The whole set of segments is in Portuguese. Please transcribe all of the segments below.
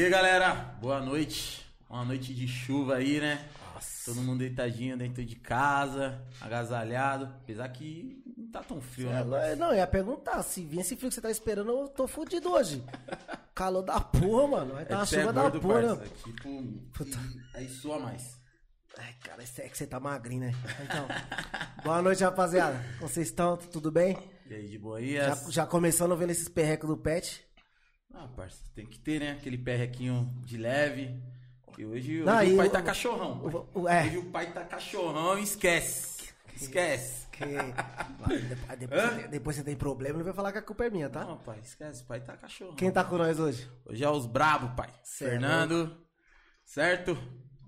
E aí, galera? Boa noite. Uma noite de chuva aí, né? Todo mundo deitadinho dentro de casa, agasalhado. Apesar que não tá tão frio, né? É, parceiro? não, eu ia perguntar, se vir esse frio que você tá esperando, eu tô fudido hoje. Calor da porra, mano. Vai É tá uma cê é chuva da porra. parça. É Tipo, aí sua mais. Ai, cara, é que você tá magrinho, né? Então, boa noite, rapaziada. Como vocês estão? Tudo bem? E aí, de Já, boias? já começando vendo esses perrecos do pet. Ah, parça, tem que ter, né? Aquele perrequinho de leve. E hoje, Não, hoje e o pai o- tá cachorrão. pai. o- o- é. Hoje o pai tá cachorrão e esquece. Esquece. Que... Depois, depois, você tem, depois você tem problema, não vai falar que a culpa é minha, tá? Não, pai, esquece. O pai tá cachorrão. Quem tá com nós hoje? Hoje é os brabo, pai. Cê é Fernando, certo?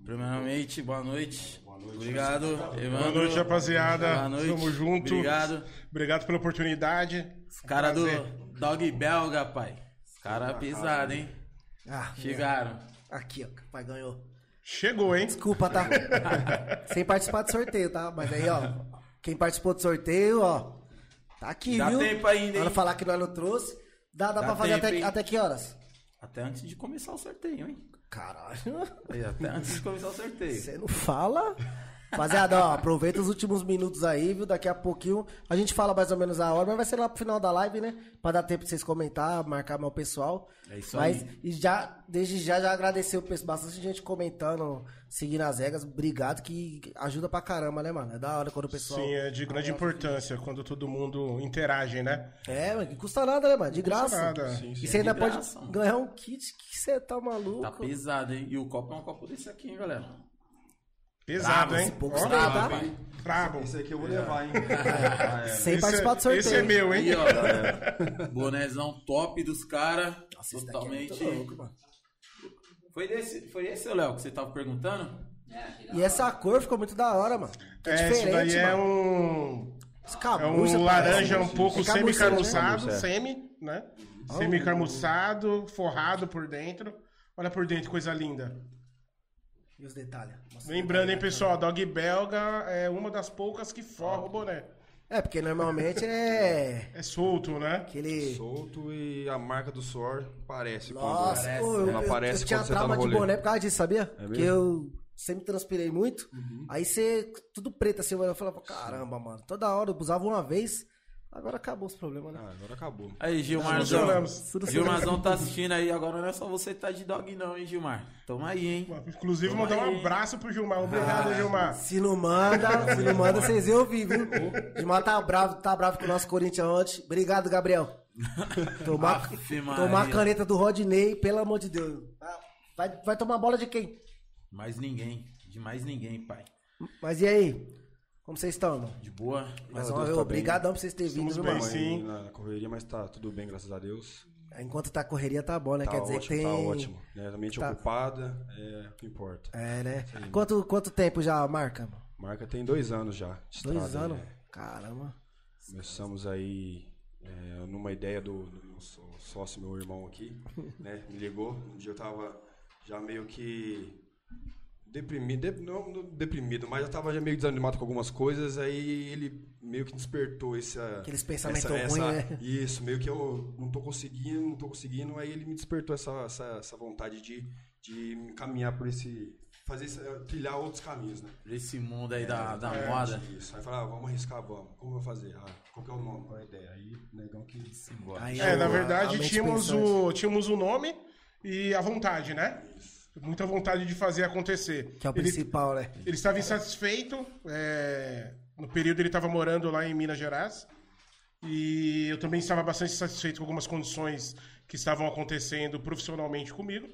Primeiramente, boa noite. Boa noite. Obrigado, Evandro. Boa noite, rapaziada. Boa noite. Tamo junto. Obrigado. Obrigado pela oportunidade. Os caras do. Dog Belga, pai. Os caras pesados, hein? Ah, Chegaram. Aqui, ó, o pai ganhou. Chegou, hein? Desculpa, tá? Sem participar do sorteio, tá? Mas aí, ó, quem participou do sorteio, ó, tá aqui, Dá viu? tempo ainda, hein? Pra falar que nós não trouxe. Dá, dá, Dá pra fazer tempo, até, hein? até que horas? Até antes de começar o sorteio, hein? Caralho. Aí, Até antes de começar o sorteio. Você não fala? Rapaziada, ó, aproveita os últimos minutos aí, viu? Daqui a pouquinho a gente fala mais ou menos a hora, mas vai ser lá pro final da live, né? Pra dar tempo de vocês comentar, marcar meu pessoal. É isso mas, aí. e já, desde já, já agradecer o pessoal, bastante gente comentando, seguindo as regras. Obrigado, que ajuda pra caramba, né, mano? É da hora quando o pessoal. Sim, é de grande importância quando todo mundo interage, né? É, mas que custa nada, né, mano? De graça. nada. E sim, você ainda de pode graça, mano. ganhar um kit que você tá maluco. Tá pesado, hein? E o copo é um copo desse aqui, hein, galera? Pesado, Brabo, hein? esse pouco você tá. brabo. Esse aqui eu vou levar, hein? Sem Esse participar é- do sorteio. Esse é meu, hein? Aí, ó, galera. Bonezão top dos caras. É Totalmente. louco, mano. Foi esse, foi esse, Léo, que você tava perguntando? E essa cor ficou muito da hora, mano. Que É, isso daí é mano. um. É Escabucha, um parece. laranja um pouco É camuça, semi-carmuçado, né? semi, né? Semi-carmuçado, forrado por dentro. Olha por dentro, coisa linda. E os detalhes? Nossa, Lembrando, hein, pessoal, dog belga é uma das poucas que forra o boné. É, porque normalmente é É solto, né? aquele... Solto e a marca do suor parece. Nossa, quando, eu, ela eu- aparece eu tinha quando você tá trauma no de rolê. boné por causa disso, sabia? mesmo? Porque eu sempre transpirei muito. Aí você, tudo preto assim, eu falava, caramba, mano. Toda hora eu usava uma vez, agora acabou os problemas, né? Ah, agora acabou. Aí, Gilmarzão. Gilmarzão tá assistindo aí, agora não é só você que tá de dog não, hein, Gilmar? Toma aí, hein? Inclusive, Toma mandar um abraço pro Gilmar. Obrigado, Gilmar. Se não manda, se não manda, vocês iam ouvir, viu? Gilmar tá bravo, tá bravo com o nosso Corinthians ontem. Obrigado, Gabriel. Tomar, tomar a caneta do Rodney, pelo amor de Deus. Vai, vai tomar bola de quem? Mais ninguém, de mais ninguém, pai. Mas e aí? Como vocês estão, mano? De boa. Mas, tá bem. obrigadão por vocês terem vindo, Estamos bem, mano? sim. Na correria, mas tá tudo bem, graças a Deus. Enquanto tá correria, tá bom, né? Tá Quer dizer ótimo, que tem. tá ótimo. Né? A mente tá- ocupada é o que importa. É, né? Quanto, quanto tempo já marca? mano? Marca tem dois anos já. Dois estrada, anos? né? Caramba. Começamos aí é, numa ideia do, do sócio, meu irmão aqui, né? Me ligou. Um dia eu tava já meio que deprimido, de- não, não deprimido, mas eu tava já meio desanimado com algumas coisas. Aí ele meio que despertou essa. Aqueles pensamentos essa- ruins, essa- né? Isso, meio que eu não tô conseguindo, não tô conseguindo. Aí ele me despertou essa, essa, essa vontade de, de me caminhar por esse. fazer esse- trilhar outros caminhos, né? Esse mundo aí da, da É, moda. Isso. Aí eu falei, ah, vamos arriscar, vamos. Como eu vou fazer? Ah, qual que é o nome? Qual é a ideia? Aí, negão que se embora. É, na a verdade, mente tínhamos pensante. o, tínhamos o nome e a vontade, né? Muita vontade de fazer acontecer. Que é o Ele- principal, né? Ele estava insatisfeito. é, no período ele estava morando lá em Minas Gerais. E eu também estava bastante insatisfeito com algumas condições que estavam acontecendo profissionalmente comigo.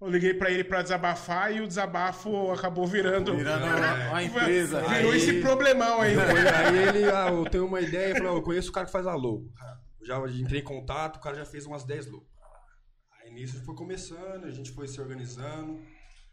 Eu liguei para ele para desabafar e o desabafo acabou virando. Virando uma, uma empresa. Virou Aí- esse problemão aí. Aí ele, ah, eu tenho uma ideia, ó, eu conheço o cara que faz a logo. Eu já entrei em contato, o cara já fez umas 10 logos. Nisso foi começando, a gente foi se organizando.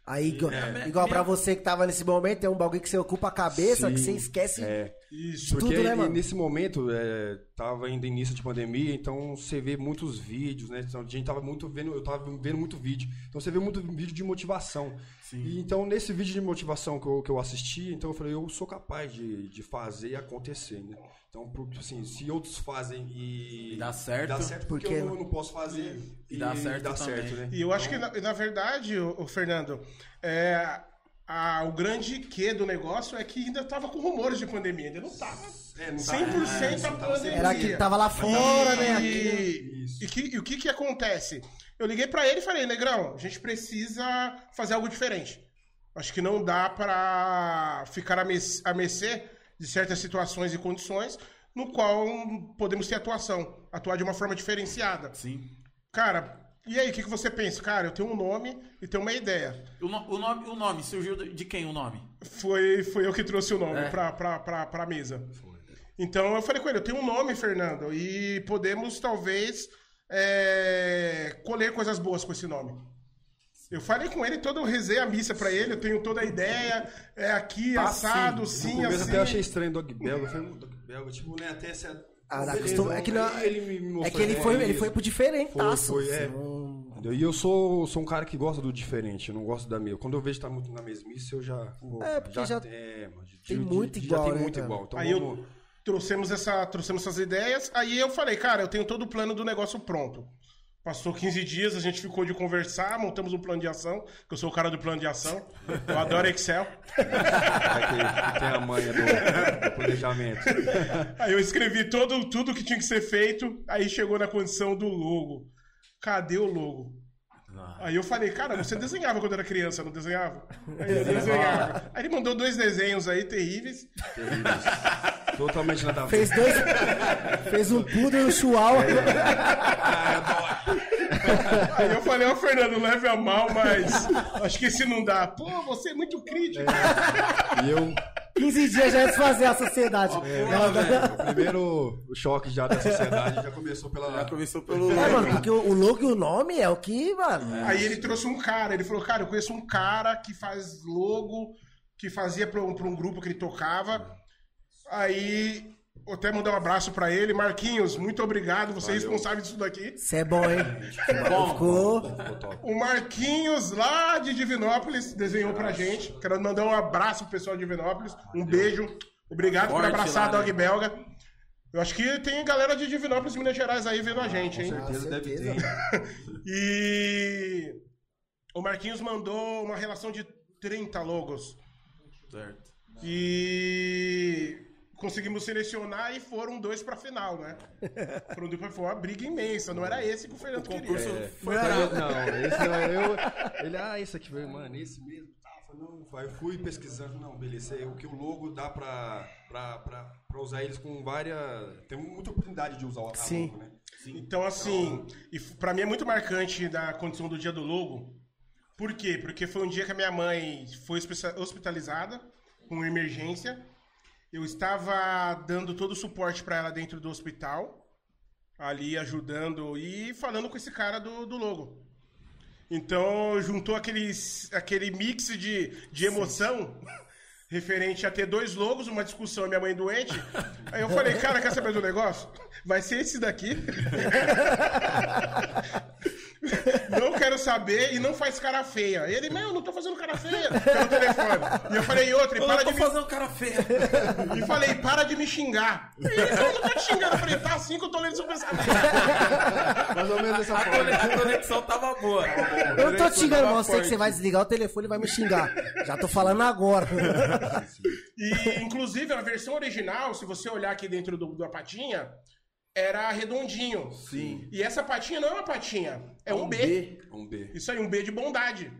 Aí, igual, É. igual pra você que tava nesse momento, tem um bagulho que você ocupa a cabeça, que Sim, você esquece é. Isso. Tudo, Porque né, mano? nesse momento, é, tava ainda início de pandemia, então você vê muitos vídeos, né? Então, a gente tava muito vendo, eu tava vendo muito vídeo. Então você vê muito vídeo de motivação. E, então, nesse vídeo de motivação que eu, que eu assisti, então eu falei, eu sou capaz de, de fazer acontecer, né? Então, assim, se outros fazem e, E dá certo. dá certo porque Porque- eu não, não posso fazer E dá certo dá também. certo, né? E eu acho que, na, na verdade, o, o Fernando, é, a- o grande quê do negócio é que ainda tava com rumores de pandemia, ainda não tava É, não 100% tá- a não tá pandemia. Era que tava lá fora, né? Aqui. E, e, que- e o que que acontece? Eu liguei pra ele e falei, Negrão, a gente precisa fazer algo diferente. Acho que não dá pra ficar a, mes- a mercê de certas situações e condições no qual podemos ter atuação, atuar de uma forma diferenciada. Sim. Cara, e aí, o que, que você pensa? Cara, eu tenho um nome e tenho uma ideia. O, no- o nome, o nome surgiu de quem o nome? Foi, foi eu que trouxe o nome É. pra, pra, pra, pra mesa. Então eu falei com ele, eu tenho um nome, Fernando, e podemos talvez é, colher coisas boas com esse nome. Eu falei com ele, todo eu rezei a missa pra ele, eu tenho toda a ideia, é aqui, Tá assado, No sim, começo assim. até eu achei estranho o Dog Belga. Eu falei, "Hum, Dog Belga, tipo, né, até essa... Ah, Beleza, acostuma- é que, não, aí ele me é que ele foi, ele foi pro diferentaço. Foi, foi, é. assim? E eu sou, sou um cara que gosta do diferente, eu não gosto da mesma. Quando eu vejo que tá muito na mesmice, eu já. pô, É, porque já é, já- tem já- muito já igual, tem né, muito cara? igual. Então Aí vamos. eu trouxemos, essa, trouxemos essas ideias, aí eu falei, cara, eu tenho todo o plano do negócio pronto. Passou 15 dias, a gente ficou de conversar, montamos um plano de ação, que eu sou o cara do plano de ação. Eu adoro Excel. É tem a manha do, do planejamento. Aí eu escrevi todo, tudo que tinha que ser feito, aí chegou na condição do logo. Cadê o logo? Aí eu falei, cara, você desenhava quando era criança, não desenhava? Aí ele desenhava. Aí ele mandou dois desenhos aí terríveis. Totalmente nada a ver. Fez dois. fez um poodle e um chihuahua. Aí eu falei, ó, Fernando, leve a mal, mas acho que esse não dá. Pô, você é muito crítico. E eu, 15 dias já ia desfazer a sociedade. Porra, velho. o primeiro choque já da sociedade já começou pela. Já começou pelo. É, mano, porque o, o logo e o nome é o que, mano. Aí ele trouxe um cara, ele falou, cara, eu conheço um cara que faz logo, que fazia pra um, pra um grupo que ele tocava. Aí, até mandar um abraço pra ele. Marquinhos, muito obrigado, você é responsável disso daqui. Isso é bom, hein? Bom, Ficou. O Marquinhos, lá de Divinópolis, desenhou pra gente. Quero mandar um abraço pro pessoal de Divinópolis. Um beijo. Obrigado por Forte abraçar lá, a Dog né? Belga. Eu acho que tem galera de Divinópolis, Minas Gerais aí vendo a gente, hein? Com certeza deve certeza. ter. E o Marquinhos mandou uma relação de 30 logos. certo. E conseguimos selecionar e foram dois pra final, né? Foram dois pra foi uma briga imensa. Não era esse que o Fernando concurso queria. foi Não, esse não, eu. Ele, ah, esse aqui, foi, mano, esse mesmo. Tá, eu falei, não, aí fui pesquisando, não, beleza, é o que o logo dá pra, pra, pra, pra usar eles com várias. Tem muita oportunidade de usar o Sim. logo, né? Então, assim, e f- pra mim é muito marcante da condição do dia do logo. Por quê? Porque foi um dia que a minha mãe foi hospi- hospitalizada com emergência. Eu estava dando todo o suporte pra ela dentro do hospital, ali ajudando e falando com esse cara do, do logo. Então, juntou aqueles, aquele mix de, de emoção referente a ter dois logos, uma discussão, minha mãe doente. Aí eu falei, cara, quer saber do negócio? Vai ser esse daqui. Não quero saber e não faz cara feia. Ele, não, não tô fazendo cara feia pelo telefone. E eu falei, e outra, e Eu para tô de me... fazendo cara feia. E falei, para de me xingar. Ele, não, não tô te xingando. Eu falei, tá assim que eu tô lendo seu pensamento. Mais ou menos dessa A forma. a conexão tava boa. Eu não tô te xingando, mas eu sei que você vai desligar o telefone e vai me xingar. Já tô falando agora. E, inclusive, a versão original, se você olhar aqui dentro do, da patinha, era redondinho. Sim. E essa patinha não é uma patinha, é um B. Vamos ver. Isso aí, um B de bondade.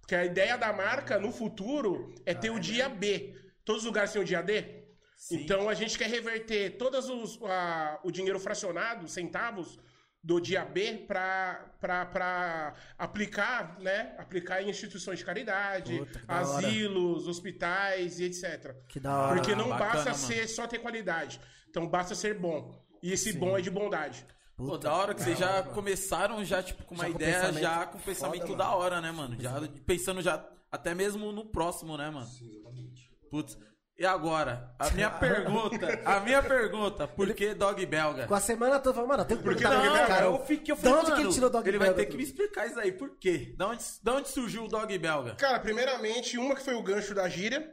Porque a ideia da marca no futuro é ter o dia B. Todos os lugares têm o dia D. Então a gente quer reverter todos os a- o dinheiro fracionado, centavos, do dia B para aplicar, né? Aplicar em instituições de caridade, Puta, asilos, hospitais e etc. Que da hora. Porque não bacana, basta mano. ser só ter qualidade. Então basta ser bom. E esse bom é de bondade. Pô, da hora que vocês já começaram já, tipo, com uma Já com ideia, já com pensamento foda, da hora, né, mano? Já pensando já até mesmo no próximo, né, mano? Sim, exatamente. Putz, E agora, a minha pergunta, a minha pergunta, por que dog belga? Com a semana toda falando, mano, eu tenho que Por que perguntar dog pra belga? cara. eu fiquei, eu De falei, onde que mano, ele tirou o dog Ele belga? vai ter que me explicar isso aí, por quê? Da onde, da onde surgiu o dog belga? Cara, primeiramente, uma que foi o gancho da gíria.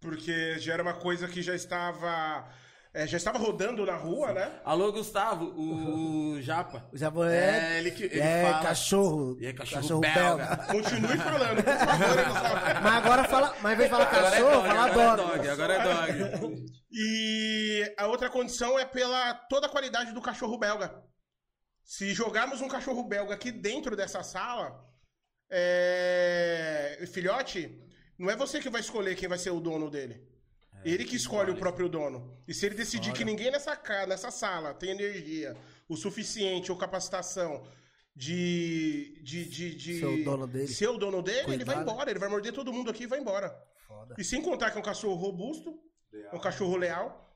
Porque já era uma coisa que já estava. É, já estava rodando na rua, né? Alô, Gustavo, o, o Japa. Já vou, É, é, ele que- ele é fala. cachorro. E é cachorro belga. Continue falando, por favor, Gustavo. Mas agora fala, mas vem falar Agora é cachorro, dog, fala agora é dog. dog, agora é dog. E a outra condição é pela toda a qualidade do cachorro belga. Se jogarmos um cachorro belga aqui dentro dessa sala, é... filhote, não é você que vai escolher quem vai ser o dono dele. Ele que escolhe o próprio dono. E se ele decidir que ninguém nessa, ca- nessa sala tem energia o suficiente ou capacitação de, de, de, de Ser o dono dele. ser o dono dele, ele vai né? embora. Ele vai morder todo mundo aqui e vai embora. Foda. E sem contar que é um cachorro robusto, é um cachorro leal,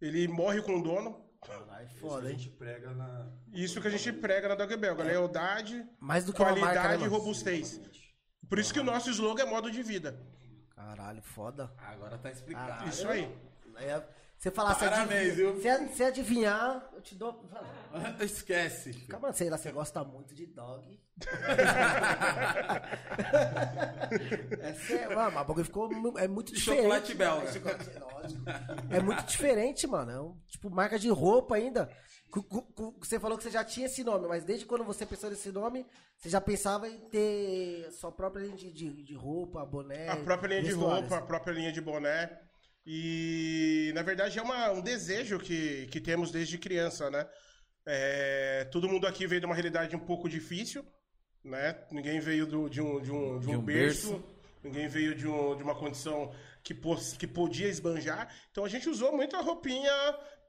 ele morre com o dono. Caralho, Isso foda, a gente prega na. Isso que a gente prega na Dog Belga, lealdade, Mais do que qualidade marca, né, e robustez. Por isso que o nosso slogan é modo de vida. Caralho, foda. Agora tá explicado. Caralho. Isso aí. É, você falar, se viu? se, a- se adivinhar, eu te dou. Esquece. Calma, sei lá, você gosta muito de dog. é sério, mano, o bagulho ficou. É muito De diferente. chocolate belga. É. É muito diferente, mano. É um, tipo marca de roupa ainda. Você falou que você já tinha esse nome, mas desde quando você pensou nesse nome, você já pensava em ter sua própria linha de, de, de roupa, boné. A própria linha de roupa, a própria linha de boné. E, na verdade, é uma- um desejo que, que temos desde criança, né? É, todo mundo aqui veio de uma realidade um pouco difícil, né? Ninguém veio do- de, um, de, um, de um De um berço, berço. ninguém veio de, um- de uma condição que, pos- que podia esbanjar. Então a gente usou muito a roupinha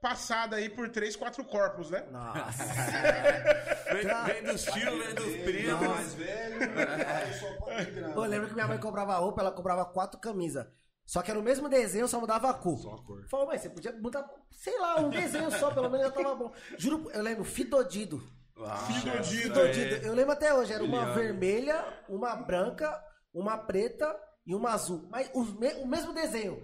passada aí por três, quatro corpos, né? Nossa. Vem, vem dos tios, vem dos primos. mais velho, pode grana. Eu lembro que minha mãe comprava roupa, ela comprava quatro camisas. Só que era o mesmo desenho, só mudava a cor. Só a cor. Falou, mas você podia mudar, sei lá, um desenho só, pelo menos já tava bom. Juro, eu lembro, Fidodido. Fidodido. Fidodido. Eu lembro até hoje, era uma Eliane. vermelha, uma branca, uma preta e uma azul. Mas o, me- o mesmo desenho.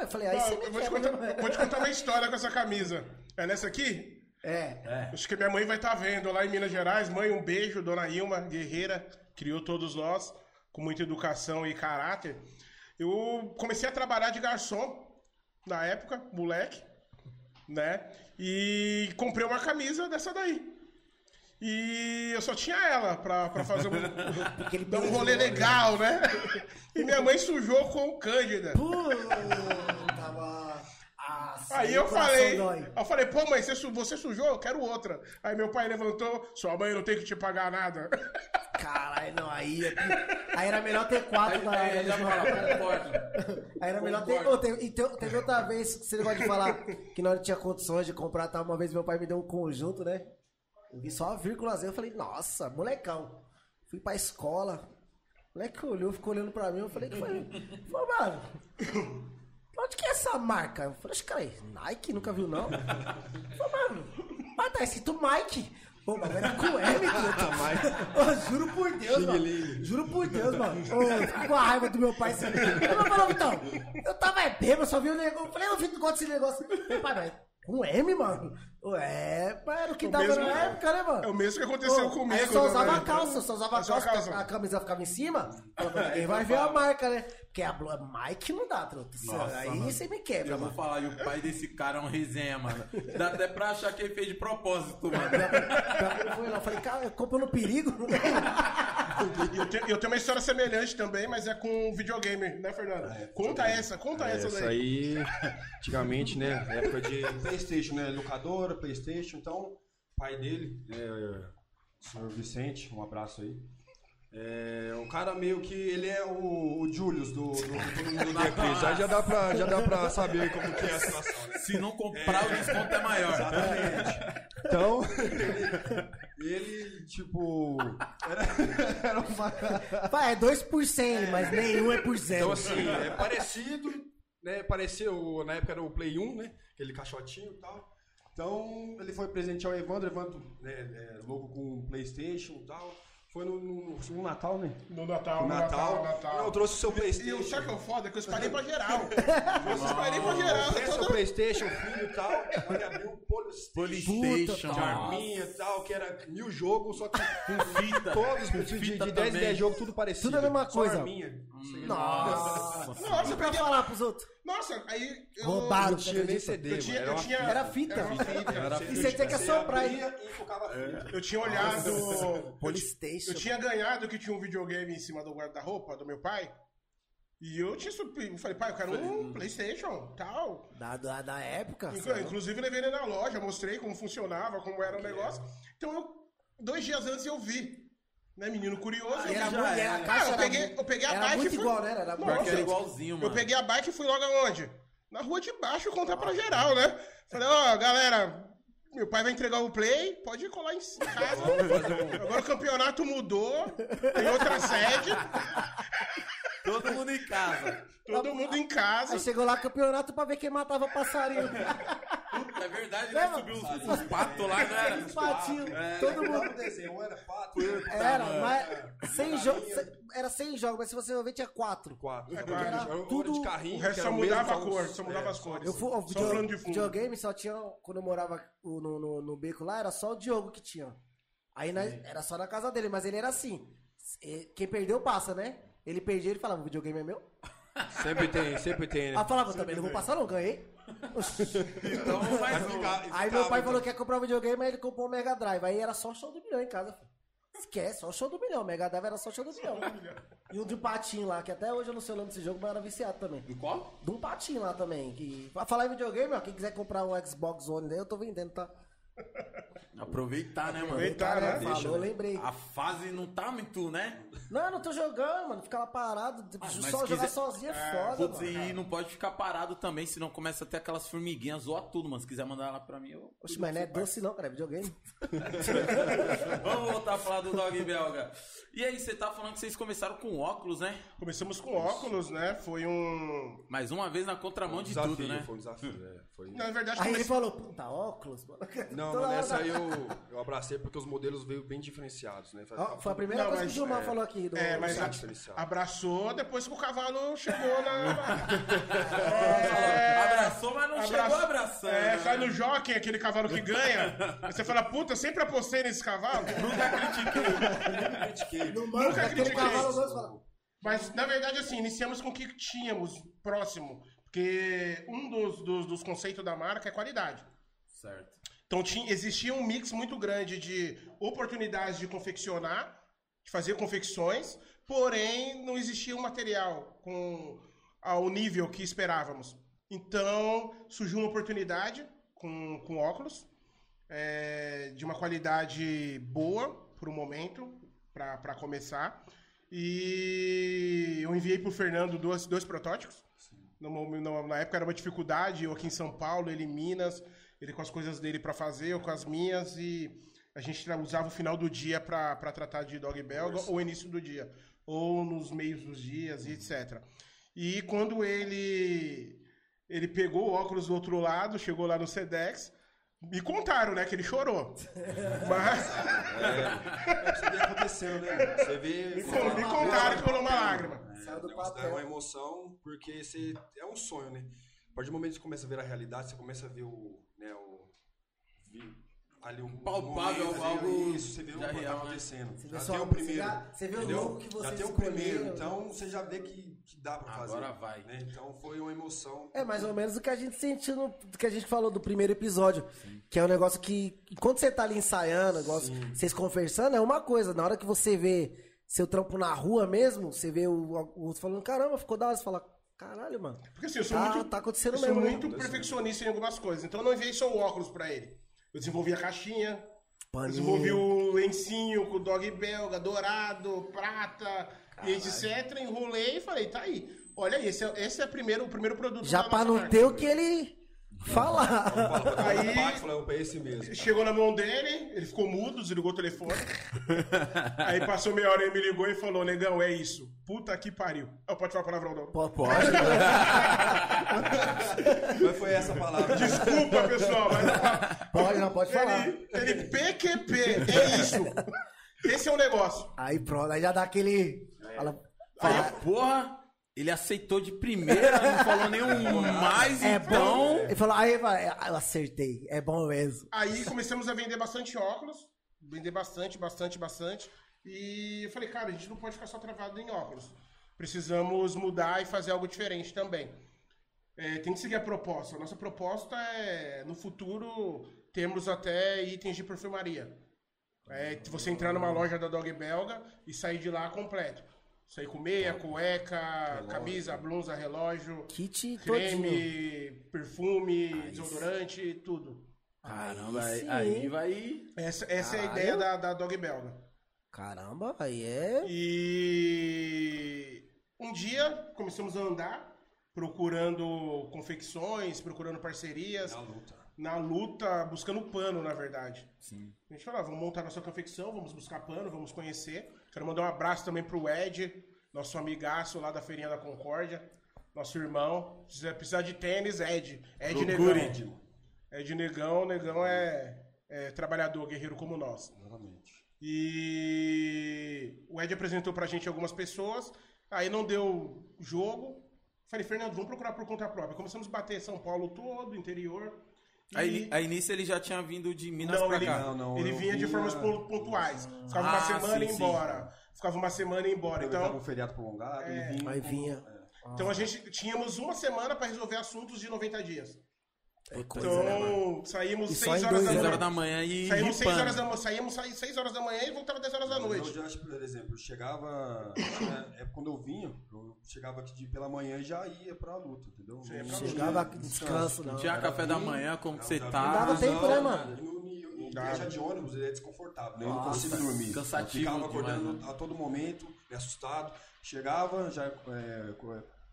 Eu falei, aí Ó, você me vou, te contar, vou te contar uma história com essa camisa. É nessa aqui? É. Acho que minha mãe vai estar vendo lá em Minas Gerais. Mãe, um beijo, dona Ilma, guerreira, criou todos nós com muita educação e caráter. Eu comecei a trabalhar de garçom na época, moleque, né? E comprei uma camisa dessa daí. E eu só tinha ela pra, pra fazer um, Aquele dar um rolê né? legal, né? E minha mãe sujou com Cândida. Puta, mano. Nossa, Aí eu o falei, dói. eu falei, pô, mãe, você, você sujou? Eu quero outra. Aí meu pai levantou, sua mãe não tem que te pagar nada. Caralho, não, aí, aí era melhor ter quatro Aí, da aí. Aí era melhor ter. Ô, teve, e te- teve outra vez que você negócio de falar que não tinha condições de comprar, tá? Uma vez meu pai me deu um conjunto, né? Eu vi só a vírgulazinha, eu falei, nossa, molecão. Fui pra escola. O moleque olhou, ficou olhando pra mim, eu falei, que foi? Falei, mano, onde que é essa marca? Eu falei, cara, Nike, nunca viu não? Eu falei, mano, mas tá escrito Mike. Pô, mas era com M, truta. Ô, juro por Deus, mano. Juro por Deus, mano. Ô, eu fico com a raiva do meu pai. Sabe? Eu não falava, então. Eu tava bêbado, só vi o negócio. Eu falei, eu vi que gosta desse negócio. Eu falei, pai, mas com M, mano? Ué, mas era o que O dava mesmo- na época, né, mano? É o mesmo que aconteceu Ô, comigo, Aí eu só usava né? a calça, só usava a É calça, calça. a camisa ficava em cima. Falava, ninguém vai ver a marca, né? Porque a Blue Mike não dá, truta. Nossa, Aí mano. você me quebra, Eu vou mano. falar, e o pai desse cara é um resenha, mano. Dá até pra achar que ele fez de propósito, mano. Ele foi lá, eu falei, cara, comprou no perigo. Eu, tenho, eu tenho uma história semelhante também, mas é com videogame, né, Fernando? conta essa, conta essa, Essa daí. aí, antigamente, né? Época de Playstation, né? Locadora, Playstation. Então, o pai dele, o senhor Vicente, um abraço aí. É, o cara meio que ele é o, o Julius do, do Todo Mundo Odeia Chris. Aí já dá, pra, já dá pra saber como que é a situação, né? Se não comprar, o desconto é maior. Então, ele, ele, tipo, era, era uma... Pai, é 2 por 100, mas nenhum é por zero. Então, assim, é parecido, né? Pareceu, na época era o Play 1, né? Aquele caixotinho e tal. Então, ele foi presentear o Evandro, Evandro, né, é, louco com Playstation e tal. Foi no, no- no Natal, né? No Natal, No no Natal. Natal, Natal. Eu trouxe o seu E Playstation. o sabe o que é o foda? Que eu espalhei pra geral. Eu espalhei pra geral. Tem seu Todo- Playstation, filho e tal. Ele abriu o Polystation. Polystation. De arminha e tal, que era mil jogos, só que Com fita. todos de, de, Fita de 10 em também. 10 jogos, tudo parecido. Tudo a mesma Só coisa. arminha. Nossa. Nossa, eu pra falar pros outros. Nossa, aí eu... Roubaram. Não tinha nem acredita? CD, Eu tinha, eu tinha... Era fita. Era fita. Era E você tem que assoprar, hein? abria e focava a fita. Eu tinha olhado... Eu, tinha ganhado que tinha um videogame em cima do guarda-roupa do meu pai. E eu tinha subi- eu falei, pai, eu quero um Playstation, tal. Da, da, da época. Inclu- Inclusive, levei ele na loja, mostrei como funcionava, como era o negócio. Então, eu, dois dias antes eu vi. Né, menino curioso. Eu era já muito, era. a Ah, caixa eu peguei, muito- eu peguei a era bike e muito fui- igual, né? Era Nossa, era eu- igualzinho, mano. Eu peguei a bike e fui logo aonde? Na rua de baixo contar pra geral, né? Falei, ó, galera, meu pai vai entregar o play, pode colar em casa. Agora o campeonato mudou, tem outra sede, Todo mundo em casa. todo mundo em casa. Aí chegou lá campeonato pra ver quem matava passarinho. É verdade, né? Subiu os, os patos lá, não era? Os patinhos. Todo mundo. O desenho um era pato, Era, mas sem jogo. Era sem jogo, mas se você ver, tinha quatro. quatro. É, Era, era tudo- de carrinho, O resto só o mudava a cor, só mudava é, as cores. Eu fui, ó, Só video- falando de fundo. videogame só tinha. Quando eu morava no, no, no beco lá, era só o Diogo que tinha. Aí nós- era só na casa dele, mas ele era assim. Quem perdeu passa, né? Ele perdia, ele falava, o videogame é meu. Sempre tem, sempre tem, né? Aí eu falava, também não vou passar não, ganhei. Então, mais um. ficar- Aí meu pai falou então. que ia comprar um videogame, aí ele comprou um Mega Drive. Aí era só show do milhão em casa. filho. Esquece, só show do milhão. Mega Drive era só show do milhão. E um de patinho lá, que até hoje eu não sei o nome desse jogo, mas era viciado também. Do qual? De um patinho lá também. Que... Pra falar em videogame, ó, quem quiser comprar um Xbox One daí, eu tô vendendo, tá? Aproveitar, né, mano? Aproveitar. Né? falou, Deixa, né? lembrei. A fase não tá muito, né? Não, eu não tô jogando, mano. Ficar lá parado. Ah, só jogar quiser- sozinho é foda, Putz, mano. e não pode ficar parado também, senão começa a ter aquelas formiguinhas, zoa tudo, mano. Se quiser mandar lá pra mim, eu. Oxe, mas não é doce não, cara, é videogame. Vamos voltar a falar do Dog Belga. E aí, você tá falando que vocês começaram com óculos, né? Começamos com óculos, né? Foi um. Mais uma vez na contramão de desafio, tudo, né? Foi um desafio, é. Foi... Na verdade, Aí ele comecei- falou, puta, óculos, mano. Não, Toda hora nessa aí eu, eu abracei porque os modelos veio bem diferenciados, né? Ó, foi a primeira Não, coisa mas, que o Gilmar é, falou aqui. Do, É, mas diferencial. abraçou depois que o cavalo chegou na. Abraçou, mas não Abraço- chegou abraçando. É, né? sai no jockey, aquele cavalo que ganha. Aí você fala, puta, eu sempre apostei nesse cavalo. critiquei. No manco, Nunca critiquei cavalo fala, Mas, na verdade, assim, iniciamos com o que tínhamos próximo. Porque um dos, dos, dos conceitos da marca é qualidade. Certo. Então tinha, existia um mix muito grande de oportunidades de confeccionar, de fazer confecções, porém não existia um material com ao nível que esperávamos. Então surgiu uma oportunidade com, com óculos é, de uma qualidade boa para o momento, para começar. E eu enviei para o Fernando dois, dois protótipos. Mo- no- na época era uma dificuldade, eu aqui em São Paulo, ele em Minas, ele com as coisas dele para fazer, eu com as minhas, e a gente usava o final do dia para tratar de dog belga, ou o início do dia, ou nos meios dos dias, e etc. E quando ele ele pegou o óculos do outro lado, chegou lá no Sedex, me contaram, né, que ele chorou. Mas É, isso vem acontecendo, né? Você vê. me, con- me contaram que rolou uma lágrima. Do dá papel. uma emoção, porque você, é um sonho, né? A partir do momento que você começa a ver a realidade, você começa a ver o. ali um Palpável, momento, algo isso, você vê o já que tá real, né? acontecendo. Você já só- tem o você primeiro. já- você vê o logo que Já vocês tem o primeiro, então você já vê que, que dá pra fazer. Agora vai. né? Então foi uma emoção. É mais ou menos o que a gente sentiu no do que a gente falou do primeiro episódio. Que é um negócio que, enquanto você tá ali ensaiando, igual vocês conversando, é uma coisa. Na hora que você vê seu trampo na rua mesmo, você vê o, o outro falando, caramba, ficou da hora. Você fala, caralho, mano. Porque assim, eu sou Tá- muito, tá acontecendo eu sou mesmo, né? muito perfeccionista em algumas coisas. Então eu não enviei só o óculos pra ele. Eu desenvolvi a caixinha, Paninho. desenvolvi o lencinho com o dog belga, dourado, prata, e etc. Enrolei e falei, tá aí. Olha aí, esse é, esse é primeiro, o primeiro produto Já pra não marca. ter o que ele falar. Fala Aí- aí... É esse mesmo. Chegou na mão dele, ele ficou mudo, desligou o telefone. aí passou meia hora, ele me ligou e falou, negão, é isso. Puta que pariu. Ah, pode falar palavrão não. Pô, pô. Mas foi essa a palavra. Desculpa, pessoal, mas Pode, não, pode falar. ele, ele PQP, é isso. Esse é o negócio. Aí pronto, aí já dá aquele. Fala, Fala, porra, ele aceitou de primeira, não falou nenhum mais, é então... bom. Ele falou, aí vai, eu acertei, é bom mesmo. Aí começamos a vender bastante óculos. Vender bastante, bastante, bastante. E eu falei, cara, a gente não pode ficar só travado em óculos. Precisamos mudar e fazer algo diferente também. É, tem que seguir a proposta. A nossa proposta é, no futuro, termos até itens de perfumaria. É, você entrar numa loja da Dog Belga e sair de lá completo. Sair com meia, cueca, camisa, blusa, relógio, Kit todinho. creme, perfume, desodorante, tudo. Caramba, Aí aí, vai... Essa, essa é a ideia da, da Dog Belga. Caramba, aí é. E um dia começamos a andar, procurando confecções, procurando parcerias, Na luta. na luta, buscando pano, na verdade. Sim. A gente falou, ah, vamos montar nossa confecção, vamos buscar pano, vamos conhecer. Quero mandar um abraço também pro Ed, nosso amigaço lá da Feirinha da Concórdia, nosso irmão. Se precisar de tênis, Ed. Ed Procure. Negão. Ed Negão, Negão é, é trabalhador, guerreiro como nós. Exatamente. E o Ed apresentou pra gente algumas pessoas, aí não deu jogo. Falei, Fernando, vamos procurar por conta própria. Começamos a bater São Paulo todo, interior. E- Aí, aí nisso ele já tinha vindo de Minas não, pra ele, cá. Não, não, ele eu vinha de vinha- formas pon- pontuais. Ficava uma Ah, semana e sim, ia sim. embora. Ficava uma semana e ia embora. Aproveitava Então, um feriado prolongado É. e vinha. Aí vinha. é. então a gente tínhamos uma semana pra resolver assuntos de 90 dias. É coisa, né, mano? Então, saímos E só 6 em horas horas manhã. da manhã e Saímos 6 ripando. horas da manhã, saímos 6 horas da manhã e voltava 10 horas da noite. Eu já, por exemplo, eu chegava. né, é quando eu vinha, eu chegava aqui de, pela manhã e já ia pra luta, entendeu? Você ia Não Chegava descanso, não. Não tinha café da manhã, como que você tá. Não dava tempo, né, mano? Viajar de ônibus ele é desconfortável, né? Eu não consigo dormir. cansativo Eu ficava demais, acordando né? a todo momento, me assustado. Chegava, já é,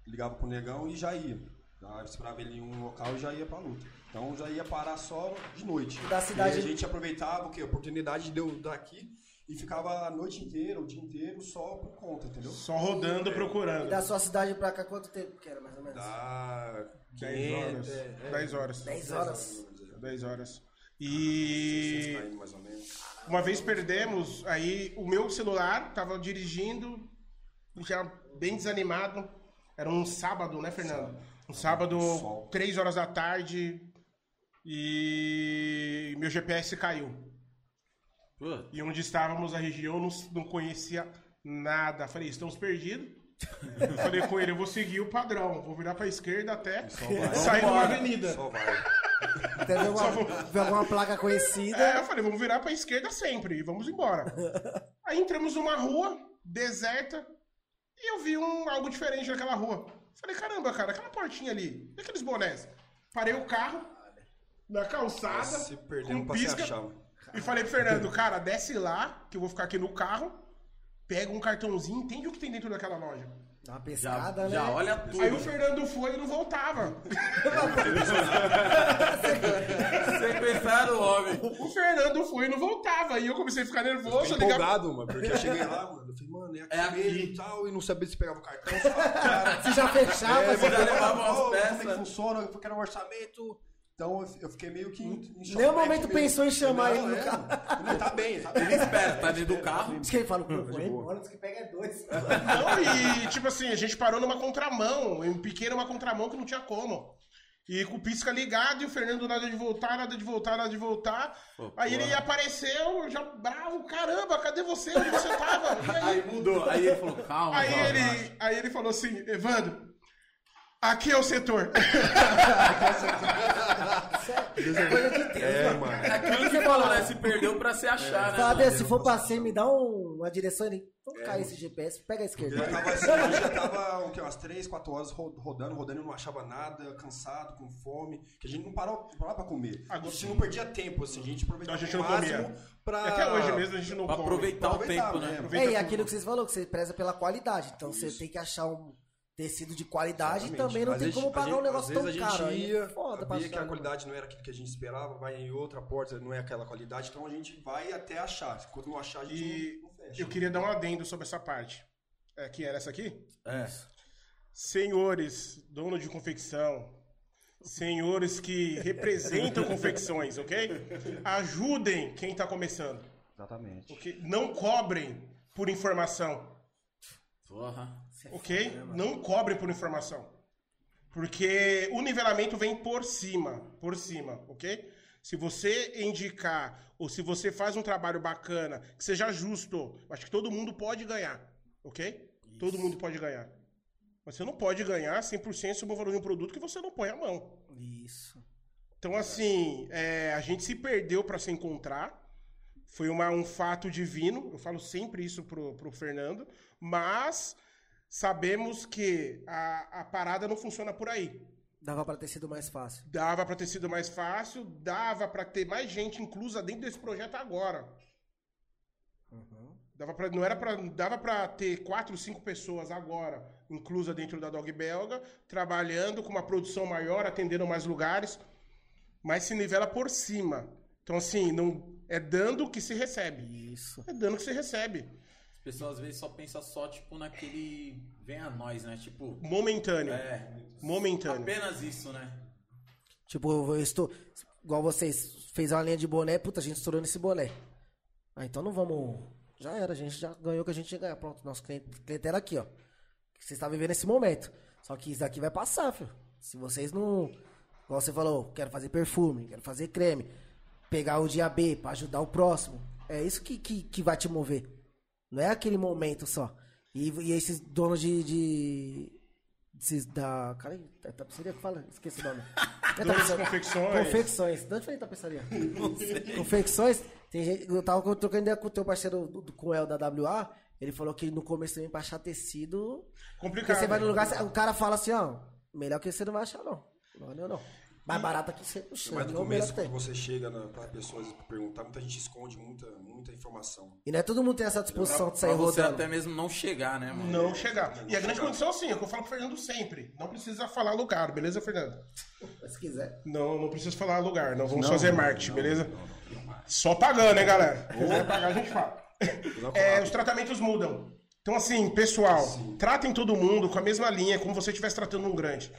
ligava pro negão e já ia. Já esperava ele em um local e já ia pra luta. Então já ia parar só de noite. Da cidade- E a gente aproveitava o quê? A oportunidade de eu daqui e ficava a noite inteira, o dia inteiro, só por conta, entendeu? Só rodando, E procurando. da sua cidade pra cá, quanto tempo que era, mais ou menos? Dá 10 horas. 500, é, é, 10 horas. 10 horas. 10 horas. 600 E km, mais ou menos. uma vez perdemos, aí o meu celular tava dirigindo, já bem desanimado. Era um sábado, né, Fernando? Um sábado, Sol. 3 horas da tarde. E meu GPS caiu. Pô, E onde estávamos, a região, não, não conhecia nada. Falei, estamos perdidos. Eu falei com ele, eu vou seguir o padrão, vou virar pra esquerda até sair numa avenida. Só vai. Até ver alguma, ver alguma placa conhecida. É, eu falei, vamos virar pra esquerda sempre e vamos embora. Aí entramos numa rua deserta e eu vi um, algo diferente naquela rua. Falei, caramba, cara, aquela portinha ali, e aqueles bonés? Parei o carro na calçada, Se perdemos com pisca, mano. e falei pro Fernando, cara, desce lá, que eu vou ficar aqui no carro, pega um cartãozinho, entende o que tem dentro daquela loja. Dá uma já, pescada, né? já olha tudo. Aí o Fernando foi e não voltava. Sem pensar no homem. O Fernando foi e não voltava. E eu comecei a ficar nervoso, eu ligava. empolgado, mano, porque eu cheguei lá, mano, eu falei, mano, é aqui, É aqui. mesmo e tal, e não sabia se pegava o cartão, Se já fechava, é, você já levava umas pô, Como é peças. que funciona, eu quero um orçamento, então eu- fiquei meio que em, em choque Nenhum momento mesmo. pensou em chamar Não, ele no é, carro. Não, tá bem, tá bem. Ele espera, tá dentro do carro. Diz que ele fala, pô, diz que pega é dois. Não, e tipo assim, a gente parou numa contramão, em pequena uma contramão que não tinha como. E com o pisca ligado e o Fernando nada de voltar, nada de voltar, nada de voltar. Pô, aí ele porra. apareceu, já bravo, caramba, cadê você? Onde você tava? E aí, Aí mudou. Aí ele falou, calma, aí calma. ele, aí ele falou assim, Evandro, aqui é o setor. Coisa de Deus, É, mano. mano. É aquilo que falou, né? Se perdeu pra se achar, né? Fala, mano? Deus, se for pra cima, me dá um- uma direção ali. Vamos cair esse GPS, pega a Eu esquerda. já tava assim, eu já tava o quê, umas 3, 4 horas ro- rodando, rodando, eu não achava nada, cansado, com fome, que a gente não parou, não parava pra comer. A gente não perdia tempo, assim, a gente aproveitava A gente o não máximo comia. pra... Até hoje mesmo a gente não Pra come. aproveitar o Aproveitar, tempo, né? né? Aproveita É, e tudo. aquilo que vocês falaram, que você preza pela qualidade. Então você tem que achar um tecido de qualidade e também não Às tem vezes- como pagar gente- um negócio tão vezes a caro. gente ia, é foda sabia que a qualidade não era aquilo que a gente esperava, vai em outra porta, não é aquela qualidade, então a gente vai até achar. Enquanto não achar, a gente E não, fecha. eu queria dar um adendo sobre essa parte. É, que era essa aqui? É. Senhores, dono de confecção, senhores que representam confecções, ok? Ajudem quem tá começando. Exatamente. ok? Não cobrem por informação. Porra. Ok? Não cobrem por informação. Porque o nivelamento vem por cima. Por cima, ok? Se você indicar, ou se você faz um trabalho bacana, que seja justo, acho que todo mundo pode ganhar. Ok? Todo mundo pode ganhar. Mas você não pode ganhar 100% sobre o valor de um produto que você não põe a mão. Isso. Então, assim, é, a gente se perdeu para se encontrar. Foi uma- um fato divino. Eu falo sempre isso pro, pro Fernando. Mas sabemos que a, a parada não funciona por aí. Dava pra ter sido mais fácil. Dava para ter sido mais fácil, dava para ter mais gente inclusa dentro desse projeto agora. Dava pra, não era pra, dava para ter quatro, cinco pessoas agora inclusa dentro da Dog Belga, trabalhando com uma produção maior, atendendo mais lugares, mas se nivela por cima. Então assim, não é dando que se recebe. Isso. É dando que se recebe. As pessoas às vezes só pensam só, tipo, naquele. Vem a nós, né? Tipo. Momentâneo. É. Momentâneo. Apenas isso, né? Tipo, eu estou. Igual vocês, fez uma linha de boné, puta, a gente estourou nesse boné. Ah, então não vamos. Já era, a gente já ganhou o que a gente ia ganhar. Pronto, nosso cliente, clientela aqui, ó. Que vocês estão vivendo esse momento. Só que isso daqui vai passar, filho. Se vocês não. Igual você falou, quero fazer perfume, quero fazer creme. Pegar o dia B pra ajudar o próximo. É isso que, que, que vai te mover. Não é aquele momento só. E, e esses donos de. de esses da. Cara, é tapeçaria que fala? Esqueci o nome. É tapeçaria. confecções. Confecções. De onde foi tapeçaria? Confecções. Tem gente, eu tava trocando ideia com o teu parceiro, do- com o El da WA. Ele falou que no começo também pra achar tecido. Porque Complicado. você vai no lugar, o cara fala assim, ó. Melhor que você não vai achar, não. Não, não, não. Mais você não chega. Mas no é começo, que tem. quando você chega na, pra pessoas perguntar, muita gente esconde muita, muita informação. E não é todo mundo tem essa disposição de sair Pra você rodando. até mesmo não chegar, né, mano? Não chegar. E a grande condição, sim, é o que eu falo pro Fernando sempre. Não precisa falar lugar, beleza, Fernando? Se quiser. Não, não precisa falar lugar. Não vamos fazer marketing, beleza? Só pagando, hein, galera? Se quiser pagar, a gente fala. É, os tratamentos mudam. Então, assim, pessoal, tratem todo mundo com a mesma linha, como você estivesse tratando um grande.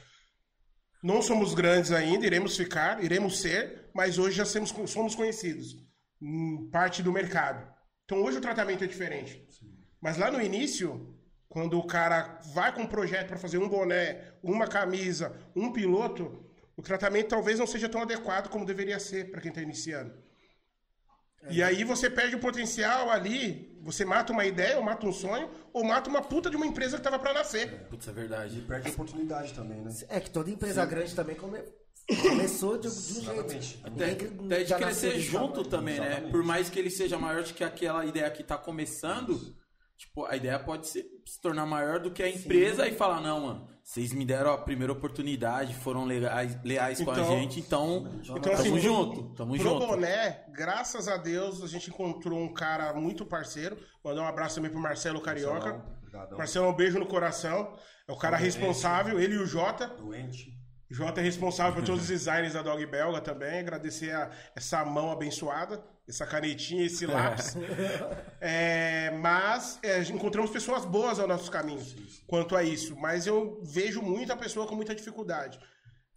Não somos grandes ainda, iremos ficar, iremos ser, mas hoje já somos, somos conhecidos. Hum, Parte do mercado. Então hoje o tratamento é diferente. Mas lá no início, quando o cara vai com um projeto para fazer um boné, uma camisa, um piloto, o tratamento talvez não seja tão adequado como deveria ser para quem está iniciando. E aí você perde o potencial ali, você mata uma ideia, ou mata um sonho, ou mata uma puta de uma empresa que tava para nascer. Putz, é verdade. Perde a oportunidade também, né? É que toda empresa grande também come- começou de, de um jeito. Até, até de crescer junto também, né? Por mais que ele seja maior do que aquela ideia que tá começando, tipo, a ideia pode se, se tornar maior do que a empresa e falar, não, mano, vocês me deram a primeira oportunidade, foram leais, leais com a Então- gente, então, Então, tamo assim, junto, tamo Pro junto. boné, graças a Deus, a gente encontrou um cara muito parceiro. Mandar um abraço também pro Marcelo Carioca. Obrigadão. Marcelo, um beijo no coração. É o cara responsável, ele e o Jota. Doente. Jota é responsável por todos os designs da Dog Belga também. Agradecer a- essa mão abençoada, essa canetinha, esse lápis. É, mas é, encontramos pessoas boas ao nosso caminho quanto a isso. Mas eu vejo muita pessoa com muita dificuldade.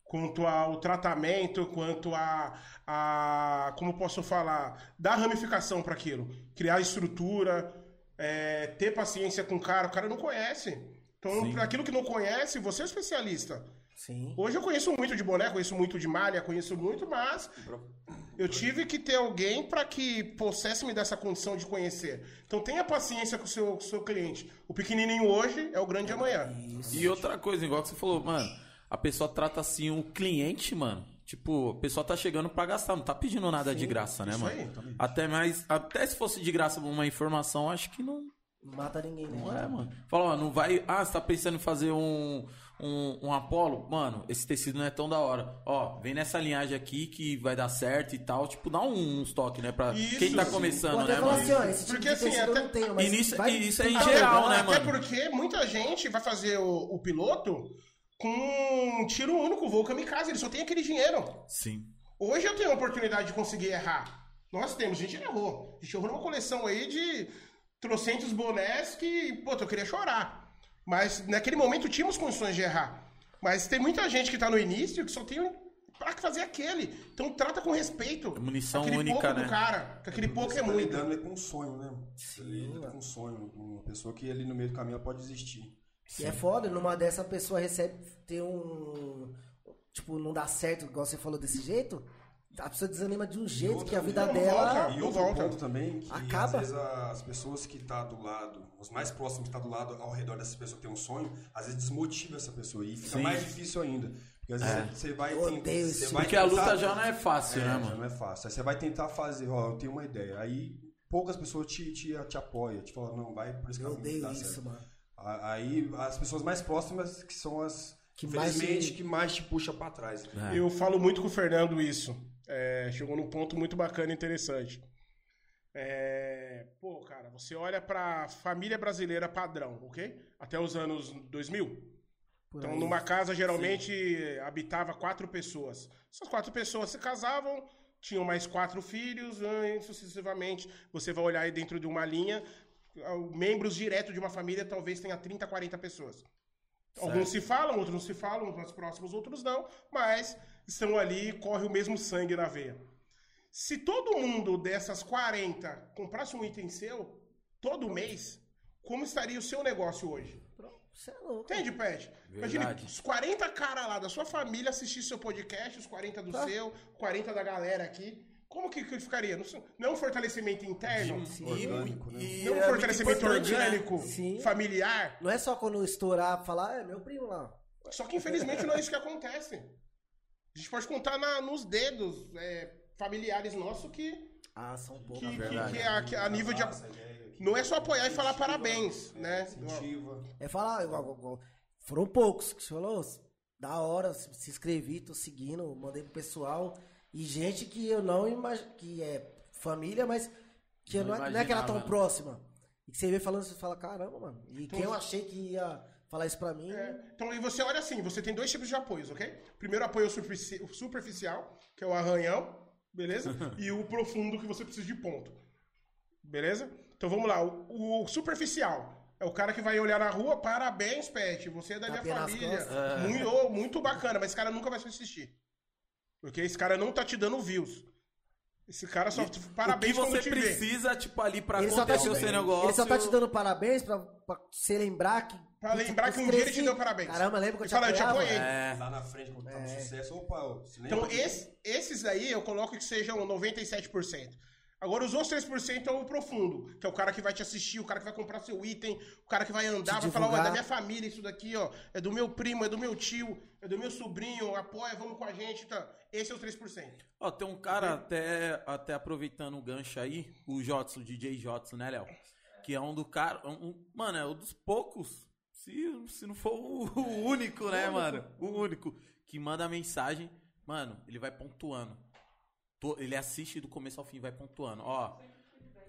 Quanto ao tratamento, quanto a, a como posso falar, dar ramificação para aquilo. Criar estrutura, é, ter paciência com o cara. O cara não conhece. Então, para aquilo que não conhece, você é especialista. Sim. Hoje eu conheço muito de boné, conheço muito de malha, conheço muito, mas eu tive que ter alguém para que pudesse me dar essa condição de conhecer. Então tenha paciência com o seu, com o seu cliente. O pequenininho hoje é o grande amanhã. E outra coisa, igual que você falou, mano, a pessoa trata assim o cliente, mano. Tipo, a pessoa tá chegando pra gastar, não tá pedindo nada de graça, né, isso mano? aí. Até mais, até se fosse de graça uma informação, acho que não, Não mata ninguém, né? não é, mano. Fala, ó, não vai. Ah, você tá pensando em fazer um, um, um Apollo? Mano, esse tecido não é tão da hora. Ó, vem nessa linhagem aqui que vai dar certo e tal. Tipo, dá um, uns toques, né? Pra Isso, quem tá começando, até né, mano? assim, ó, esse tipo Porque, de assim, até- não tenho, mas E nisso- vai- isso é em Até- geral, né, Até mano? porque muita gente vai fazer o, o piloto com um tiro único, voo kamikaze, ele só tem aquele dinheiro. Sim. Hoje eu tenho a oportunidade de conseguir errar. Nós temos, a gente errou. A gente errou numa coleção aí de trocentos bonés que, pô, eu queria chorar. Mas naquele momento tínhamos condições de errar. Mas tem muita gente que tá no início que só tem pra fazer aquele. Então trata com respeito. É munição aquele única, pouco né? do cara. Que aquele pouco Você é tá muito. lidando com um sonho, né? Você lida com um sonho, uma pessoa que ali no meio do caminho pode desistir. E é foda, numa dessa a pessoa recebe, tem um. Tipo, não dá certo, igual você falou desse jeito. A pessoa desanima de um jeito que a vida dela. volta. E outro volta. ponto também, que Acaba. às vezes as pessoas que tá do lado, os mais próximos que tá do lado, ao redor dessa pessoa que tem um sonho, às vezes desmotiva essa pessoa e fica Sim. mais difícil ainda. Porque às vezes você vai Eu ten- odeio você isso. vai Porque a luta tentar- já não é fácil, É, né, já mano? não é fácil. Aí você vai tentar fazer, ó, eu tenho uma ideia. Aí poucas pessoas te, te, te apoiam, te falam, não, vai por esse Eu caminho que odeio dá isso, certo. mano. Aí as pessoas mais próximas que são as Que mais infelizmente te- que mais te puxa pra trás. É. Eu falo muito com o Fernando isso. É, chegou num ponto muito bacana e interessante. É, pô, cara, você olha pra família brasileira padrão, ok? Até os anos 2000. Por Então, aí. numa casa, geralmente, habitava quatro pessoas. Essas quatro pessoas se casavam, tinham mais quatro filhos, e sucessivamente. Você vai olhar aí dentro de uma linha, ah, membros diretos de uma família talvez tenha 30, 40 pessoas. Alguns se falam, outros não se falam, uns mais próximos, outros não, mas estão ali, corre o mesmo sangue na veia. Se todo mundo dessas 40 comprasse um item seu, todo mês, como estaria o seu negócio hoje? Você é louco. Entende, Pet? Imagine Verdade. os 40 caras lá da sua família assistir seu podcast, os 40 do Tá. seu, 40 da galera aqui. Como que, que ficaria? Não, não é um fortalecimento interno? Orgânico, né? E Não um é fortalecimento né? orgânico, Sim. familiar? Não é só quando estourar, falar, é meu primo lá. Só que infelizmente não é isso que acontece. A gente pode contar na- nos dedos é, familiares nossos que, Ah, são poucos. que, que, verdade. que a, que a nível de. Que Não é só apoiar e falar parabéns, né? incentiva. É falar, igual, igual- igual- foram poucos que você falou, da hora, se inscrevi, tô seguindo, mandei pro pessoal. E gente que eu não imagino, que é família, mas que eu Não não, é- não é que era tão próxima. E que você vê falando, você fala, caramba, mano. E quem eu achei que ia falar isso pra mim, É, Então, e você olha assim, você tem dois tipos de apoios, ok? Primeiro apoio superfici- o superficial, que é o arranhão, beleza? e o profundo, que você precisa de ponto. Beleza? Então vamos lá, o, o superficial. É o cara que vai olhar na rua, parabéns, Pet, você é da minha Tapinha nas família. costas. Muito, oh, muito bacana, mas esse cara nunca vai te assistir. Porque esse cara não tá te dando views. Esse cara só. parabéns o que você te vê. precisa, tipo, ali pra ele só, tá te, acontecer o seu negócio. ele só tá te dando parabéns pra, pra você lembrar que. Pra lembrar que um dia ele te deu parabéns. Caramba, lembra que eu Ele te fala, eu te apoiei. É, Lá na frente, quando tá no sucesso, opa, ó, se lembra Então, esse- esses aí eu coloco que sejam 97%. Agora, os outros 3% é o profundo, que é o cara que vai te assistir, o cara que vai comprar seu item, o cara que vai andar, Te vai falar, ó, é da minha família isso daqui, ó, é do meu primo, é do meu tio, é do meu sobrinho, apoia, vamos com a gente, tá? Esse é os 3%. Ó, tem um cara, até, até aproveitando o gancho aí, o Jotson, o DJ Jotson, né, Léo? Que é um do cara. Um- mano, é um dos poucos. Se, se não for o, o único, né, mano? O único. Que manda mensagem. Mano, ele vai pontuando. To- Ele assiste do começo ao fim, vai pontuando. Ó.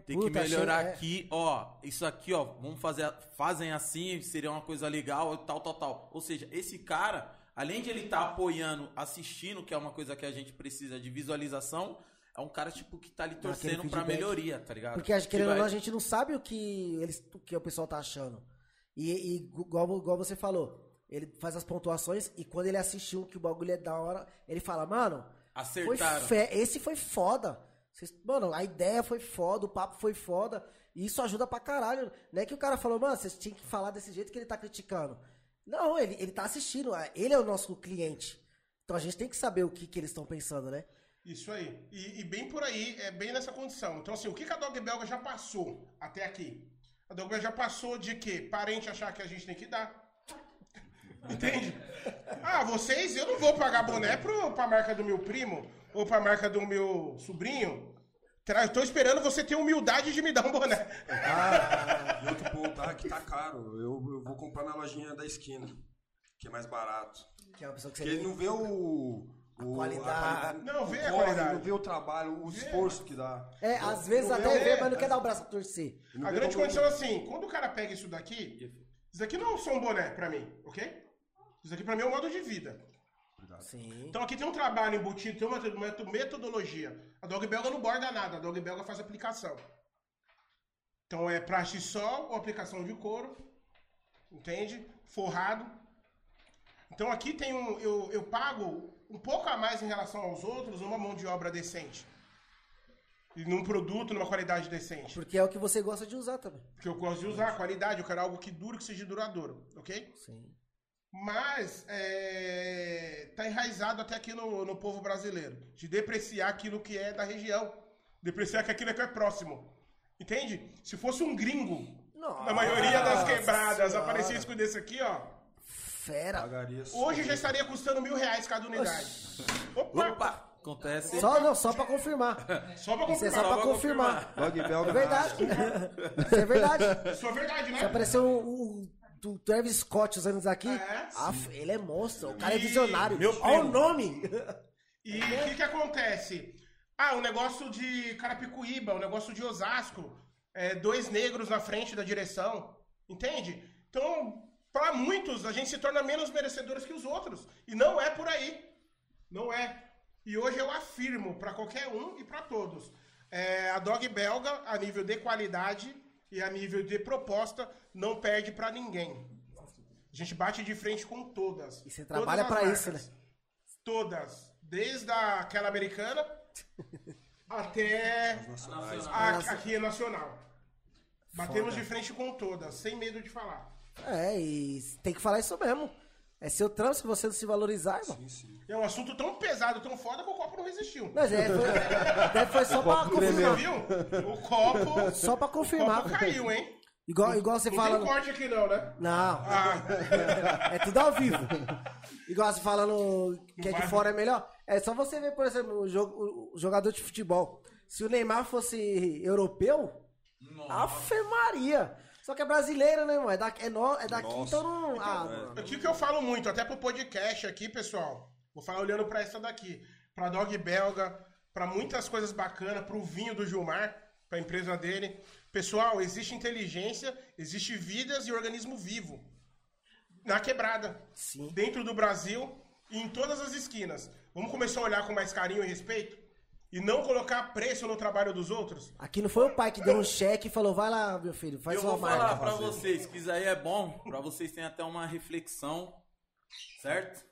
Tem que Puta, melhorar achei- é. aqui, ó. Isso aqui, ó. Vamos fazer. Fazem assim, seria uma coisa legal, tal, tal, tal. Ou seja, esse cara, além de ele estar apoiando, assistindo, que é uma coisa que a gente precisa de visualização, é um cara, tipo, que tá ali Dá aquele torcendo pra feedback. melhoria, tá ligado? Porque, acho que, querendo Que ou não, a gente não sabe o que, eles, o que o pessoal tá achando. E, e igual, igual você falou, ele faz as pontuações e quando ele assistiu que o bagulho é da hora, ele fala, mano, foi Acertaram. esse foi foda. Vocês- mano, a ideia foi foda, o papo foi foda. E isso ajuda pra caralho. Não é que o cara falou, mano, vocês tinham que falar desse jeito que ele tá criticando. Não, ele, ele tá assistindo. Ele é o nosso cliente. Então a gente tem que saber o que, que eles estão pensando, né? Isso aí. E, e bem por aí, é bem nessa condição. Então, assim, o que, que a Dog Belga já passou até aqui? A Belga já passou de quê? Parente achar que a gente tem que dar. Entende? Ah, vocês, eu não vou pagar boné pro, pra marca do meu primo ou pra marca do meu sobrinho. Eu tô esperando você ter humildade de me dar um boné. E outro ponto, ah, que tá caro. Eu, eu vou comprar na lojinha da esquina, que é mais barato. Que é uma pessoa que Porque ele não vê o. o- qualidade. Não vê a corre, qualidade. Não vê o trabalho, o esforço que dá. É, às vezes até vê- vê, mas não quer dar o braço a torcer. A vê grande condição é assim, quando o cara pega isso daqui, isso daqui não é só um boné pra mim, ok? Isso daqui pra mim é um modo de vida. Sim. Então aqui tem um trabalho embutido, tem uma meto- metodologia. A Dog Belga não borda nada, a Dog Belga faz aplicação. Então é praxe sol ou aplicação de couro, entende? Forrado. Então aqui tem um, eu, eu pago um pouco a mais em relação aos outros numa mão de obra decente. E num produto, numa qualidade decente. Porque é o que você gosta de usar também. Porque eu gosto de usar qualidade, eu quero algo que dure, que seja duradouro, ok? Sim. Mas é, tá enraizado até aqui no, no povo brasileiro. De depreciar aquilo que é da região. Depreciar que aquilo que é próximo. Entende? Se fosse um gringo, na maioria das quebradas, Senhora. aparecesse com desse aqui, ó. Fera. Hoje já estaria custando mil reais cada unidade. Opa! Opa! Acontece. Só, não, só pra confirmar. Só pra Isso é confirmar. só pra confirmar. Belga. É verdade. Isso é verdade. Isso é verdade, né? Se apareceu o, o- o Travis Scott usando isso aqui, É. af, ele é monstro. O cara é E- visionário. meu Olha o nome. E o que, que acontece? Ah, o negócio de Carapicuíba, o negócio de Osasco, é, dois negros na frente da direção, entende? Então, para muitos, a gente se torna menos merecedores que os outros. E não é por aí. Não é. E hoje eu afirmo para qualquer um e para todos. É, a Dog Belga, a nível de qualidade e a nível de proposta, não perde para ninguém. A gente bate de frente com todas. E você trabalha marcas. isso, né? Todas. Desde a- aquela americana até a, aqui é nacional. Batemos de frente com todas, sem medo de falar. É, e tem que falar isso mesmo. É seu trampo se você não se valorizar, irmão. Sim, sim. É um assunto tão pesado, tão foda que o copo não resistiu. Mas é, foi, deve foi só pra copo Você confirmar. viu? O copo, Só pra o confirmar. copo caiu, hein? Igual, igual você Não fala. tem corte aqui não, né? Não, Ah, é tudo ao vivo. Igual você falando que é de fora é melhor. É só você ver, por exemplo, o, jogo- o jogador de futebol. Se o Neymar fosse europeu, Afe Maria. Só que é brasileiro, né, irmão? É daqui, é no- é daqui Nossa. então não. Ah, mano. aqui que eu falo muito, até pro podcast aqui, pessoal. Vou falar olhando pra essa daqui. Pra Dog Belga, pra muitas coisas bacanas, pro vinho do Gilmar, pra empresa dele. Pessoal, existe inteligência, existe vidas e organismo vivo. Na quebrada. Sim. Dentro do Brasil e em todas as esquinas. Vamos começar a olhar com mais carinho e respeito? E não colocar preço no trabalho dos outros? Aqui não foi o pai que deu um cheque e falou: vai lá, meu filho, faz eu sua vou marca. falar pra vocês que isso aí é bom, pra vocês terem até uma reflexão, certo?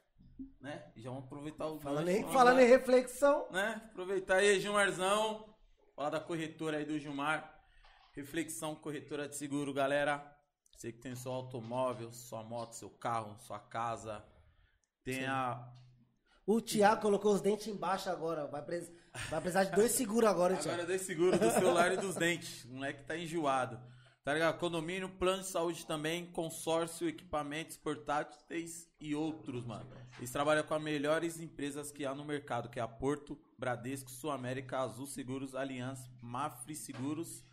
Né? E já vamos aproveitar o Falando, em, falando em reflexão, né? Aproveitar aí, Gilmarzão, falar da corretora aí do Gilmar. Reflexão corretora de seguro, galera. Você que tem seu automóvel, sua moto, seu carro, sua casa, tenha o Thiago colocou os dentes embaixo agora. Vai, pres- vai precisar de dois seguros agora, Thiago. Agora dê seguro do celular e dos dentes. O moleque tá enjoado. Tá ligado? Condomínio, plano de saúde também, consórcio, equipamentos portáteis e outros, mano. Eles trabalham com as melhores empresas que há no mercado, que é a Porto, Bradesco, Sul América, Azul Seguros, Aliança, Mafre Seguros,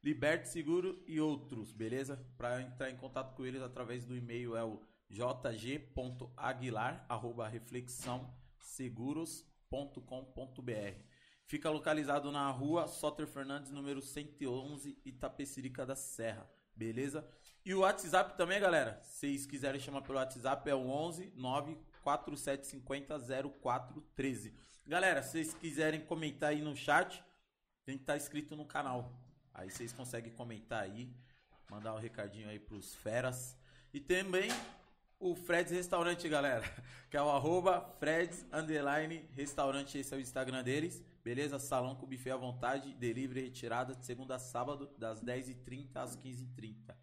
Liberte Seguro e outros, beleza? Para entrar em contato com eles através do e-mail é o jg.aguilar@reflexãoseguros.com.br. Fica localizado na rua Soter Fernandes, número 111, Itapecerica da Serra, beleza? E o WhatsApp também, galera. Se vocês quiserem chamar pelo WhatsApp é o 11 94750 0413. Galera, se vocês quiserem comentar aí no chat, tem que estar inscrito no canal. Aí vocês conseguem comentar aí, mandar um recadinho aí pros feras. E também o Freds Restaurante, galera. Que é o arroba Freds Underline Restaurante. Esse é o Instagram deles. Beleza? Salão com buffet à vontade. Delivery retirada de segunda a sábado, das 10h30 às 15h30.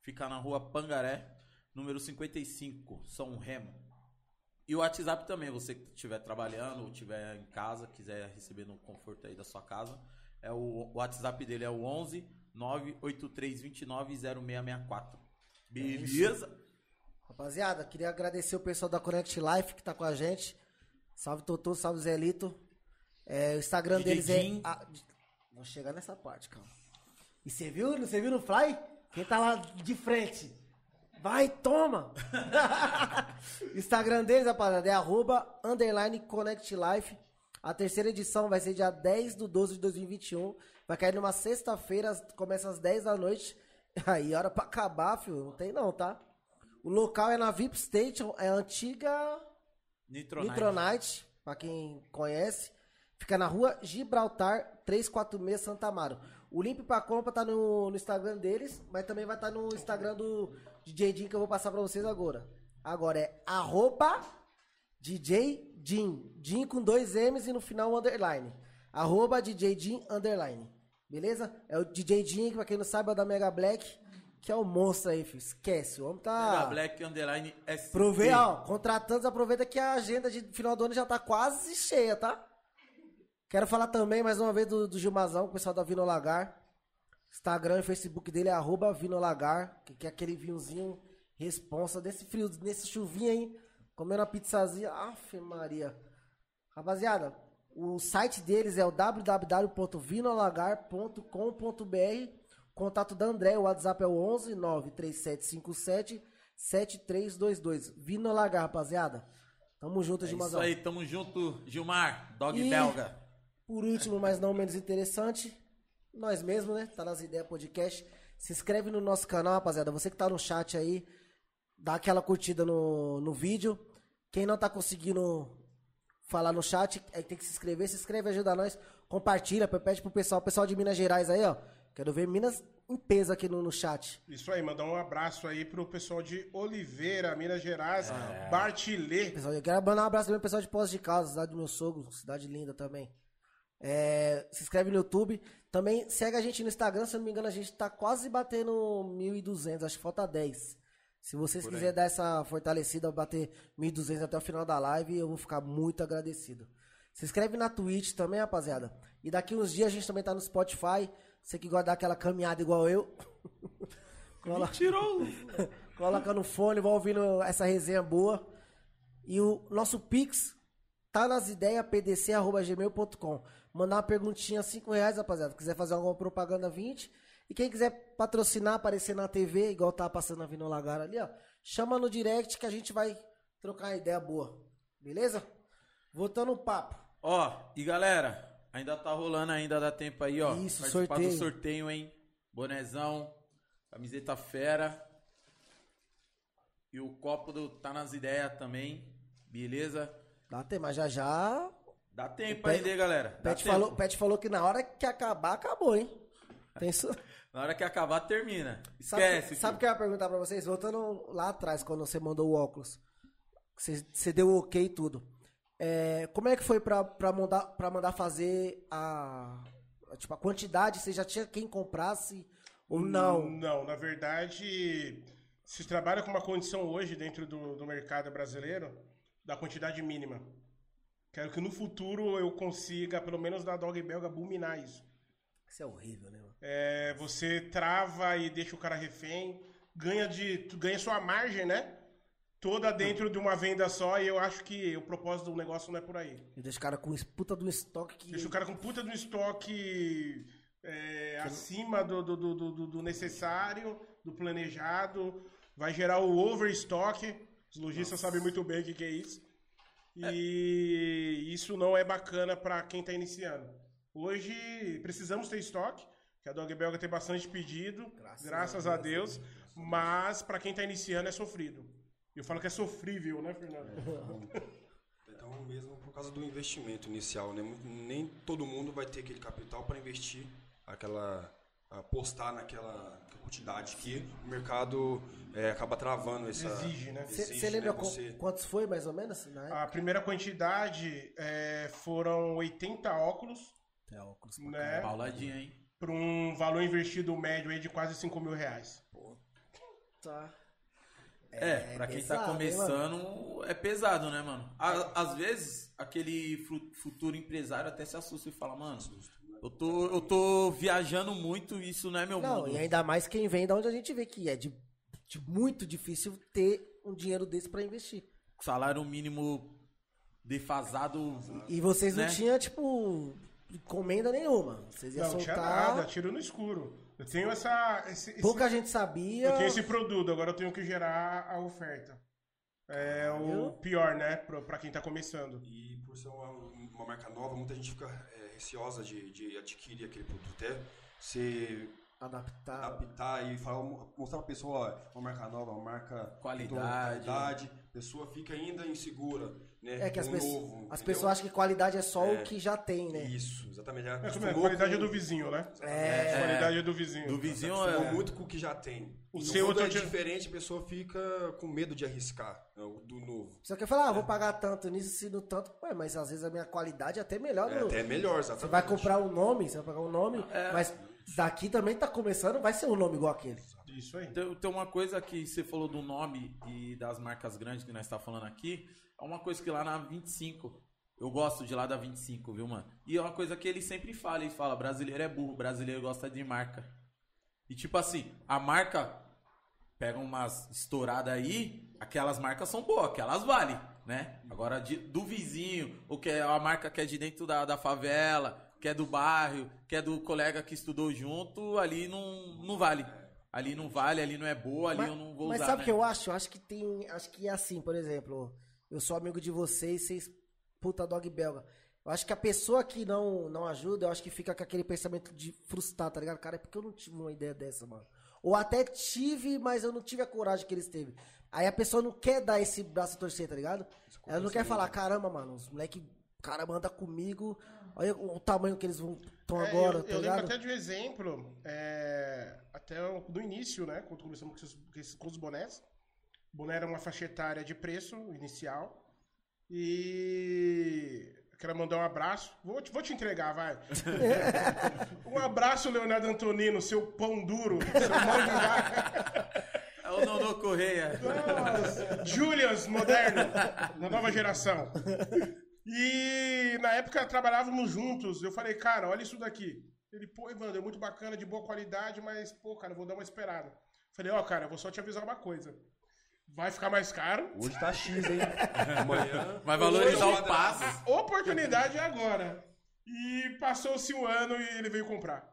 Fica na rua Pangaré, número 55, São Remo. E o WhatsApp também, você que estiver trabalhando ou estiver em casa, quiser receber no conforto aí da sua casa, é o, o WhatsApp dele é o 11 98329 0664. Beleza? Rapaziada, queria agradecer o pessoal da Connect Life que tá com a gente. Salve Totô, salve Zelito. É, o Instagram DJ deles é. A- Vou chegar nessa parte, calma. E você viu? Você viu no Fly? Quem tá lá de frente? Vai, toma! Instagram deles, rapaziada, é arroba underline Connect Life. A terceira edição vai ser dia 10 do 12 de 2021. Vai cair numa sexta-feira, começa às 10 da noite. Aí, hora pra acabar, filho. Não tem não, tá? O local é na VIP Station, é a antiga Nitronite. Nitronite, pra quem conhece. Fica na rua Gibraltar 346 Santa Amaro. O link pra compra tá no, no Instagram deles, mas também vai estar no Instagram do DJ Jim que eu vou passar pra vocês agora. Agora é arroba DJ Jim. Jim com dois M's e no final underline. Arroba DJ Jim underline. Beleza? É o DJ Jim, que pra quem não sabe é o da Mega Black, que é o monstro aí, filho. Esquece, o homem tá... Mega Black Underline ST. Aproveita, ó, contratantes, aproveita que a agenda de final do ano já tá quase cheia, tá? Quero falar também mais uma vez do, do Gilmazão, o pessoal da Vino Lagar. Instagram e Facebook dele é arroba Vino Lagar, que, que é aquele vinhozinho responsa desse frio, nesse chuvinho aí, comendo uma pizzazinha. Aff, Maria. Rapaziada, o site deles é o www.vinolagar.com.br. Contato da André, o WhatsApp é o 11 93757 7322. Vino Lagar, rapaziada. Tamo junto, É isso Gilmazão. aí, tamo junto, Gilmar, dog E- belga. Por último, mas não menos interessante, nós mesmos, né? Tá nas ideias podcast. Se inscreve no nosso canal, rapaziada. Você que tá no chat aí, dá aquela curtida no, no vídeo. Quem não tá conseguindo falar no chat, aí tem que se inscrever. Se inscreve, ajuda nós. Compartilha, pede pro pessoal, pessoal de Minas Gerais aí, ó. Quero ver Minas em peso aqui no, no chat. Isso aí, mandar um abraço aí pro pessoal de Oliveira, Minas Gerais, É. Bartilê. Pessoal, eu quero mandar um abraço também pro pessoal de Poços de Caldas, cidade do meu sogro, cidade linda também. É, se inscreve no YouTube. Também segue a gente no Instagram, se eu não me engano, a gente tá quase batendo 1.200, acho que falta 10. Se vocês quiserem dar essa fortalecida, bater 1.200 até o final da live, eu vou ficar muito agradecido. Se inscreve na Twitch também, rapaziada. E daqui uns dias a gente também tá no Spotify. Você que gosta de dar aquela caminhada igual eu. Cola- Tirou. Coloca no fone, vai ouvindo essa resenha boa. E o nosso Pix tá nas ideias, pdc.gmail.com. Mandar uma perguntinha, 5 reais, rapaziada. Quiser fazer alguma propaganda, 20. E quem quiser patrocinar, aparecer na TV, igual tá passando a Vino Lagar ali, ó. Chama no direct que a gente vai trocar uma ideia boa. Beleza? Voltando o papo. Ó, e galera, ainda tá rolando, ainda dá tempo aí, ó. Isso, Participar sorteio. do sorteio, hein? Bonezão, camiseta fera. E o copo do Tá nas ideias também, beleza? Dá tempo, mas já já. Dá tempo ainda, hein, galera. Dá Pet tempo. falou, Pet falou que na hora que acabar, acabou, hein? Tem isso. Na hora que acabar, termina. Esquece. sabe o que eu ia perguntar pra vocês? Voltando lá atrás, quando você mandou o óculos. Você, você deu ok e tudo. É, como é que foi pra, pra, mandar, pra mandar fazer a. Tipo, a quantidade? Você já tinha quem comprasse ou não? Não, na verdade, se trabalha com uma condição hoje dentro do, do mercado brasileiro da quantidade mínima. Quero que no futuro eu consiga, pelo menos da Dog Belga, bulminar isso. Isso é horrível, né? É, você trava e deixa o cara refém, ganha de ganha sua margem, né? Toda dentro de uma venda só, e eu acho que o propósito do negócio não é por aí. E deixa o cara com puta do estoque que. Deixa o cara com puta do estoque é, acima do, do, do, do- necessário, do planejado, vai gerar o overstock. Os lojistas sabem muito bem o que, que é isso. E isso não é bacana para quem está iniciando. Hoje precisamos ter estoque, que a Dog Belga tem bastante pedido, graças, a Deus, mas para quem está iniciando é sofrido. Eu falo que é sofrível, né, Fernando? Então, mesmo por causa do investimento inicial, né? Nem todo mundo vai ter aquele capital para investir, aquela apostar naquela quantidade que o mercado é, acaba travando essa. Exige, né? Você exige, lembra né, você- quantos foi, mais ou menos? Na época? A primeira quantidade é, foram 80 óculos, É, óculos né? Pauladinha, hein? Para um valor investido médio aí de quase 5 mil reais. Tá. É, pra quem pesado, tá hein, começando, é pesado, né, mano? À- Às vezes, aquele futuro empresário até se assusta e fala, mano, eu tô, eu tô viajando muito e isso não é meu Não, mundo. e ainda mais quem vem da onde a gente vê que é de, de muito difícil ter um dinheiro desse pra investir. Salário mínimo defasado. E vocês não Né? tinham, tipo, encomenda nenhuma. Vocês iam Não, tinha soltar. nada, tiro no escuro. Eu tenho essa. Esse, esse- Pouca gente sabia. eu tenho esse produto, agora eu tenho que gerar a oferta. É o pior, né? Pra, pra quem tá começando. E por ser uma, uma marca nova, muita gente fica é, receosa de, de adquirir aquele produto. Até você Adaptar. adaptar e falar, mostrar pra pessoa ó, uma marca nova, uma marca Qualidade. qualidade. A pessoa fica ainda insegura, né? É que as, pessoas- novo, as pessoas acham que qualidade é só É. o que já tem, né? Isso, exatamente. Já É, é, a qualidade com- é do vizinho, né? É. A qualidade é do vizinho. Do vizinho é. muito com o que já tem. O O seu eu é diferente, a pessoa fica com medo de arriscar né, o do novo. Você quer falar, ah, vou pagar tanto nisso, se no tanto. Ué, mas às vezes a minha qualidade é até melhor. É no- até melhor, exatamente. Você vai comprar um nome, você vai pagar um nome, É. mas daqui também tá começando, vai ser um nome igual aquele. Isso aí. Tem, tem uma coisa que você falou do nome e das marcas grandes que nós está falando aqui. É uma coisa que lá na 25. Eu gosto de lá da 25, viu, mano? E é uma coisa que ele sempre fala. Ele fala: brasileiro é burro, brasileiro gosta de marca. E tipo assim, a marca pega umas estouradas aí, aquelas marcas são boas, aquelas valem, né? Agora de- do vizinho, ou que é a marca que é de dentro da, da favela, que é do bairro, que é do colega que estudou junto, ali não, não vale. Ali não vale, ali não é boa, ali mas, eu não vou mas usar. sabe o né? que eu acho? Eu acho que tem. Acho que é assim, por exemplo, eu sou amigo de vocês, vocês. Puta dog belga. Eu acho que a pessoa que não, não ajuda, eu acho que fica com aquele pensamento de frustrar, tá ligado? Cara, é porque eu não tive uma ideia dessa, mano. Ou até tive, mas eu não tive a coragem que eles teve. Aí a pessoa não quer dar esse braço a torcer, tá ligado? Ela não quer falar, caramba, mano, os moleque, cara, manda comigo. Olha o tamanho que eles vão estão É, agora, eu, tá eu lembro até de um exemplo, é, até no início, né? Quando começamos com, esses- com os bonés. O boné era uma faixa etária de preço inicial. E eu quero mandar um abraço. Vou te, vou te entregar, vai. um abraço, Leonardo Antonino, seu pão duro, seu vaca. É o Nonô Correia. Nossa, Julius moderno, da nova geração. E na época trabalhávamos juntos. Eu falei, cara, olha isso daqui. Ele, pô, Evandro, é muito bacana, de boa qualidade, mas, pô, cara, eu vou dar uma esperada. Falei, ó, cara, eu vou só te avisar uma coisa. Vai ficar mais caro. Hoje tá X, hein? Amanhã. Vai valorizar Hoje o passo. A oportunidade é agora. E passou-se um ano e ele veio comprar.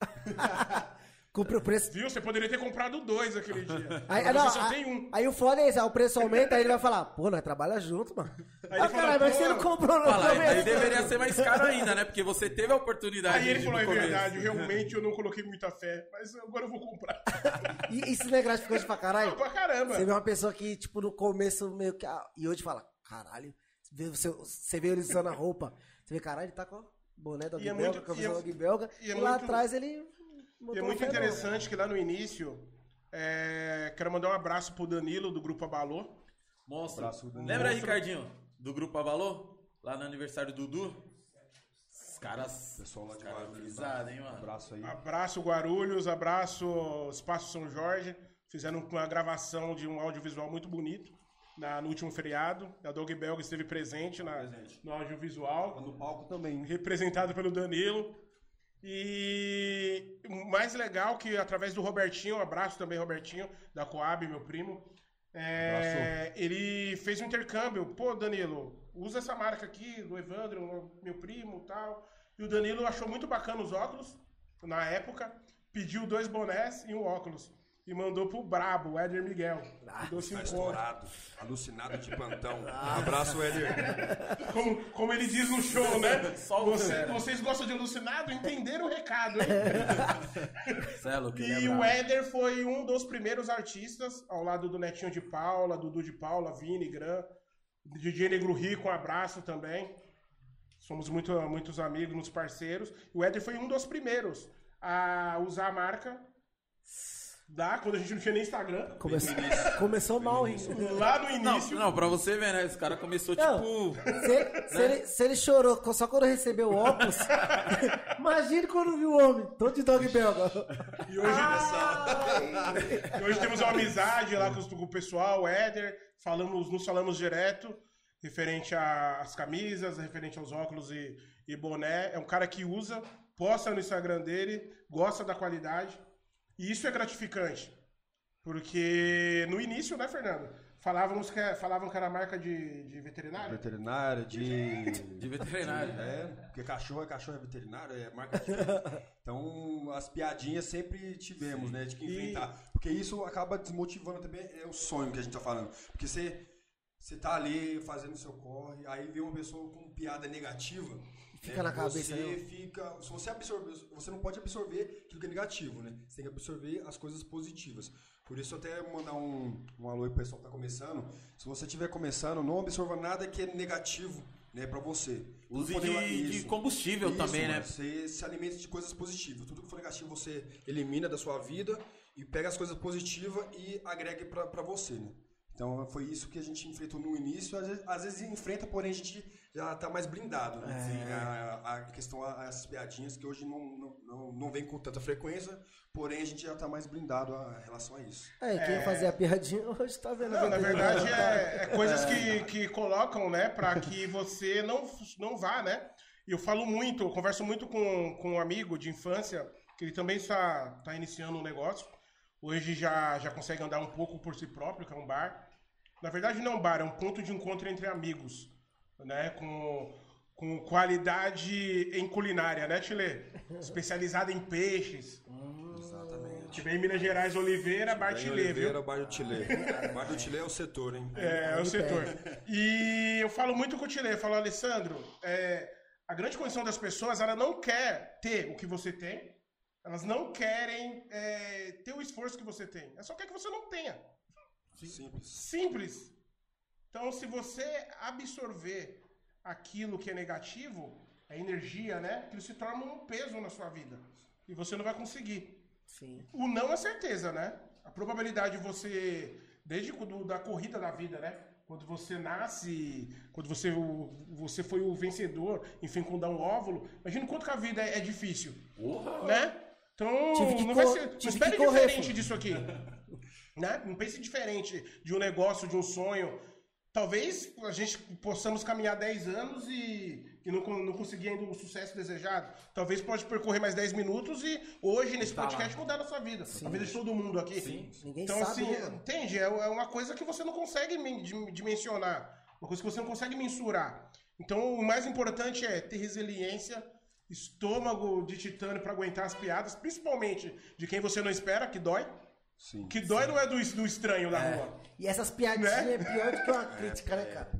Cumpre o preço. Viu? Você poderia ter comprado dois aquele dia. Aí, não, você só a- tem um. aí o foda é esse, aí o preço aumenta, aí ele vai falar, pô, nós trabalha junto, mano. Aí Ah, ele fala, caralho, mas você não comprou no Fala, aí, começo. aí deveria ser mais caro ainda, né? Porque você teve a oportunidade. Aí ele falou, é verdade, realmente eu não coloquei muita fé, mas agora eu vou comprar. E isso não é gratificante pra caralho? pra caramba. Você vê uma pessoa que, tipo, no começo meio que. ah, E hoje fala, caralho, você, você vê ele usando a roupa. Você vê, caralho, ele tá com boné da E é belga, muito- camisa e é- belga. e E, é lá muito- atrás ele. E é muito interessante que lá no início, é, quero mandar um abraço pro Danilo, do Grupo Abalô. Monstro. Lembra, Monstro. Ricardinho, do Grupo Avalô? Lá no aniversário do Dudu? Os caras. Pessoal lá de Guarulhos, frisaram, hein, mano? Abraço aí. Abraço Guarulhos, abraço Espaço São Jorge. Fizeram uma gravação de um audiovisual muito bonito na- no último feriado. A Dog Belga esteve presente, na- Presente. no audiovisual. No palco também. representado pelo Danilo. E o mais legal que através do Robertinho, um abraço também, Robertinho, da Coab, meu primo. é, ele fez um intercâmbio. Pô, Danilo, usa essa marca aqui do Evandro, meu primo e tal. E o Danilo achou muito bacana os óculos na época, pediu dois bonés e um óculos. E mandou pro Brabo, o Éder Miguel. Deu Tá estourado. Alucinado de plantão. Abraço, Éder. como, como ele diz no show, né? Só o Você- vocês gostam de alucinado? Entenderam o recado, hein? Cê é louco, ele é E o. Éder foi um dos primeiros artistas, ao lado do Netinho de Paula, Dudu de Paula, Vini, Gran, DJ Negro Rico, um abraço também. Somos muito, muitos amigos, muitos parceiros. O Éder foi um dos primeiros a usar a marca da, quando a gente não tinha nem Instagram. Começou, começou mal, hein? Lá no Não, início. não, pra você ver, né? Esse cara começou Não. tipo. Se, se ele, se ele chorou só quando recebeu o óculos, imagine quando viu o homem, todo de dog belga. E hoje, e hoje temos uma amizade lá com, com o pessoal, o Éder, falamos, nos falamos direto, referente às camisas, referente aos óculos e, e boné. É um cara que usa, posta no Instagram dele, gosta da qualidade. E isso é gratificante. Porque no início, né, Fernando? Falávamos que, é- falavam que era marca de, de veterinário. Veterinário, de. De veterinário. É, porque cachorro é cachorro, é veterinário, é marca de. Então, as piadinhas sempre tivemos, né? De que E- enfrentar. Porque isso acaba desmotivando também, é o sonho que a gente tá falando. Porque você. Você tá ali fazendo seu corre, aí vem uma pessoa com piada negativa, Fica É, na cabeça, Você né? fica. Se você absorver. Você não pode absorver aquilo que é negativo, né? Você tem que absorver as coisas positivas. Por isso, até mandar um, um alô aí pro pessoal que tá começando. Se você estiver começando, não absorva nada que é negativo, né, pra você. Use de, de combustível Isso, também, né? mano, Você se alimenta de coisas positivas. Tudo que for negativo você elimina da sua vida e pega as coisas positivas e agrega pra, pra você, né? Então foi isso que a gente enfrentou no início. Às vezes, às vezes enfrenta, porém a gente já tá mais blindado, né? É. A, a questão, a- essas piadinhas que hoje não, não, não, não vem com tanta frequência, porém a gente já tá mais blindado a relação a isso. É, quem fazia a piadinha hoje tá vendo. Não, na verdade é, é coisas que, que colocam, né, pra que você não, não vá, né? E eu falo muito, eu converso muito com, com um amigo de infância, que ele também está tá iniciando um negócio. Hoje já, já consegue andar um pouco por si próprio, que é um bar. Na verdade não é um bar, é um ponto de encontro entre amigos, né? Com, com qualidade em culinária, né, Chile? Especializada em peixes. Exatamente. Tiver em Minas Gerais, Oliveira, Bar Chile, viu? Chile. Bar do Chile é o setor, hein? É, é o setor. E eu falo muito com o Tilê, eu falo, Alessandro, é, a grande condição das pessoas, ela não quer ter o que você tem, elas não querem é, ter o esforço que você tem, ela só quer que você não tenha. Simples. Simples. Então, se você absorver aquilo que é negativo, a energia, né, aquilo se torna um peso na sua vida. E você não vai conseguir. Sim. O não é certeza, né? A probabilidade de você, desde quando da corrida da vida, né? Quando você nasce, quando você, o- você foi o vencedor, enfim, quando dá um óvulo, imagina quanto que a vida é, é difícil, Porra! né? Então, não vai ser, não espere correr, diferente filho. disso aqui. né? Não pense diferente de um negócio, de um sonho. Talvez a gente possamos caminhar 10 anos e, e não, não conseguir ainda o sucesso desejado. Talvez pode percorrer mais 10 minutos e hoje, nesse Tá podcast, mudar a nossa vida. A vida de todo mundo aqui. Ninguém Então, sabe, assim, né, mano? entende? É é uma coisa que você não consegue men- dim- dimensionar. Uma coisa que você não consegue mensurar. Então, o mais importante é ter resiliência, estômago de titânio para aguentar as piadas, principalmente de quem você não espera, que dói. Sim. Que dói não é do, do estranho da rua. E essas piadinhas Né? é pior do que uma crítica, né, cara?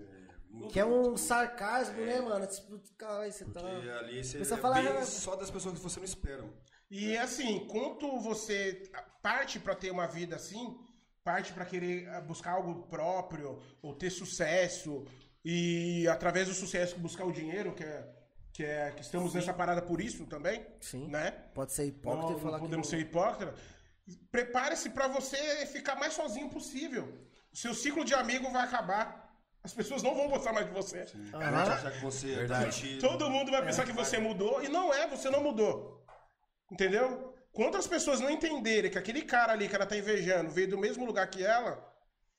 Que é um sarcasmo, né, mano? Tipo, cara, você tá. Ali você é falar, bem né? só das pessoas que você não espera. E assim, quanto você parte para ter uma vida assim, parte para querer ah, buscar algo próprio, ou ter sucesso, e através do sucesso buscar o dinheiro, que é que, é, que estamos nessa parada por isso também, Sim. né? Pode ser hipócrita Não, e falar não podemos que. ser hipócritas. Prepare-se para você ficar mais sozinho possível. O seu ciclo de amigo vai acabar. As pessoas não vão gostar mais de você. A gente achar que você é curtido. Todo mundo vai pensar que você mudou e não é, você não mudou. Entendeu? Quantas pessoas não entenderem que aquele cara ali que ela tá invejando veio do mesmo lugar que ela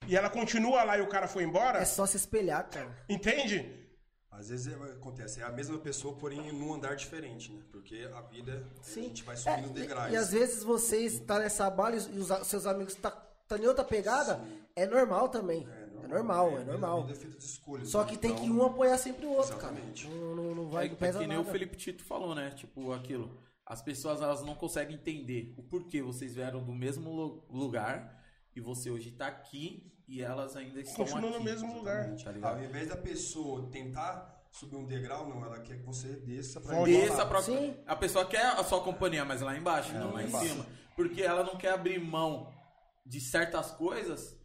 e ela continua lá e o cara foi embora, É só se espelhar, cara. entende? Às vezes é- acontece, é a mesma pessoa, porém num andar diferente, né? Porque a vida, a Sim. gente vai É, subindo e- degraus. e, às vezes você está nessa bala e os a- seus amigos tá, tá em outra pegada, é normal também. É normal, é, A normal. vida é feita de escolhas. Só que tem então, que um apoiar sempre o outro, Exatamente. cara. Não, não, não vai, É, não é pesa que nem nada. o Felipe Tito falou, né? Tipo, aquilo. As pessoas elas não conseguem entender o porquê vocês vieram do mesmo lu- lugar e você hoje tá aqui e elas ainda estão Continua no aqui. mesmo lugar. Tá ligado? Ao invés da pessoa tentar subir um degrau, não, ela quer que você desça pra Volte. Desça lá. pra... Sim. A pessoa quer a sua companhia, mas lá embaixo, não lá em embaixo. cima. Porque ela não quer abrir mão de certas coisas,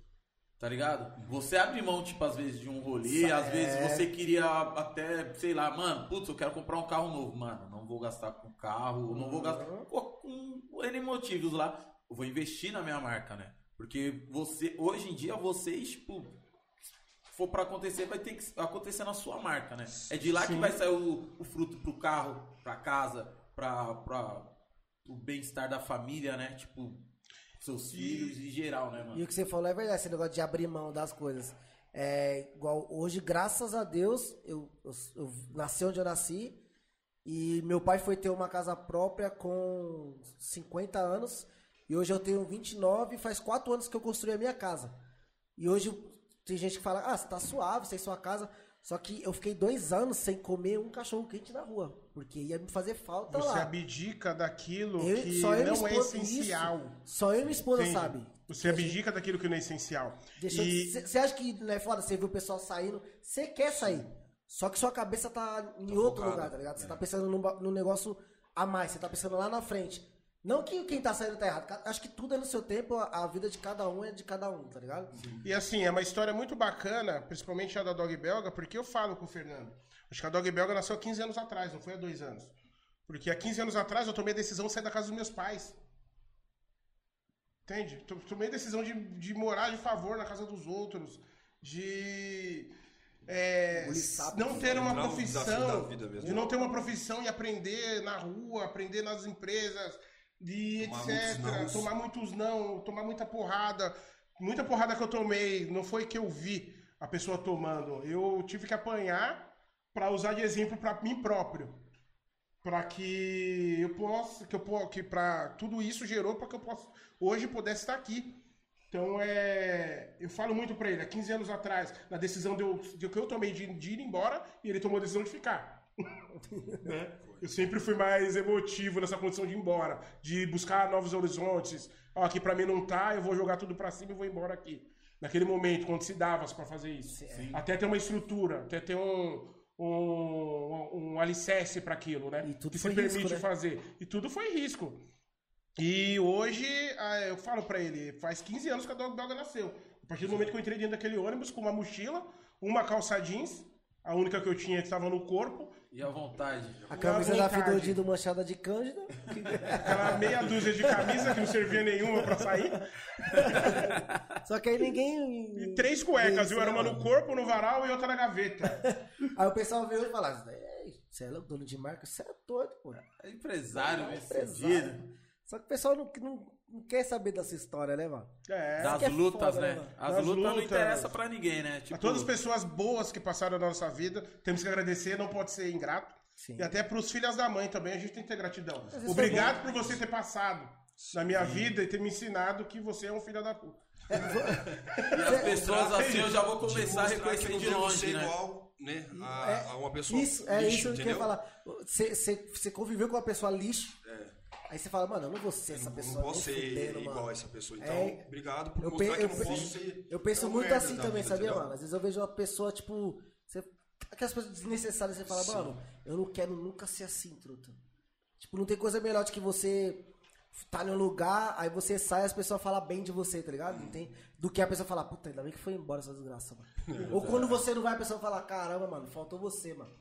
tá ligado? Você abre mão, tipo, às vezes de um rolê, às vezes você queria até, sei lá, mano, putz, eu quero comprar um carro novo. Mano, não vou gastar com carro, não vou gastar com, com N motivos lá. Eu vou investir na minha marca, né? Porque você, hoje em dia, vocês, tipo, for pra acontecer, vai ter que acontecer na sua marca, né? É de lá que vai sair o, o fruto pro carro, pra casa, pra, pra o bem-estar da família, né? Tipo, seus filhos em geral, né, E mano? o que você falou é verdade, esse negócio de abrir mão das coisas. É igual hoje, graças a Deus, eu, eu, eu nasci onde eu nasci e meu pai foi ter uma casa própria com 50 anos e hoje eu tenho 29 e faz 4 anos que eu construí a minha casa. E hoje tem gente que fala, ah, você tá suave, você tem sua casa. Só que eu fiquei dois anos sem comer um cachorro quente na rua, porque ia me fazer falta Você lá. abdica daquilo Eu- que só eu minha não é essencial. isso, só eu e minha esposa Entende? sabe. Você abdica daquilo que não é essencial. E Você acha que não é foda? Você viu o pessoal saindo, você quer sair. Só que sua cabeça tá em outro focada, lugar, tá ligado? Você é. tá pensando num, num negócio a mais, você tá pensando lá na frente. Não que quem tá saindo tá errado. Acho que tudo é no seu tempo, a, vida de cada um é de cada um, tá ligado? E assim, é uma história muito bacana, principalmente a da Dog Belga, porque eu falo com o Fernando. Acho que a Dog Belga nasceu há 15 anos atrás, não foi há dois anos. Porque há 15 anos atrás eu tomei a decisão de sair da casa dos meus pais. Entende? To- Tomei a decisão de, de morar de favor na casa dos outros, de é, sapo. não ter uma profissão, da vida mesmo. de não ter uma profissão e aprender na rua, aprender nas empresas, de Tomar etc. muitos. Tomar muitos não, tomar muita porrada. Muita porrada que eu tomei, não foi que eu vi a pessoa tomando. Eu tive que apanhar para usar de exemplo para mim próprio. Para que eu possa, que eu po- que para tudo isso gerou para que eu possa hoje pudesse estar aqui. Então é, eu falo muito para ele, há 15 anos atrás, na decisão de, eu, de que eu tomei de, de ir embora e ele tomou a decisão de ficar. né? Eu sempre fui mais emotivo nessa condição de ir embora, de buscar novos horizontes. Ó, aqui pra mim não tá, eu vou jogar tudo pra cima e vou embora aqui. Naquele momento, quando se dava pra fazer isso. Até ter uma estrutura, até ter um, um, um alicerce pra aquilo, né? E tudo que se permite risco, né? fazer. E tudo foi risco. E hoje, eu falo pra ele, faz 15 anos que a Dog Belga nasceu. A partir do momento que eu entrei dentro daquele ônibus com uma mochila, uma calça jeans, a única que eu tinha que estava no corpo, E à vontade. A camisa da vontade. Fidodido manchada de cândida. aquela meia dúzia de camisa que não servia nenhuma pra sair, Só que aí ninguém. e três cuecas, viu? Era uma né, no corpo, no varal e outra na gaveta. Aí o pessoal veio e falava: "Ei, você é louco, dono de marca? Você é doido, pô. É empresário, É nesse empresário. sentido. Só que o pessoal não, não, não quer saber dessa história, né, mano? É. Das é lutas, foda, né? né? As Das lutas não lutas. interessa pra ninguém, né? Tipo, A todas as pessoas boas que passaram na nossa vida, temos que agradecer, não pode ser ingrato. Sim. E até pros filhos da mãe também, a gente tem que ter gratidão. Obrigado por você ter passado na minha vida e ter me ensinado que você é um filho da puta. E as pessoas assim eu já vou começar a reconhecer de longe, né? igual, né, a, a uma pessoa Isso, é lixo, isso que eu ia falar. Você conviveu com uma pessoa lixo. Aí você fala, mano, eu não vou ser essa É. Não, pessoa. não posso nem ser fudendo, igual mano. a essa pessoa. Então, É, obrigado por Eu, mostrar pe- que eu, eu não posso ser. eu penso tão muito assim também, vida, sabia, mano? Às vezes eu vejo uma pessoa, tipo. Você, aquelas coisas desnecessárias, você fala, mano, eu não quero nunca ser assim, truta. Tipo, não tem coisa melhor do que você tá num lugar, aí você sai e as pessoas falam bem de você, tá ligado? Não tem, do que a pessoa falar, puta, ainda bem que foi embora essa desgraça, mano. Ou quando você não vai, a pessoa fala, caramba, mano, faltou você, mano.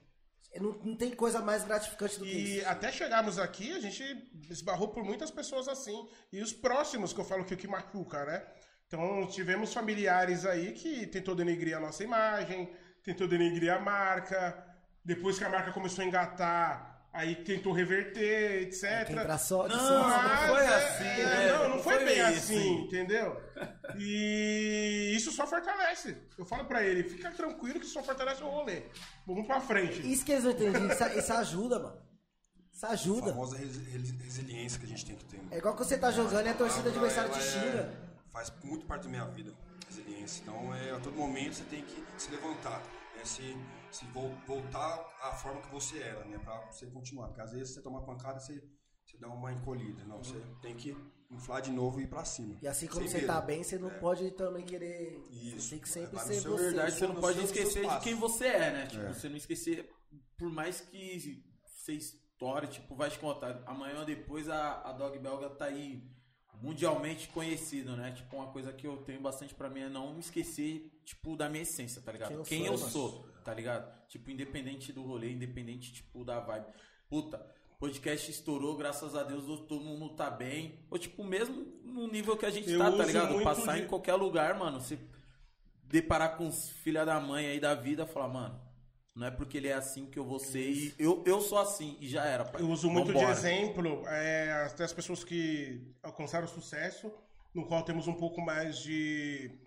Não, não tem coisa mais gratificante do que E isso. até chegarmos aqui, a gente esbarrou por muitas pessoas assim. E os próximos, que eu falo que o que machuca, né? Então, tivemos familiares aí que tentou denegrir a nossa imagem, tentou denegrir a marca. Depois que a marca começou a engatar, aí tentou reverter, etc. Pra sorte, Não, sorte. não foi é- assim, é, né? Não, não Não foi, foi bem assim, assim. entendeu? E isso só fortalece. Eu falo pra ele, fica tranquilo que só fortalece o rolê. Vamos pra frente. Isso que eles não entendem, isso, isso ajuda, mano. Isso A ajuda. famosa resi- resi- resiliência que a gente tem que ter. né? É igual que você tá jogando e a torcida adversária te ela xinga. é- Faz muito parte da minha vida, resiliência. Então, é, a todo momento você tem que se levantar, né? se, se vol- voltar à forma que você era, né? Pra você continuar. Porque às vezes você toma pancada, você, você dá uma encolhida. Não, você tem que inflar de novo e ir pra cima. E assim como você medo. tá bem, você não pode também querer. Isso. Você tem que sempre ser você. Na verdade, você não no pode esquecer de quem você é, né? Tipo, você não esquecer, por mais que você estoure, tipo, vai te contar, amanhã ou depois a, a Dog Belga tá aí mundialmente conhecido, né? Tipo, uma coisa que eu tenho bastante pra mim é não me esquecer, tipo, da minha essência, tá ligado? Quem Quem eu eu sou, sou, tá ligado? Tipo, independente do rolê, independente, tipo, da vibe. Puta, podcast estourou, graças a Deus todo mundo tá bem. Ou, tipo, mesmo no nível que a gente Eu tá, tá ligado? Passar de- em qualquer lugar, mano, você deparar com os filha da mãe aí da vida, falar, mano, não é porque ele é assim que eu vou ser e eu, eu sou assim e já era, pai. Eu uso muito Vambora. de exemplo é, até as pessoas que alcançaram sucesso, no qual temos um pouco mais de,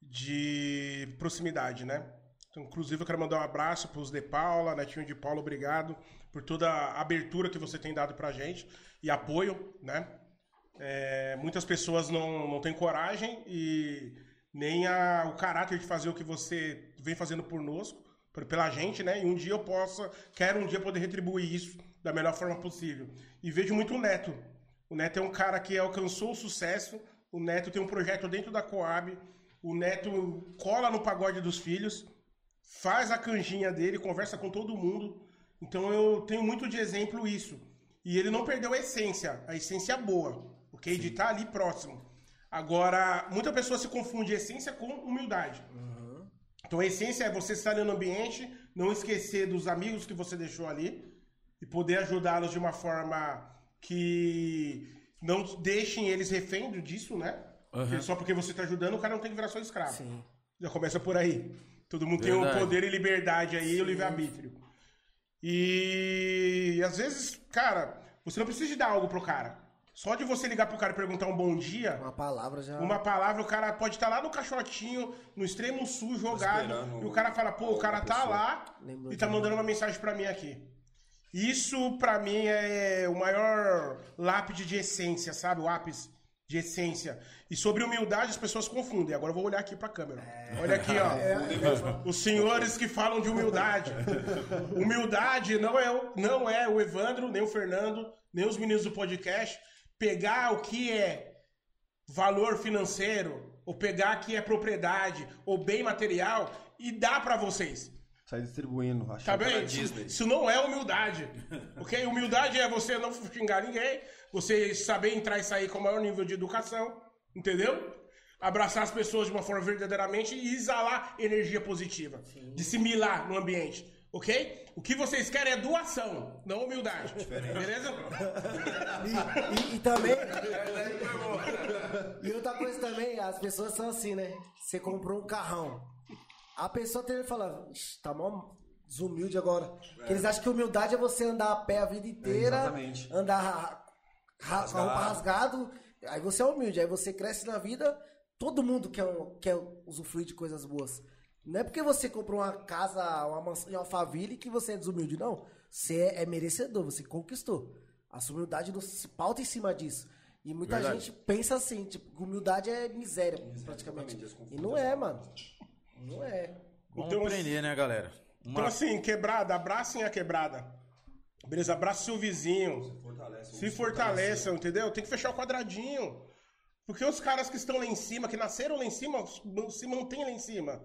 de proximidade, né? Então, inclusive, eu quero mandar um abraço para os De Paula, Netinho de Paula, obrigado por toda a abertura que você tem dado pra gente e apoio, né? É, muitas pessoas não, não têm coragem e nem a, o caráter de fazer o que você vem fazendo por nós, pela gente, né? E um dia eu possa, quero um dia poder retribuir isso da melhor forma possível. E vejo muito o Neto. O Neto é um cara que alcançou o sucesso. O Neto tem um projeto dentro da Coab. O Neto cola no pagode dos filhos. Faz a canjinha dele, conversa com todo mundo. Então eu tenho muito de exemplo isso. E ele não perdeu a essência, a essência boa, ok? De estar ali próximo. Agora, muita pessoa se confunde essência com humildade. Então a essência é você estar ali no ambiente, não esquecer dos amigos que você deixou ali e poder ajudá-los de uma forma que não deixem eles refém disso, né? Porque Só porque você está ajudando, o cara não tem que virar só escravo. Sim. Já começa por aí. Todo mundo tem Verdade. o poder e liberdade aí, o livre-arbítrio. E, às vezes, cara, você não precisa de dar algo pro cara. Só de você ligar pro cara e perguntar um bom dia, Uma palavra já. uma palavra, o cara pode estar lá no caixotinho, no extremo sul, jogado. E o cara fala, pô, o cara tá lá Lembrou e tá mandando uma mensagem pra mim aqui. Isso, pra mim, é o maior lápide de essência, sabe? O ápice de essência. E sobre humildade, as pessoas confundem. Agora eu vou olhar aqui pra câmera. Olha aqui, ó. Os senhores que falam de humildade. Humildade não é, o, não é o Evandro, nem o Fernando, nem os meninos do podcast pegar o que é valor financeiro, ou pegar que é propriedade, ou bem material, e dar pra vocês. Sai distribuindo. Tá achando que era bem? Disney. Isso não é humildade. Ok? Humildade é você não xingar ninguém, você saber entrar e sair com o maior nível de educação, entendeu? Abraçar as pessoas de uma forma verdadeiramente e exalar energia positiva. Dissimilar no ambiente. Ok? O que vocês querem é doação, não humildade. Beleza? E, e- e também. e outra coisa também, as pessoas são assim, né? Você comprou um carrão. A pessoa tem que falar, "Ixi, tá mó desumilde agora. Porque eles acham que humildade é você andar a pé a vida inteira, exatamente. andar ra- ra- com a roupa rasgado. Aí você é humilde, aí você cresce na vida, todo mundo quer, um- quer usufruir de coisas boas. Não é porque você comprou uma casa, uma mansão em Alphaville que você é desumilde, não. Você é, é merecedor, você conquistou. A sua humildade não se pauta em cima disso. E muita Verdade. gente pensa assim, tipo, humildade é miséria, praticamente. exatamente, eles E não é, mano. Não é. Vamos Então, aprender, né, galera? Uma- Então, assim, quebrada, abracem a quebrada. Beleza? Abraça seu vizinho. Fortalece. Se fortaleçam, entendeu? Tem que fechar o quadradinho. Porque os caras que estão lá em cima, que nasceram lá em cima, se mantêm lá em cima.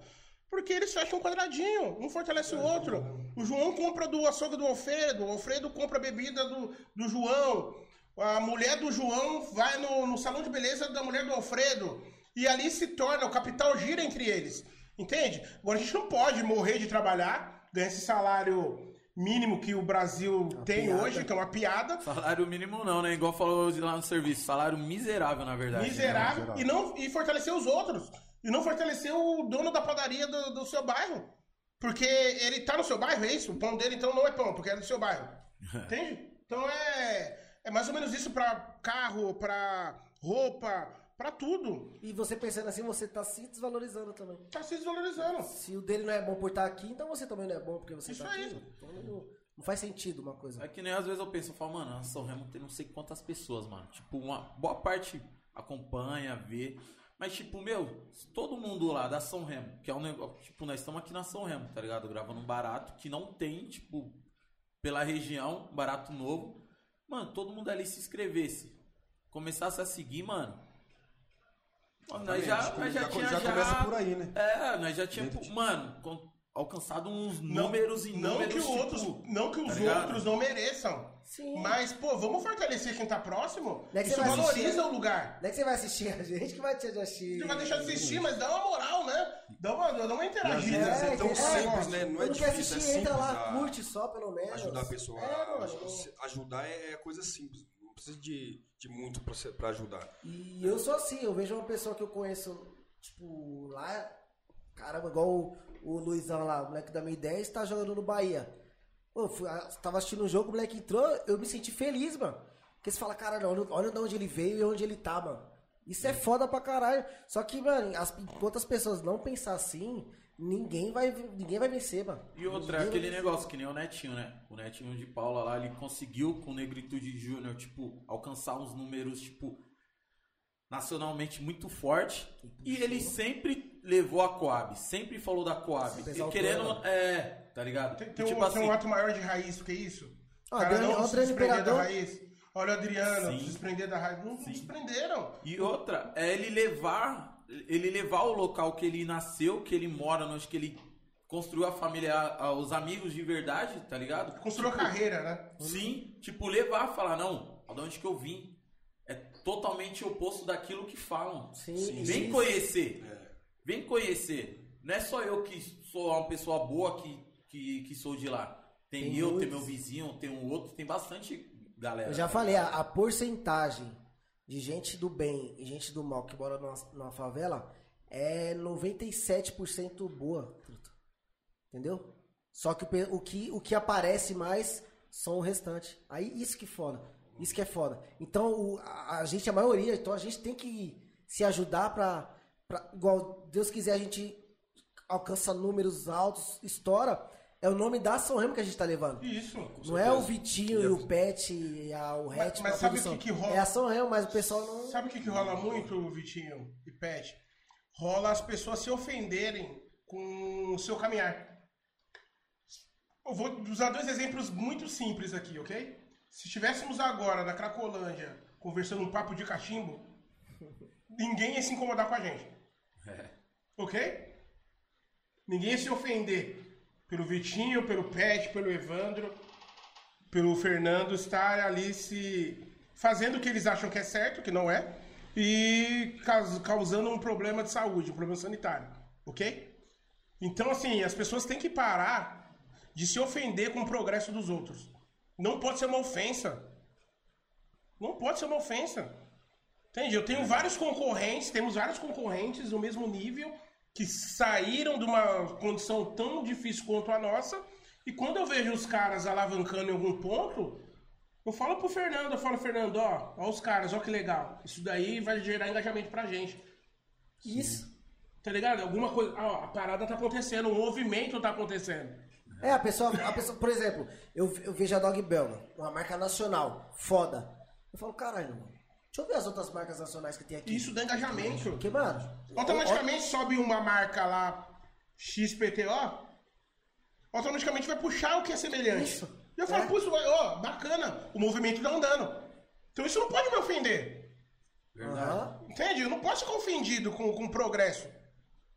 Porque eles fecham um quadradinho, um fortalece o outro. O João compra do açougue do Alfredo, o Alfredo compra a bebida do, do João. A mulher do João vai no, no salão de beleza da mulher do Alfredo. E ali se torna, o capital gira entre eles. Entende? Agora a gente não pode morrer de trabalhar, ganhar esse salário mínimo que o Brasil tem piada. hoje, que é uma piada. Salário mínimo não, né? Igual falou lá no serviço. Salário miserável, na verdade. né? miserável e não e fortalecer os outros e não fortalecer o dono da padaria do, do seu bairro porque ele tá no seu bairro é isso o pão dele então não é pão porque é do seu bairro entende então é é mais ou menos isso pra carro pra roupa pra tudo E você pensando assim, você tá se desvalorizando também. tá se desvalorizando Se o dele não é bom por estar aqui, então você também não é bom porque você Isso tá aí. aqui. Então não, não faz sentido uma coisa. É que nem às vezes eu penso, eu falo, mano, a São Remo tem não sei quantas pessoas, mano. Tipo, uma boa parte acompanha, vê. Mas, tipo, meu, se todo mundo lá da São Remo, que é um negócio. Tipo, nós estamos aqui na São Remo, tá ligado? Gravando um barato que não tem, tipo, pela região, barato novo. Mano, todo mundo ali se inscrevesse. Começasse a seguir, mano. Nós já, Exatamente, nós já, já- tinha já já, começa por aí, né? É, nós já tínhamos, de- mano, con- alcançado uns não, números e não números. que os tipo, outros não que os tá outros não mereçam Sim. mas pô vamos fortalecer quem tá próximo é que isso valoriza assistir- o lugar Não é que você vai assistir a gente que vai te assistir. Você vai deixar de assistir, mas dá uma moral, né? Dá uma, dá uma interagida. vezes é tão que- simples, né? Não é difícil, assistir, é entra simples lá, a- curte só pelo menos. Ajudar a pessoa. É, a- ajudar é, é coisa simples. Precisa de, de muito pra ajudar. E eu sou assim, eu vejo uma pessoa que eu conheço, tipo, lá, caramba, igual o, o Luizão lá, o moleque da minha ideia, está jogando no Bahia. Pô, fui, ah, tava assistindo o jogo, o moleque entrou, eu me senti feliz, mano. Porque você fala, cara, olha, olha de onde ele veio e onde ele tá, mano. Isso é foda pra caralho. Só que, mano, as, enquanto as pessoas não pensar assim, ninguém vai, ninguém vai vencer, mano. E outra, Ninguém aquele negócio, que nem o Netinho, né? O Netinho de Paula lá, ele conseguiu com o Negritude Júnior, tipo, alcançar uns números, tipo, nacionalmente muito forte. E ele sempre levou a Coab, sempre falou da Coab. E querendo, é, tá ligado? Tem, E tem tipo um, assim, tem um ato maior de raiz do que isso. Ah, cara Adriano- não se desprender da raiz. Olha o Adriano, Sim. se desprender da raiz. Não se desprenderam. E outra, é ele levar, ele levar o local que ele nasceu, que ele mora, onde que ele construiu a família, a- os amigos de verdade, tá ligado? Construiu a carreira, né? Sim, tipo, levar, falar, não, de onde que eu vim? É totalmente oposto daquilo que falam. Sim, Vem isso. conhecer. É. Vem conhecer. Não é só eu que sou uma pessoa boa que, que, que sou de lá. Tem, Tem eu, tem muitos. meu vizinho, tem um outro, tem bastante galera. Eu já falei, a, a porcentagem de gente do bem e gente do mal que mora numa, numa favela é 97% boa. Entendeu? Só que o, o que o que aparece mais são o restante. Aí isso que foda. Isso que é foda. Então o- a, a gente, a maioria, então a gente tem que se ajudar pra, pra. Igual Deus quiser, a gente alcança números altos, estoura. É o nome da São Remo que a gente tá levando. Isso. Não é o Vitinho e o Pet e a, o Hatch. mas pra sabe produção. o que que rola? É a São Remo, mas o pessoal não. Sabe o que, que rola muito, Vitinho e Pet? Rola as pessoas se ofenderem com o seu caminhar. Eu vou usar dois exemplos muito simples aqui, ok? Se estivéssemos agora na Cracolândia conversando um papo de cachimbo, ninguém ia se incomodar com a gente. É. Ok? Ninguém ia se ofender pelo Vitinho, pelo Pet, pelo Evandro, pelo Fernando estar ali se fazendo o que eles acham que é certo, que não é, e caus- causando um problema de saúde, um problema sanitário, ok? Então, assim, as pessoas têm que parar de se ofender com o progresso dos outros. Não pode ser uma ofensa. Não pode ser uma ofensa. Entende? Eu tenho vários concorrentes, temos vários concorrentes no mesmo nível que saíram de uma condição tão difícil quanto a nossa. E quando eu vejo os caras alavancando em algum ponto, eu falo pro Fernando, eu falo, Fernando, ó, ó os caras, ó que legal. Isso daí vai gerar engajamento pra gente. Isso. Tá ligado? Alguma coisa. Ó, a parada tá acontecendo, o movimento tá acontecendo. É, a pessoa, a pessoa, por exemplo, eu, eu vejo a Dog Belga, uma marca nacional, foda. Eu falo, caralho, mano, deixa eu ver as outras marcas nacionais que tem aqui. Isso dá engajamento. Porque, mano, Automaticamente sobe uma marca lá, XPTO, automaticamente vai puxar o que é semelhante. Isso. E eu falo, É. puxa, ó, bacana, o movimento tá andando. Então isso não pode me ofender. aham, Entende? Eu não posso ficar ofendido com, com o progresso.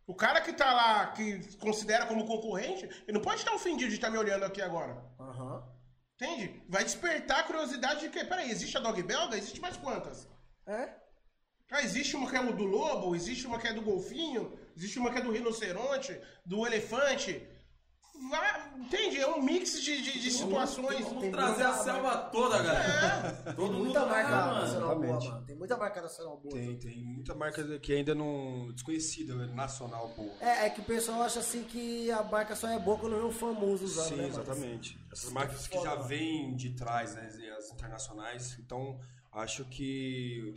O cara que tá lá, que considera como concorrente, ele não pode estar ofendido de estar me olhando aqui agora. aham. Entende? Vai despertar a curiosidade de que, peraí, existe a dog belga? Existe mais quantas? É? Ah, existe uma que é do lobo, existe uma que é do golfinho, existe uma que é do rinoceronte, do elefante. Vai, entende? É um mix de, de, de situações. Vamos Tem trazer a muita selva toda, galera. Tem Todo mundo muita lá, marca nacional boa, mano. Tem muita marca nacional boa. Tem, tem muita marca que ainda não. desconhecida, né? nacional, pô. É, é que o pessoal acha assim que a marca só é boa quando vê um famoso usando, Sim, né, exatamente. Essas marcas que já vêm de trás, né, as internacionais. Então, acho que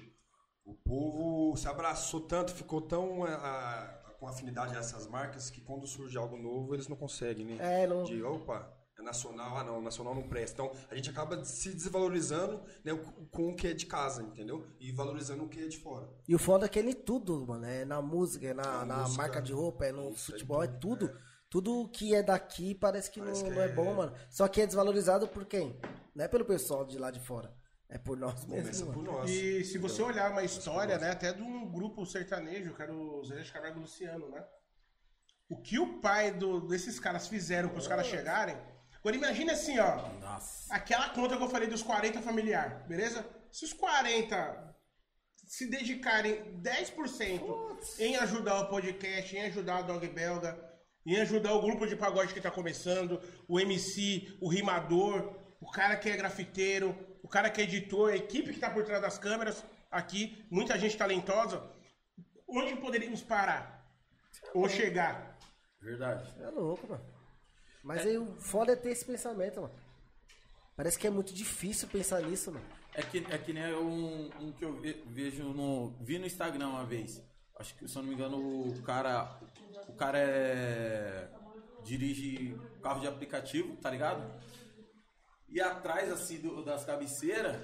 o povo se abraçou tanto, ficou tão a- com afinidade a essas marcas que quando surge algo novo, eles não conseguem, né? É, não- De, opa, é nacional, ah não, nacional não presta. Então, a gente acaba se desvalorizando né, com- o que é de casa, entendeu? E valorizando o que é de fora. E o foda é que é em tudo, mano. É na música, é na, Na na música. marca de roupa, é no Isso, é futebol, é tudo, tudo. Tudo que é daqui parece que, Parece não, que não é... é- bom, mano. Só que é desvalorizado por quem? Não é pelo pessoal de lá de fora. É por nós mesmos. por mano. nós. E se você olhar uma história, né, até de um grupo sertanejo, que era o Zé de Camargo e Luciano, né? O que o pai do- desses caras fizeram para os caras chegarem. Agora imagine assim, ó. Nossa. Aquela conta que eu falei dos 40 familiar, beleza? Se os 40 se dedicarem 10% em ajudar o podcast, em ajudar a Dog Belga, em ajudar o grupo de pagode que tá começando, o MC, o rimador, o cara que é grafiteiro, o cara que é editor, a equipe que tá por trás das câmeras aqui, muita gente talentosa, onde poderíamos parar? Ou chegar? Verdade. É louco, mano. Mas aí o foda é ter esse pensamento, mano. Parece que é muito difícil pensar nisso, mano. É que, é que nem um, um que eu ve- vejo no. Vi no Instagram uma vez. Acho que, se eu não me engano, o cara. O cara é. Dirige carro de aplicativo, tá ligado? E atrás, assim, do- das cabeceiras,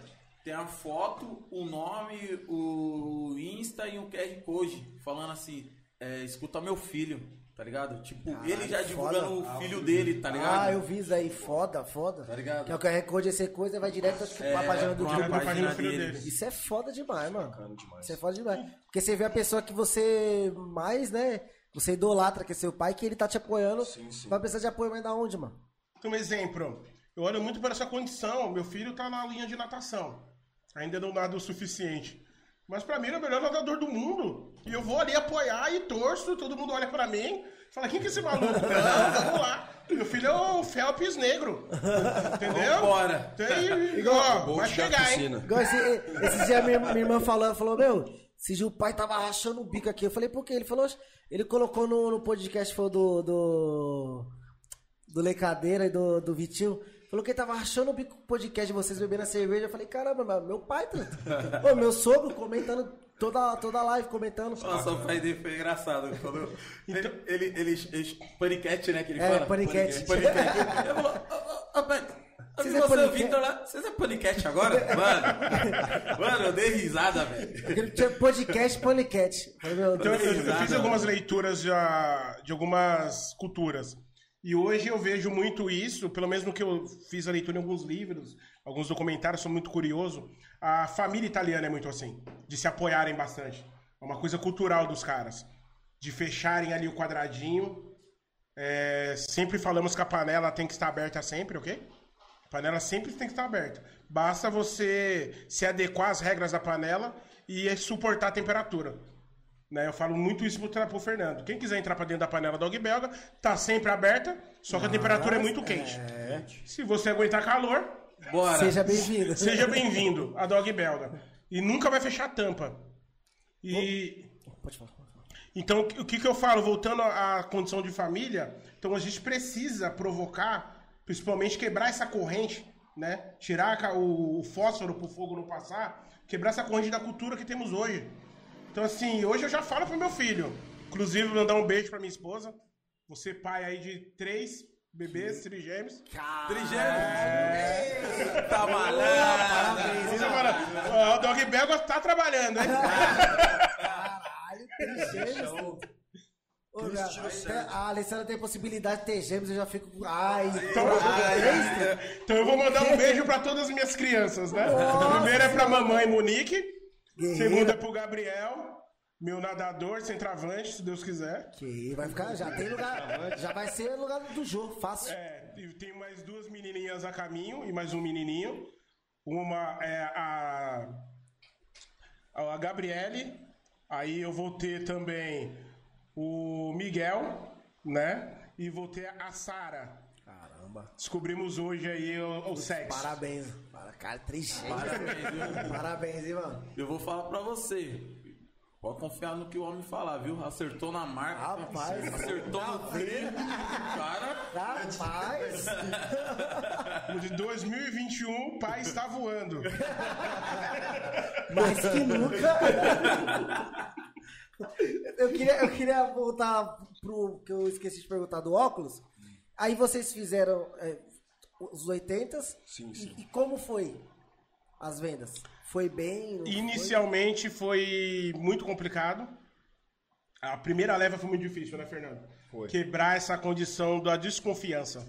tem a foto, o nome, o Insta e um QR Code. Falando assim, é, escuta meu filho, tá ligado? Tipo, ele já foda. divulgando o filho dele, tá ligado? Ah, eu vi isso aí, foda, foda. Tá ligado? Que é o QR Code, essa coisa, e vai direto que É, pra página do pra página filho dele. dele. Isso é foda demais, mano. Demais. Isso é foda demais. Porque você vê a pessoa que você mais, né, você idolatra que é seu pai, que ele tá te apoiando. Sim, sim. Vai precisar de apoio mais da onde, mano? Então, um exemplo, eu olho muito para essa condição. Meu filho tá na linha de natação. Ainda não nada o suficiente. Mas pra mim ele é o melhor nadador do mundo. E eu vou ali apoiar e torço, todo mundo olha pra mim, fala, quem que é esse maluco? Não, vamos lá. Meu filho é o Phelps negro. Entendeu? Vambora. Tem, igual, vai chegar, hein? piscina. Igual esse, esse dia minha, minha irmã falou, falou, meu, esse dia o pai tava rachando o bico aqui. Eu falei, por quê? Ele falou, ele colocou no, no podcast foi do, do. Do Lecadeira e do, do Vitinho. Falou que ele tava rachando o bico com o podcast de vocês bebendo a cerveja. Eu falei, caramba, meu pai, tanto. Ô, meu sogro comentando toda, toda a live, comentando. Nossa, o pai dele foi engraçado. Quando ele, ele, ele, ele- Paniquete, né? Que ele É, fala. paniquete. Paniquete. Eu falo, ô, Vocês é paniquete? Victor lá. Vocês é paniquete agora? Mano, mano, eu dei risada, velho. Tinha podcast, paniquete. Então, eu, eu fiz algumas leituras já de algumas culturas. E hoje eu vejo muito isso, pelo menos no que eu fiz a leitura em alguns livros, alguns documentários, sou muito curioso. A família italiana é muito assim, de se apoiarem bastante. É uma coisa cultural dos caras. De fecharem ali o quadradinho. É, sempre falamos que a panela tem que estar aberta sempre, ok? A panela sempre tem que estar aberta. Basta você se adequar às regras da panela e suportar a temperatura. Né, eu falo muito isso pro, pro Fernando. Quem quiser entrar pra dentro da panela dog belga, tá sempre aberta, só que a temperatura é muito quente. Se você aguentar calor, Bora. Seja bem-vindo. seja bem-vindo à dog belga. E nunca vai fechar a tampa. E Pode falar. então, o que, que eu falo? Voltando à condição de família, então a gente precisa provocar, principalmente quebrar essa corrente, né? Tirar o, o fósforo pro fogo não passar, quebrar essa corrente da cultura que temos hoje. Então, assim, hoje eu já falo pro meu filho. Inclusive, mandar um beijo pra minha esposa. Você pai aí de três bebês, trigêmeos. Trigêmeo. Tá malandro. Fala, ó, o Dog Belga tá trabalhando, hein? Caralho, tem gêmeos. Ô, a Alessandra tem possibilidade de ter gêmeos, eu já fico. Ai, Então, então eu vou mandar um beijo pra todas as minhas crianças, né? Primeiro é pra mamãe Monique, Guerreira. segundo é pro Gabriel, meu nadador, centroavante, se Deus quiser. que vai ficar, já tem lugar, já vai ser lugar do jogo, fácil. É, e tenho mais duas menininhas a caminho e mais um menininho. Uma é a, a Gabriele, aí eu vou ter também o Miguel, né? E vou ter a Sara. Caramba. Descobrimos hoje aí o, o sexo. Parabéns. Para- Cara, gêmeos. Parabéns, hein, mano. Eu vou falar pra você. Pode confiar no que o homem falar, viu? Acertou na marca. Rapaz. Acertou no freio. Cara. Rapaz. No de 2021, o pai está voando. Mais que nunca. Eu queria, eu queria voltar pro que eu esqueci de perguntar do óculos. Aí vocês fizeram é, os 80 Sim, e, sim. e como foi as vendas? Foi bem? não foi? Inicialmente foi muito complicado. A primeira leva foi muito difícil, né, Fernando? Foi. Quebrar essa condição da desconfiança.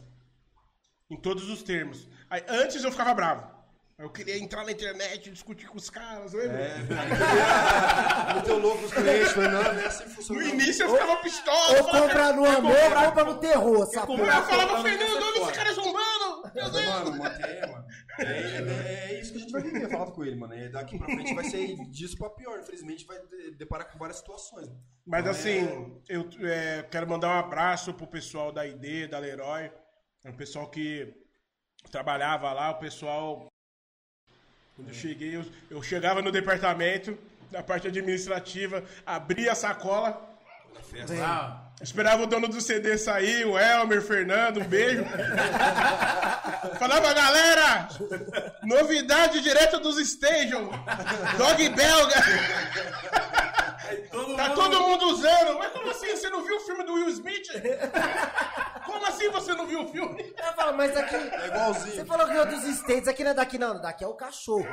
Em todos os termos. Aí, antes eu ficava bravo. Eu queria entrar na internet, discutir com os caras, lembra? Meteu louco os clientes, falei, não, é assim funciona. No início eu ficava pistola. Ou compra no amor, ou compra no terror, essa Eu porra. falava, Fernando, olha esse cara zombando! Meu Deus! Mano, mantém, mano. É, é- é isso que a gente vai viver, eu falava com ele, mano. É, daqui pra frente vai ser disso pra pior. Infelizmente vai de- deparar com várias situações. Mas assim, eu é, quero mandar um abraço pro pessoal da ID, da Leroy. É um pessoal que trabalhava lá, o pessoal. Quando eu cheguei, eu, eu chegava no departamento, da parte administrativa, abria a sacola, Na festa. Ah, esperava o dono do CD sair, o Elmer, Fernando, um beijo. Falava, galera! Novidade direto dos Station! Dog belga! todo Tá mundo- todo mundo usando. Mas como assim? Você não viu o filme do Will Smith? Como assim você não viu o filme? Eu falo, mas aqui. É igualzinho. Você falou que é dos States, aqui não é daqui não, daqui é o cachorro.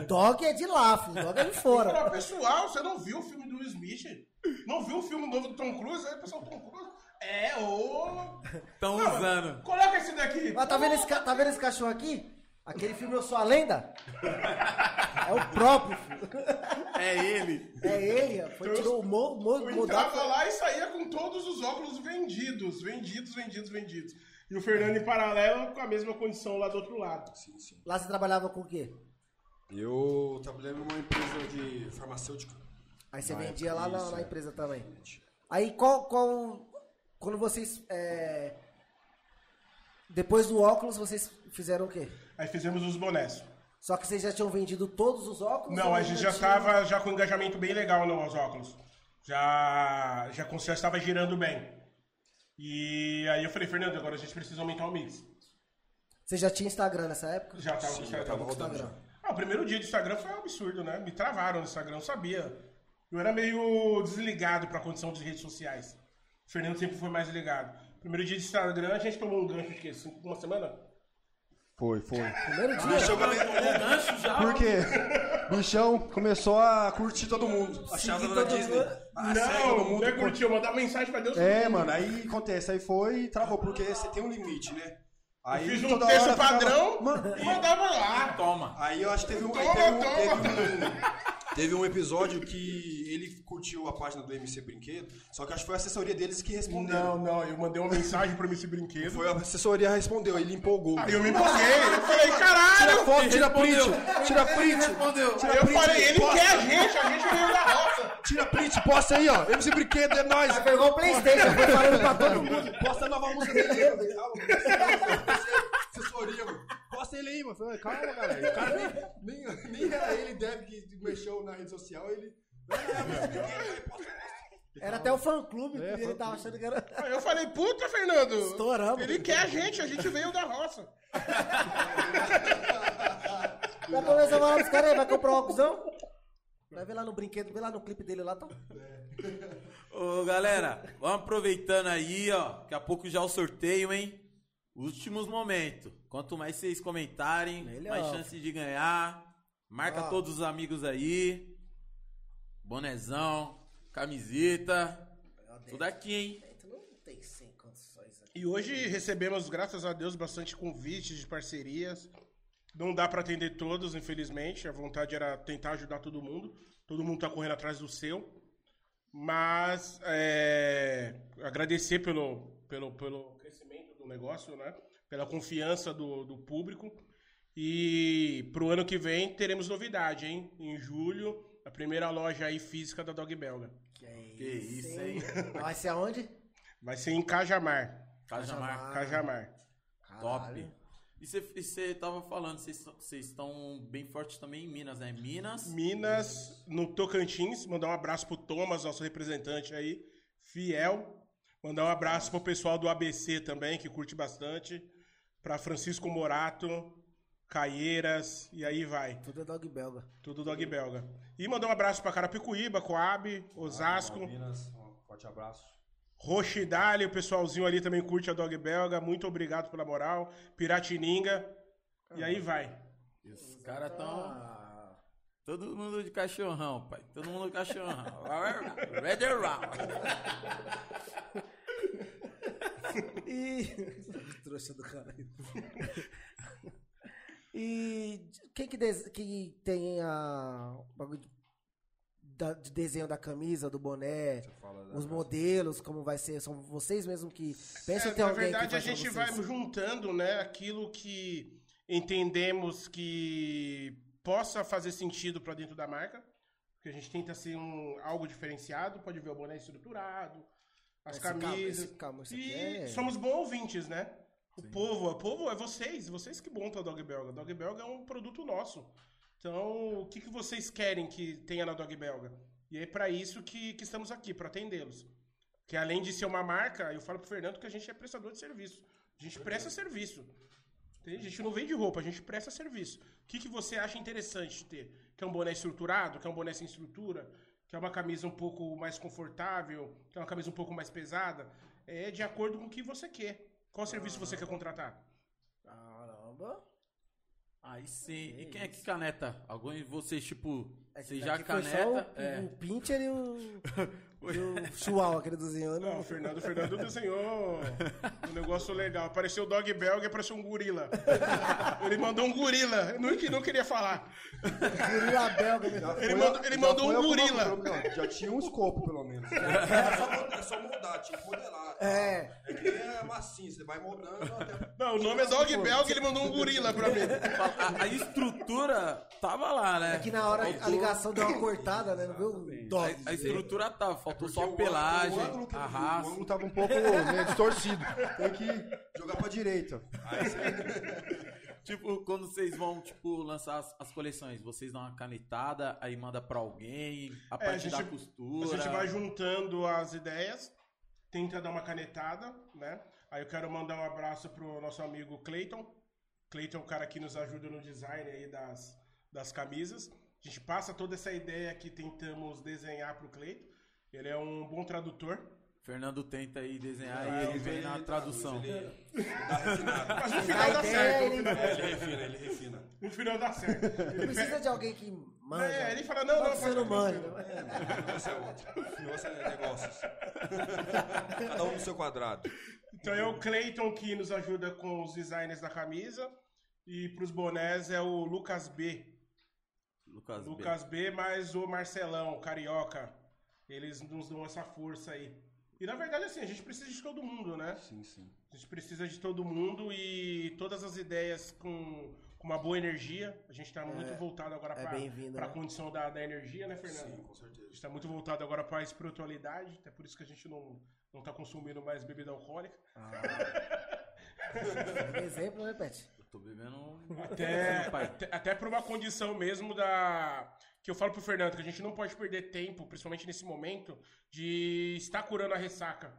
O dog é de lá, filho. O dog é de fora. Fala, pessoal, você não viu o filme do Will Smith? Não viu o filme novo do Tom Cruise? Aí o pessoal, Tom Cruise? É, ô... Tão Não, usando. Coloca esse daqui. Mas tá vendo, esse, tá vendo esse cachorro aqui? Aquele filme Eu Sou a Lenda? É o próprio, filho. É ele. É ele. Foi, tirou o mo, mo, Eu mudar. entrava lá e saía com todos os óculos vendidos. Vendidos, vendidos, vendidos. E o Fernando em paralelo com a mesma condição lá do outro lado. Sim, sim. Lá você trabalhava com o quê? Eu trabalhei numa empresa de farmacêutica. Aí você Na vendia época, lá na, isso, na é. empresa também. Aí qual, qual. Quando vocês. é, depois do óculos, vocês fizeram o quê? Aí fizemos os bonés. Só que vocês já tinham vendido todos os óculos? Não, a gente já tinha- estava já com um engajamento bem legal nos óculos. Já, já, já estava girando bem. E aí eu falei, Fernando, agora a gente precisa aumentar o mix. Você já tinha Instagram nessa época? Já estava com já Instagram. tava Instagram. Ah, o primeiro dia do Instagram foi um absurdo, né? Me travaram no Instagram, eu sabia. Eu era meio desligado pra condição de redes sociais. O Fernando sempre foi mais ligado. Primeiro dia de Instagram, a gente tomou um gancho de quê? Uma semana? Foi, foi. Primeiro dia? Bichão, já. Por quê? Bichão começou a curtir todo mundo. Achava Seguir na todo Disney. Ah, todo não, mundo. não é curtir, eu mandava mensagem pra Deus. É, mano, aí acontece, aí foi e travou, porque você tem um limite, né? Aí Fiz um texto hora ficava- padrão Mano, e mandava lá. Toma. Aí eu acho que teve um, Toma, teve, um, toma. teve, um, teve um episódio que ele curtiu a página do MC Brinquedo, só que acho que foi a assessoria deles que respondeu. Não, não, eu mandei uma mensagem pra esse brinquedo. Foi a assessoria que respondeu, ele empolgou. Aí eu me empolguei, eu falei, caralho! tira foto, tira print, tira print, respondeu. tira Aí eu print, falei, ele quer a gente, a gente veio da roça. Tira print, posta aí, ó, MC Brinquedo, é nóis. Aí pegou o Playstation, foi falando pra todo mundo. Posta a nova música dele. Assessoria, mano. Posta ele aí, mano. Falei, Calma, galera. O cara nem... Nem, nem era ele, deve, que mexeu na rede social, ele... Era até o fã clube, É, ele fã tava achando que era. Aí eu falei, puta, Fernando. Estouramos. Ele quer a gente, a gente veio da roça. Já começou a falar pros caras aí, vai comprar um óculosão? Vai ver lá no brinquedo, vê lá no clipe dele lá, tá? Ô, galera, vamos aproveitando aí, ó. Daqui a pouco já o sorteio, hein? Últimos momentos. Quanto mais vocês comentarem, Melhor. mais chance de ganhar. Marca Ó. todos os amigos aí. Bonezão, camiseta. Tudo aqui, hein? Não tem sem condições aqui. E hoje recebemos, graças a Deus, bastante convites de parcerias. Não dá pra atender todos, infelizmente. A vontade era tentar ajudar todo mundo. Todo mundo tá correndo atrás do seu. Mas é, agradecer pelo, pelo, pelo crescimento do negócio, né? Pela confiança do, do público. E pro ano que vem teremos novidade, hein? Em julho, a primeira loja aí física da Dog Belga. Que, Que isso, hein? Vai ser aonde? Vai ser em Cajamar. Cajamar. Cajamar. Top. E você tava falando, vocês estão bem fortes também em Minas, né? Minas. Minas, no Tocantins. Mandar um abraço pro Thomas, nosso representante aí, fiel. Mandar um abraço pro pessoal do ABC também, que curte bastante. Pra Francisco Morato, Caieiras, e aí vai. Tudo é dog belga. Tudo dog belga. E mandar um abraço pra Carapicuíba, Coab, Osasco, Minas, um forte abraço. Rochidale, o pessoalzinho ali também curte a dog belga. Muito obrigado pela moral. Piratininga. E aí vai. Os caras tão. Ah, Todo mundo de cachorrão, pai. Todo mundo de cachorrão. Red around. E. Trouxa do cara. E quem que, des- que tem a. o bagulho de, da- de desenho da camisa, do boné, os modelos, como vai ser? São vocês mesmos que. Pensa É, ter na alguém verdade, que a gente vai juntando né, aquilo que entendemos que possa fazer sentido para dentro da marca. Porque a gente tenta ser um, algo diferenciado, pode ver o boné estruturado, as Esse camisas. esse cabo, isso e é- somos bons ouvintes, né? O povo, o povo é vocês, vocês que montam a Dog Belga. Dog Belga é um produto nosso. Então, o que, que vocês querem que tenha na Dog Belga? E é para isso que, que estamos aqui, para atendê-los. Que além de ser uma marca, eu falo pro Fernando que a gente é prestador de serviço. A gente presta serviço. A gente não vende roupa, a gente presta serviço. O que, que você acha interessante de ter? Quer um boné estruturado? Quer um boné sem estrutura? Quer uma camisa um pouco mais confortável? Quer uma camisa um pouco mais pesada? É de acordo com o que você quer. Qual serviço você quer contratar? Caramba. Aí sim. E quem é que caneta? Algum de vocês, tipo, você já foi só caneta? o, É. o Pincher e o. o Chihuahua, aquele desenhou. Não, o Fernando, o Fernando desenhou um negócio legal. Apareceu o dog belga e apareceu um gorila. Ele mandou um gorila. Eu não, não queria falar. gorila belga. né? Ele Foi- mandou, ele já mandou um gorila. não, Já tinha um escopo, pelo menos. É só, mo- é só moldar, tinha que modelar. tá? É. É que nem a massinha, você vai moldando até. Não, o nome é dog belga e ele mandou um gorila pra mim. A, a estrutura tava lá, né? Aqui na hora a Faltou- ligação deu uma cortada, né? Não viu? A, a estrutura tava, faltou só a Porque o pelagem, ângulo a ele- O raça. ângulo tava um pouco né, distorcido. Tem que jogar pra direita. Tipo, quando vocês vão, tipo, lançar as, as coleções, vocês dão uma canetada, aí manda pra alguém, a É, parte da costura. A gente vai juntando as ideias, tenta dar uma canetada, né? Aí eu quero mandar um abraço pro nosso amigo Clayton. Clayton é o cara que nos ajuda no design aí das, das camisas. A gente passa toda essa ideia que tentamos desenhar pro Clayton. Ele é um bom tradutor. Fernando tenta aí desenhar Ah, e ele vem na tradução. Ele, ele refinado. Mas no A final dá ideia certo. ele- É, ele refina, ele refina. no final dá certo. Ele Precisa de alguém que manja. É, ele fala, não, não, Você não manja. Negócio é outro. Negócio é negócios. Cada um no seu quadrado. Então é o Clayton que nos ajuda com os designs da camisa. E pros bonés é o Lucas B. Lucas, B. Lucas B, mais o Marcelão, o Carioca. Eles nos dão essa força aí. E na verdade, assim, a gente precisa de todo mundo, né? Sim, sim. A gente precisa de todo mundo e todas as ideias com, com uma boa energia. A gente tá muito voltado agora é para a né? condição da, da energia, né, Fernando? Sim, com A certeza. gente tá muito voltado agora para a espiritualidade, até por isso que a gente não, não tá consumindo mais bebida alcoólica. Exemplo, né, Pet? Tô bebendo. Até, até, até por uma condição mesmo da. Que eu falo pro Fernando, que a gente não pode perder tempo, principalmente nesse momento, de estar curando a ressaca.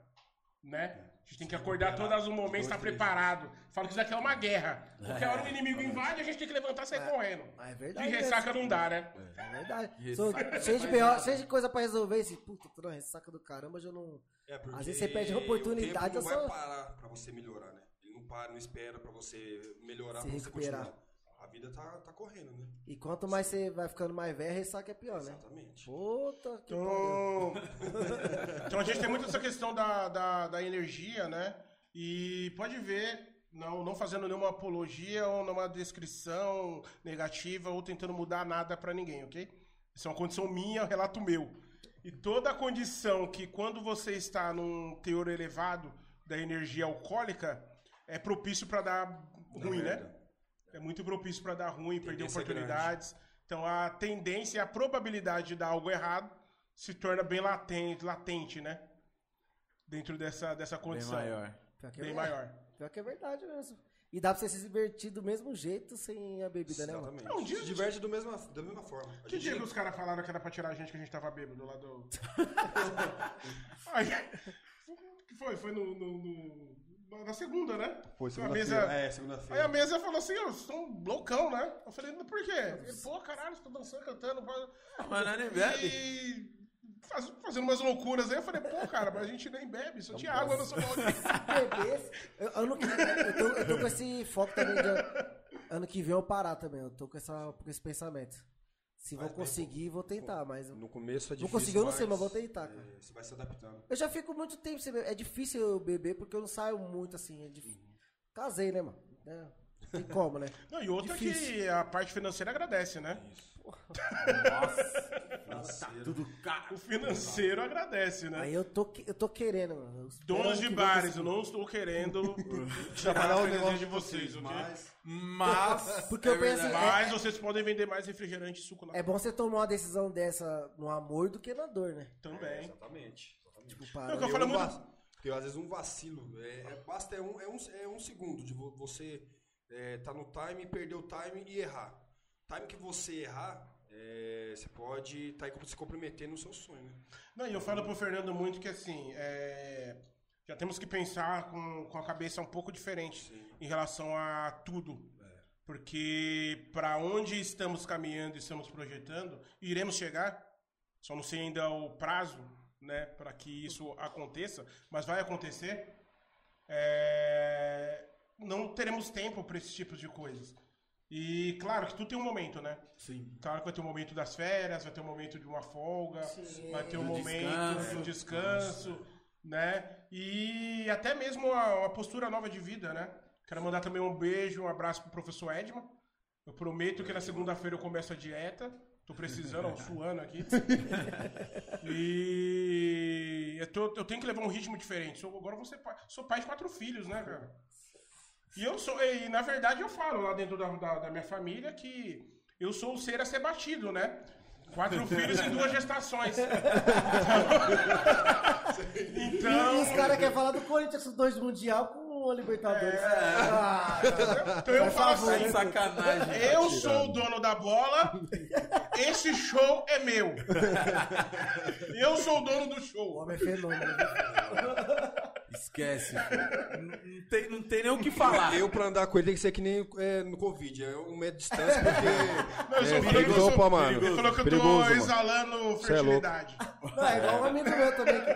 Né? A gente tem que acordar todas os momentos, estar preparado. Falo que isso aqui é uma guerra. Qualquer hora o inimigo invade, a gente tem que levantar e sair correndo. Mas é De verdade. ressaca mesmo. não dá, né? É verdade. Ressaca. Sou cheio de B.O., cheio de coisa pra resolver. Esse, puta, tô na ressaca do caramba, eu não. É Às vezes você perde a o oportunidade, tempo eu não vai só- parar pra você melhorar, né? Para, não espera pra você melhorar, Se pra você recuperar. continuar. A vida tá, tá correndo, né? E quanto mais você vai ficando mais velho, a ressaca é pior, né? Exatamente. Puta que pariu. Então, então a gente tem muito essa questão da, da, da energia, né? E pode ver, não, não fazendo nenhuma apologia ou nenhuma descrição negativa ou tentando mudar nada pra ninguém, ok? Isso é uma condição minha, é um relato meu. E toda condição que quando você está num teor elevado da energia alcoólica é propício pra dar ruim, né? É muito propício pra dar ruim, perder é oportunidades. Então a tendência, a probabilidade de dar algo errado se torna bem latente, latente né? Dentro dessa, dessa Bem condição. maior. Pior que é Bem verdade. maior. Pior que é verdade mesmo. E dá pra você se divertir do mesmo jeito sem a bebida, né? Exatamente. Não, um dia- Se diverte do mesma, da mesma forma. A Que gente dia que os caras falaram que era pra tirar a gente que a gente tava bêbado lá do. Aí, que foi? Foi no, no- no- na segunda, né? Foi a segunda-feira. mesa. É, Aí a segunda-feira. mesa falou assim, ó, vocês estão loucão, né? Eu falei, por quê? Ele, pô, caralho, você tá dançando, cantando. pá." Mas não é nem bebe. E faz- fazendo umas loucuras aí, eu falei, pô, cara, mas a gente nem bebe, só tinha água no seu balde. Bebês. Eu, ano que, eu, tô, eu tô com esse foco também de ano que vem eu parar também. Eu tô com, essa, com esse pensamento. Se vou bem, conseguir, vou tentar, mas. No começo é Vou difícil. conseguir, eu não sei, mas vou tentar, cara. é, você vai se adaptando. Eu já fico muito tempo sem beber. É difícil eu beber porque eu não saio muito assim. É difícil. Casei, né, mano? É, tem como, né? Não, e outra Difícil. que a parte financeira agradece, né? Nossa, tá tudo caro. O financeiro agradece, né? Aí eu tô, eu tô querendo, mano. Eu Donos de bares, eu não estou querendo Trabalhar o negócio de vocês, ok? mas... Mas. Porque eu penso- verdade. Mas vocês podem vender mais refrigerante e suco na É bom você tomar uma decisão dessa no amor do que na dor, né? também. Exatamente. exatamente. Tipo, Não, para. que eu falo um muito- vac- Porque às vezes um vacilo, é, é- basta é um, é, um, é um segundo de vo- você é, tá no time, perder o time e errar. Time que você errar, é, você pode estar tá se comprometendo no seu sonho, né? Não, e eu falo pro Fernando muito que assim, é, já temos que pensar com, com a cabeça um pouco diferente em relação a tudo. Porque para onde estamos caminhando e estamos projetando, iremos chegar. Só não sei ainda o prazo, né, para que isso aconteça, mas vai acontecer. É, não teremos tempo para esse tipo de coisas. E claro que tudo tem um momento, né? Sim. Claro que vai ter o momento das férias, vai ter o momento de uma folga, vai ter o Do momento descanso. do descanso, né? E até mesmo a, a postura nova de vida, né? Quero mandar também um beijo, um abraço pro professor Edman. Eu prometo que na segunda-feira eu começo a dieta. Tô precisando, ó, suando aqui. E eu, tô- eu tenho que levar um ritmo diferente. Sou, agora eu vou ser pai, sou pai de quatro filhos, né, cara? E eu sou, e na verdade eu falo lá dentro da, da, da minha família que eu sou o ser a ser batido, né? Quatro filhos e duas gestações. E Então, os caras querem falar do Corinthians, dois Mundial com o Libertadores. Ah, então eu falo favor, assim, Tá sacanagem. eu sou o dono da bola, esse show é meu. Eu sou o dono do o show. homem é fenômeno. Esquece. Não, não tem, não tem nem o que falar. Eu, pra andar com ele, tem que ser que nem é, no Covid. É um metro de distância, porque. Não, é, eu perigoso, mano. Ele falou que eu tô Perigoso, mano. exalando Cê é fertilidade. Não, é igual um amigo meu também, que,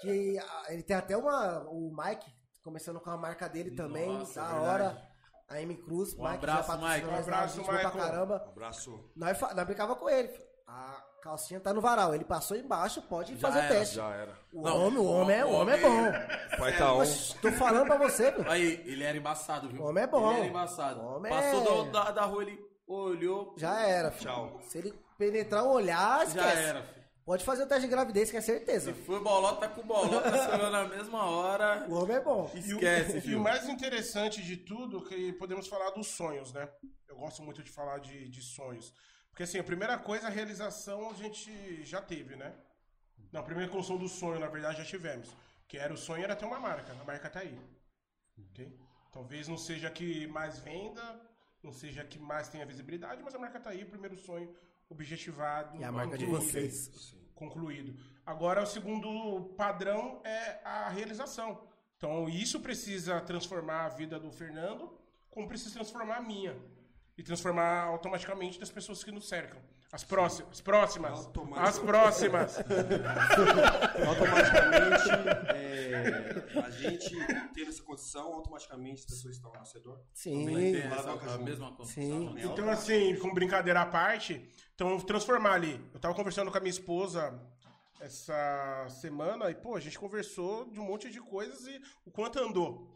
que, ah, ele tem até uma. O Mike, começando com a marca dele também, Nossa, da verdade. hora. A M Cruz, Um Mike abraço, Mike. Um abraço, Michael. caramba. Abraço. Nós, nós brincava com ele. A calcinha tá no varal. Ele passou embaixo, pode Já fazer era, teste. Já era. O Não, homem, o homem, é, o homem é bom. Pai tá on. Oxe, Tô falando pra você, meu. Aí, ele era embaçado, viu? O homem é bom. Ele era embaçado. O homem Passou é- da, da rua, ele olhou. Já era. filho. Tchau. Se ele penetrar o olhar, Já esquece. era, filho. Pode fazer o teste de gravidez, que é certeza. Se for bolota com bolota, na mesma hora. O homem é bom. Esquece, E o filho. mais interessante de tudo é que podemos falar dos sonhos, né? Eu gosto muito de falar de, de sonhos. Porque assim, a primeira coisa, a realização a gente já teve, né? Não, a primeira construção do sonho, na verdade, já tivemos. Que era o sonho era ter uma marca. A marca tá aí. Ok? Talvez não seja a que mais venda, não seja a que mais tenha visibilidade, mas a marca tá aí, o primeiro sonho objetivado. E a marca de concluído vocês. concluído. Agora, o segundo padrão é a realização. Então, isso precisa transformar a vida do Fernando, como precisa transformar a minha. E transformar automaticamente das pessoas que nos cercam. As próximas. As próximas. As próximas. Automaticamente, é, a gente tendo essa condição, automaticamente as pessoas estão ao nosso redor. Sim. Lá, vai a junto. mesma. Sim. Então, assim, com brincadeira à parte, então transformar ali. Eu tava conversando com a minha esposa essa semana e, pô, a gente conversou de um monte de coisas e o quanto andou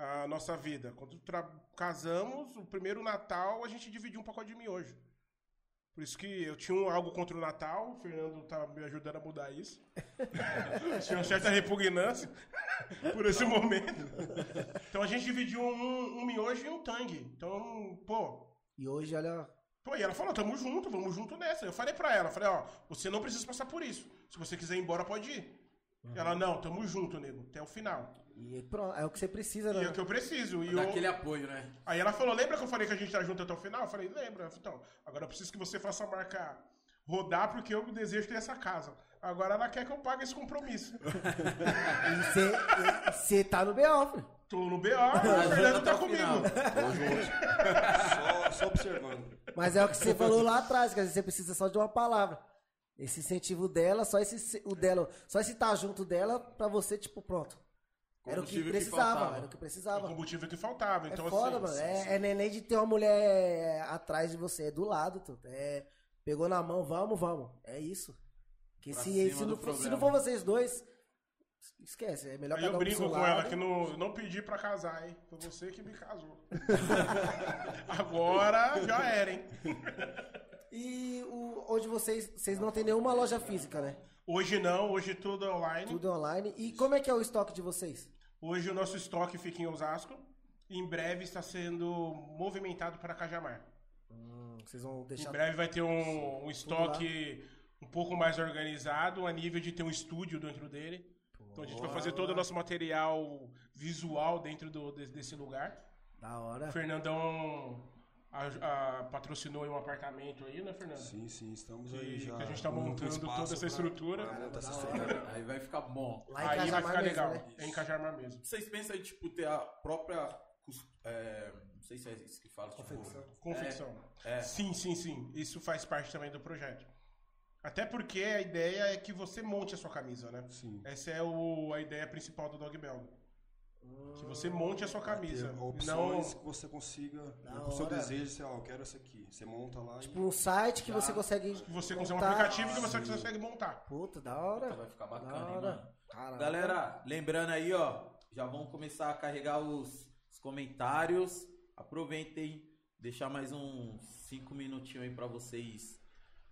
a nossa vida. Quando casamos, o primeiro Natal, a gente dividiu um pacote de miojo. Por isso que eu tinha um- algo contra o Natal, o Fernando tava me ajudando a mudar isso. tinha uma certa repugnância por esse momento. Então a gente dividiu um, um miojo e um tangue. Então, pô, E hoje, olha. Pô, e ela falou, tamo junto, vamos junto nessa. Eu falei pra ela, falei, ó, você não precisa passar por isso. Se você quiser ir embora, pode ir. Ela, não, tamo junto, nego, até o final. E pronto, é o que você precisa, E é né? o que eu preciso. E eu... Daquele apoio, né? Aí ela falou, lembra que eu falei que a gente tá junto até o final? Eu falei, lembra. Eu Então, agora eu preciso que você faça a marca rodar, porque eu desejo ter essa casa. Agora ela quer que eu pague esse compromisso. E você- tá no BO, filho. Tô no BO, o Fernando tá comigo. final. Só, só observando. Mas é o que você falou lá atrás, que às vezes você precisa só de uma palavra. Esse incentivo dela, só esse o dela, só esse estar junto dela pra você, tipo, pronto. Era o que que precisava, faltava. era o que O precisava. combustível que faltava. É Então, foda, assim, mano. É, é neném de ter uma mulher atrás de você, é do lado, tu. É, pegou na mão, vamos, vamos. É isso. Que Pra se, se, não for, se não for vocês dois, esquece. É melhor Aí eu brinco com ela que não, não pedi pra casar, hein? Foi você que me casou. Agora já era, hein? E o, hoje vocês, vocês não tem nenhuma loja física, né? Hoje não, hoje tudo é online. Tudo online. E como é que é o estoque de vocês? Hoje o nosso estoque fica em Osasco. Em breve está sendo movimentado para Cajamar. Hum, vocês vão Em deixar. breve vai ter um, um estoque um pouco mais organizado, a nível de ter um estúdio dentro dele. Então a gente vai fazer todo o nosso material visual dentro do- de- desse lugar. Da hora. O Fernandão a- a- patrocinou aí um apartamento aí, né, Fernando? Sim, sim, estamos aí E já. que a gente tá com montando toda essa estrutura. pra montar essa estrutura. Aí vai ficar bom. Lá aí vai ficar mesmo, legal. né? É em Cajamar mesmo. Vocês pensam em, tipo, ter a própria... é, não sei se é isso que fala. Tipo, Confecção. É. Sim, sim, sim. Isso faz parte também do projeto. Até porque a ideia é que você monte a sua camisa, né? Sim. Essa é o, a ideia principal do Dog Belga. Que você monte a sua camisa. Ter Não, opções que você consiga, Da o seu desejo, você, ó, eu quero essa aqui. Você monta lá Tipo um site que você consegue. que você consegue um montar. aplicativo que você consegue montar. Puta, da hora. Vai ficar Da bacana, hein, mano? Caramba. Galera, lembrando aí, ó, já vão começar a carregar os, os comentários. Aproveitem, deixar mais uns 5 minutinhos aí pra vocês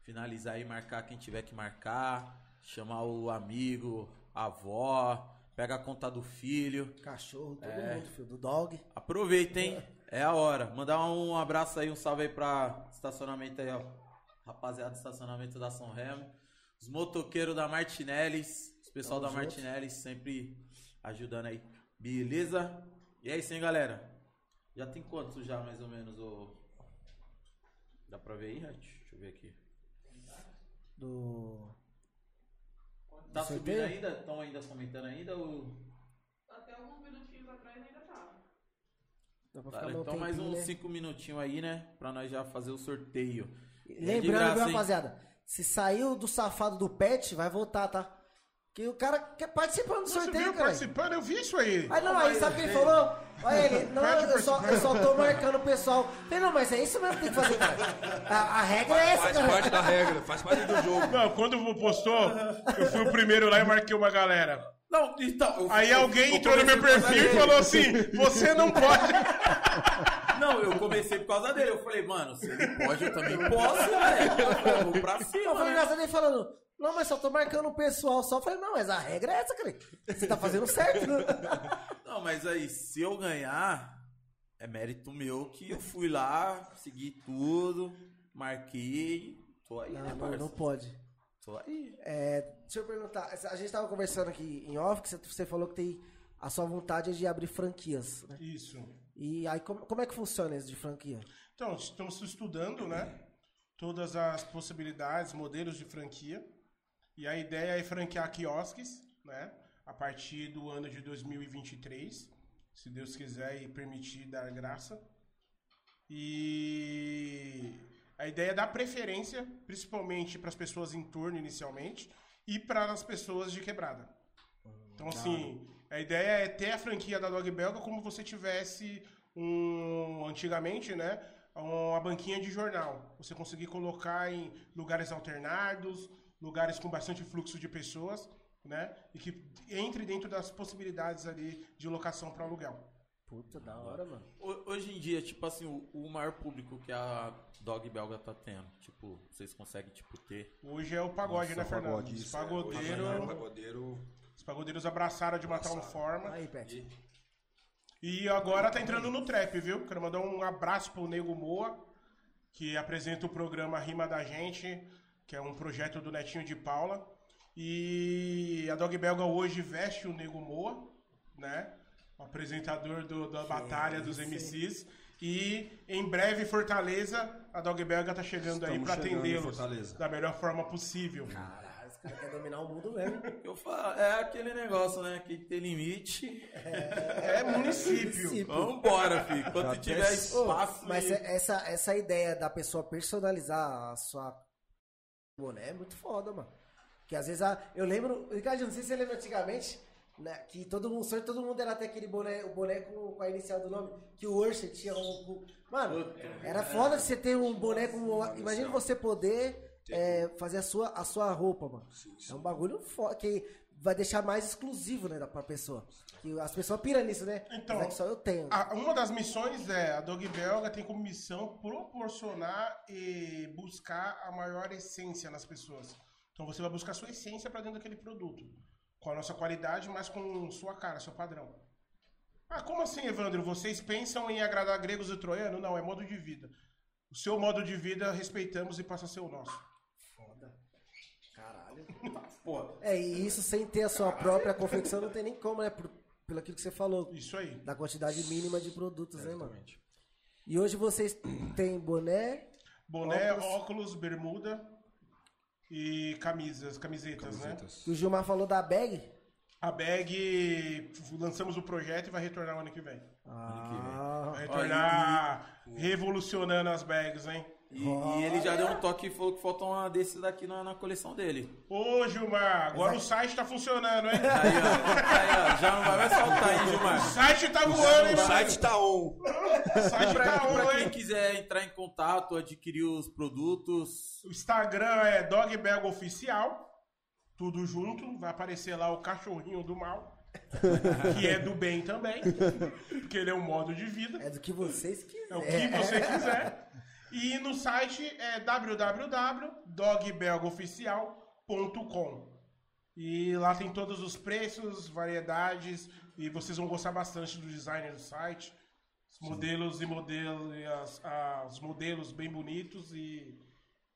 finalizar e marcar quem tiver que marcar, chamar o amigo, a avó, pega a conta do filho. Cachorro, todo É. mundo, filho. Do dog. Aproveitem, é a hora. Mandar um abraço aí, um salve aí pra estacionamento aí, ó. Rapaziada do estacionamento da São Remo. Os motoqueiros da Martinellis. Os pessoal da junto. Martinellis sempre ajudando aí. Beleza? E é isso, hein, galera? Já tem quantos já, mais ou menos, o... Dá pra ver aí? Deixa eu ver aqui. Do. Tá Do subindo sorteio? ainda? Estão ainda comentando ainda? Ou... Até alguns minutinhos atrás ainda tava. Dá pra Tá, ficar então mais uns né? 5 minutinhos aí, né? Pra nós já fazer o sorteio. É Lembrando, graça, viu, rapaziada? Se saiu do safado do pet, vai voltar, tá? Que o cara quer participar do sorteio, viu cara. participando? Eu vi isso aí. Aí não, aí sabe o que ele falou? Olha ele, não, eu só, eu só tô marcando o pessoal. Falei, não, mas é isso mesmo que tem que fazer, cara. A, a regra é essa, Faz cara. parte da regra, faz parte do jogo. Não, quando postou, eu fui o primeiro lá e marquei uma galera. Não, então. eu- Aí eu- alguém eu entrou no meu perfil e falou assim: você não pode. Não, eu comecei por causa dele. Eu falei, mano, se ele pode, eu também posso, velho. Eu Vou pra Eu cima, falei, né? engraçado ele falando, não, mas só tô marcando o pessoal só. Eu falei, não, mas a regra é essa, cara. Você tá fazendo certo, né? Não, mas aí, se eu ganhar, é mérito meu que eu fui lá, segui tudo, marquei. Tô aí, né, Não, não, não pode. Tô aí. É, deixa eu perguntar, a gente tava conversando aqui em off, que você- você falou que tem a sua vontade é de abrir franquias, né? Isso. E aí, como, como é que funciona isso de franquia? Então, estamos estudando, né? Todas as possibilidades, modelos de franquia. E a ideia é franquear quiosques, né? A partir do ano de 2023, se Deus quiser e permitir dar graça. E a ideia é dar preferência, principalmente para as pessoas em torno inicialmente e para as pessoas de quebrada. Então, assim, a ideia é ter a franquia da Dog Belga como você tivesse um, antigamente, né? Uma banquinha de jornal. Você conseguir colocar em lugares alternados, lugares com bastante fluxo de pessoas, né? E que entre dentro das possibilidades ali de locação para aluguel. Puta, da hora, mano. Ho- Hoje em dia, tipo assim, o, o maior público que a Dog Belga tá tendo, tipo, vocês conseguem, tipo, ter. Hoje é o pagode, Nossa, né, Fernando? pagode, Os isso, é. Pagodeiros, é, pagodeiro. os pagodeiros abraçaram de uma tal forma. Aí, Pet. E agora tá entrando no trap, viu? Quero mandar um abraço pro Nego Moa, que apresenta o programa Rima da Gente, que é um projeto do Netinho de Paula. E a Dog Belga hoje veste o Nego Moa, né? O apresentador do- da Batalha dos MCs. E em breve, Fortaleza, a Dog Belga tá chegando aí Estamos pra chegando em atendê-los da melhor forma possível. Caralho, esse cara quer dominar o mundo mesmo. Eu falo, é aquele negócio, né? Que tem limite. É município. Vambora, filho. Quando tiver espaço. mas e- é- essa, essa ideia da pessoa personalizar a sua boné é muito foda, mano. Que às vezes a, eu lembro, Ricardo, não sei se você lembra antigamente, né, que todo mundo, sonho, todo mundo era até aquele boné, o boné com, com a inicial do nome, que o Ursa tinha um, mano, era foda você ter um boné com, imagina você poder é, fazer a sua, a sua roupa, mano. É um bagulho foda, que vai deixar mais exclusivo, né, pra pessoa. Que as pessoas piram nisso, né? Então, é que só eu tenho. A- uma das missões é, a Dog Belga tem como missão proporcionar e buscar a maior essência nas pessoas. Então você vai buscar a sua essência para dentro daquele produto. Com a nossa qualidade, mas com sua cara, seu padrão. Ah, como assim, Evandro? Vocês pensam em agradar gregos e troianos? Não, é modo de vida. O seu modo de vida respeitamos e passa a ser o nosso. Foda. Caralho. Pô, É, e isso sem ter a sua própria confecção não tem nem como, né? Por, pelo aquilo que você falou. Isso aí. Da quantidade mínima de produtos, né, mano? E hoje vocês têm boné. Boné, Óculos. óculos, bermuda e camisas, camisetas, né? Camisetas. que O Gilmar falou da bag. A bag, lançamos o projeto e vai retornar o ano que vem. Ah, Vai retornar revolucionando as bags, hein? E, e ele já deu um toque e falou que falta uma desses daqui na, na coleção dele. Ô, Gilmar, agora o site tá funcionando, hein? Aí, ó, aí, ó, já não vai mais faltar, hein, O Gilmar? site tá voando, hein, O mano? site tá on. O site Pra, tá pra on, quem hein? quiser entrar em contato, adquirir os produtos, O Instagram é Dogbag Oficial. Tudo junto. Vai aparecer lá o cachorrinho do mal. que é do bem também. Porque ele é um modo de vida. É do que vocês quiserem. É o que você quiser. E no site é www.dogbelgoficial.com. E lá tem todos os preços, variedades, e vocês vão gostar bastante do design do site. Os modelos e modelos, e as- ah, os modelos bem bonitos e,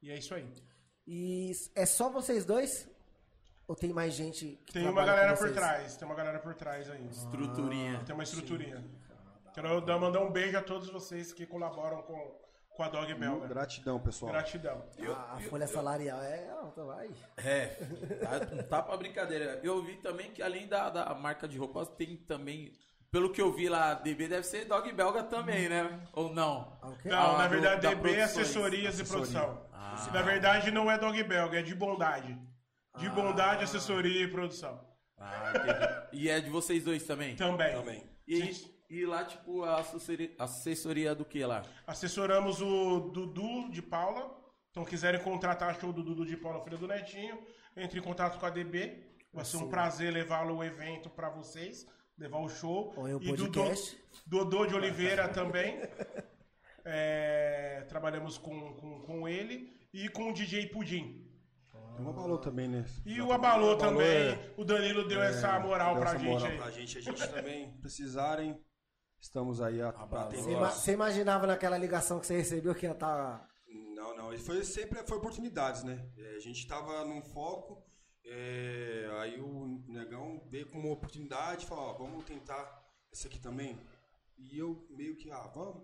e é isso aí. E é só vocês dois? Ou tem mais gente que Tem uma galera com por trás, tem uma galera por trás aí. estruturinha. Tem uma estruturinha. Quero dar- mandar um beijo a todos vocês que colaboram com, com a Dog Belga. Gratidão, pessoal. Gratidão. A, a folha salarial é alta, vai. É, tá, não tá pra brincadeira. Eu vi também que além da, da marca de roupas, tem também. Pelo que eu vi lá, DB deve ser dog belga também, né? Ou não? Ah, o quê? Não, Ah, na do- verdade, da DB é assessorias e produção. Ah. Na verdade, não é dog belga, é de bondade. De bondade, assessoria e produção. Ah. E é de vocês dois também? Também. Também. E, e lá, tipo, a assessoria, assessoria do que lá? Assessoramos o Dudu de Paula. Então, quiserem contratar show do Dudu de Paula, filho do Netinho, entre em contato com a DB. Vai ser um prazer levá-lo ao evento para vocês, levar o show. Ou em um e Dudu, podcast. Dodô de Oliveira também. É, trabalhamos com, com, com ele e com o DJ Pudim. Tem uma balou também, né? E o Abalô também. é- O Danilo deu essa moral deu pra essa gente moral. Pra gente, a gente também. Precisarem, estamos aí a. Você, ima- você imaginava naquela ligação que você recebeu que ia tá estar. Não, não. Isso foi sempre foi oportunidades, né? É, a gente tava num foco, é, aí o negão veio com uma oportunidade e falou, ó, vamos tentar esse aqui também. E eu meio que, ah, vamos,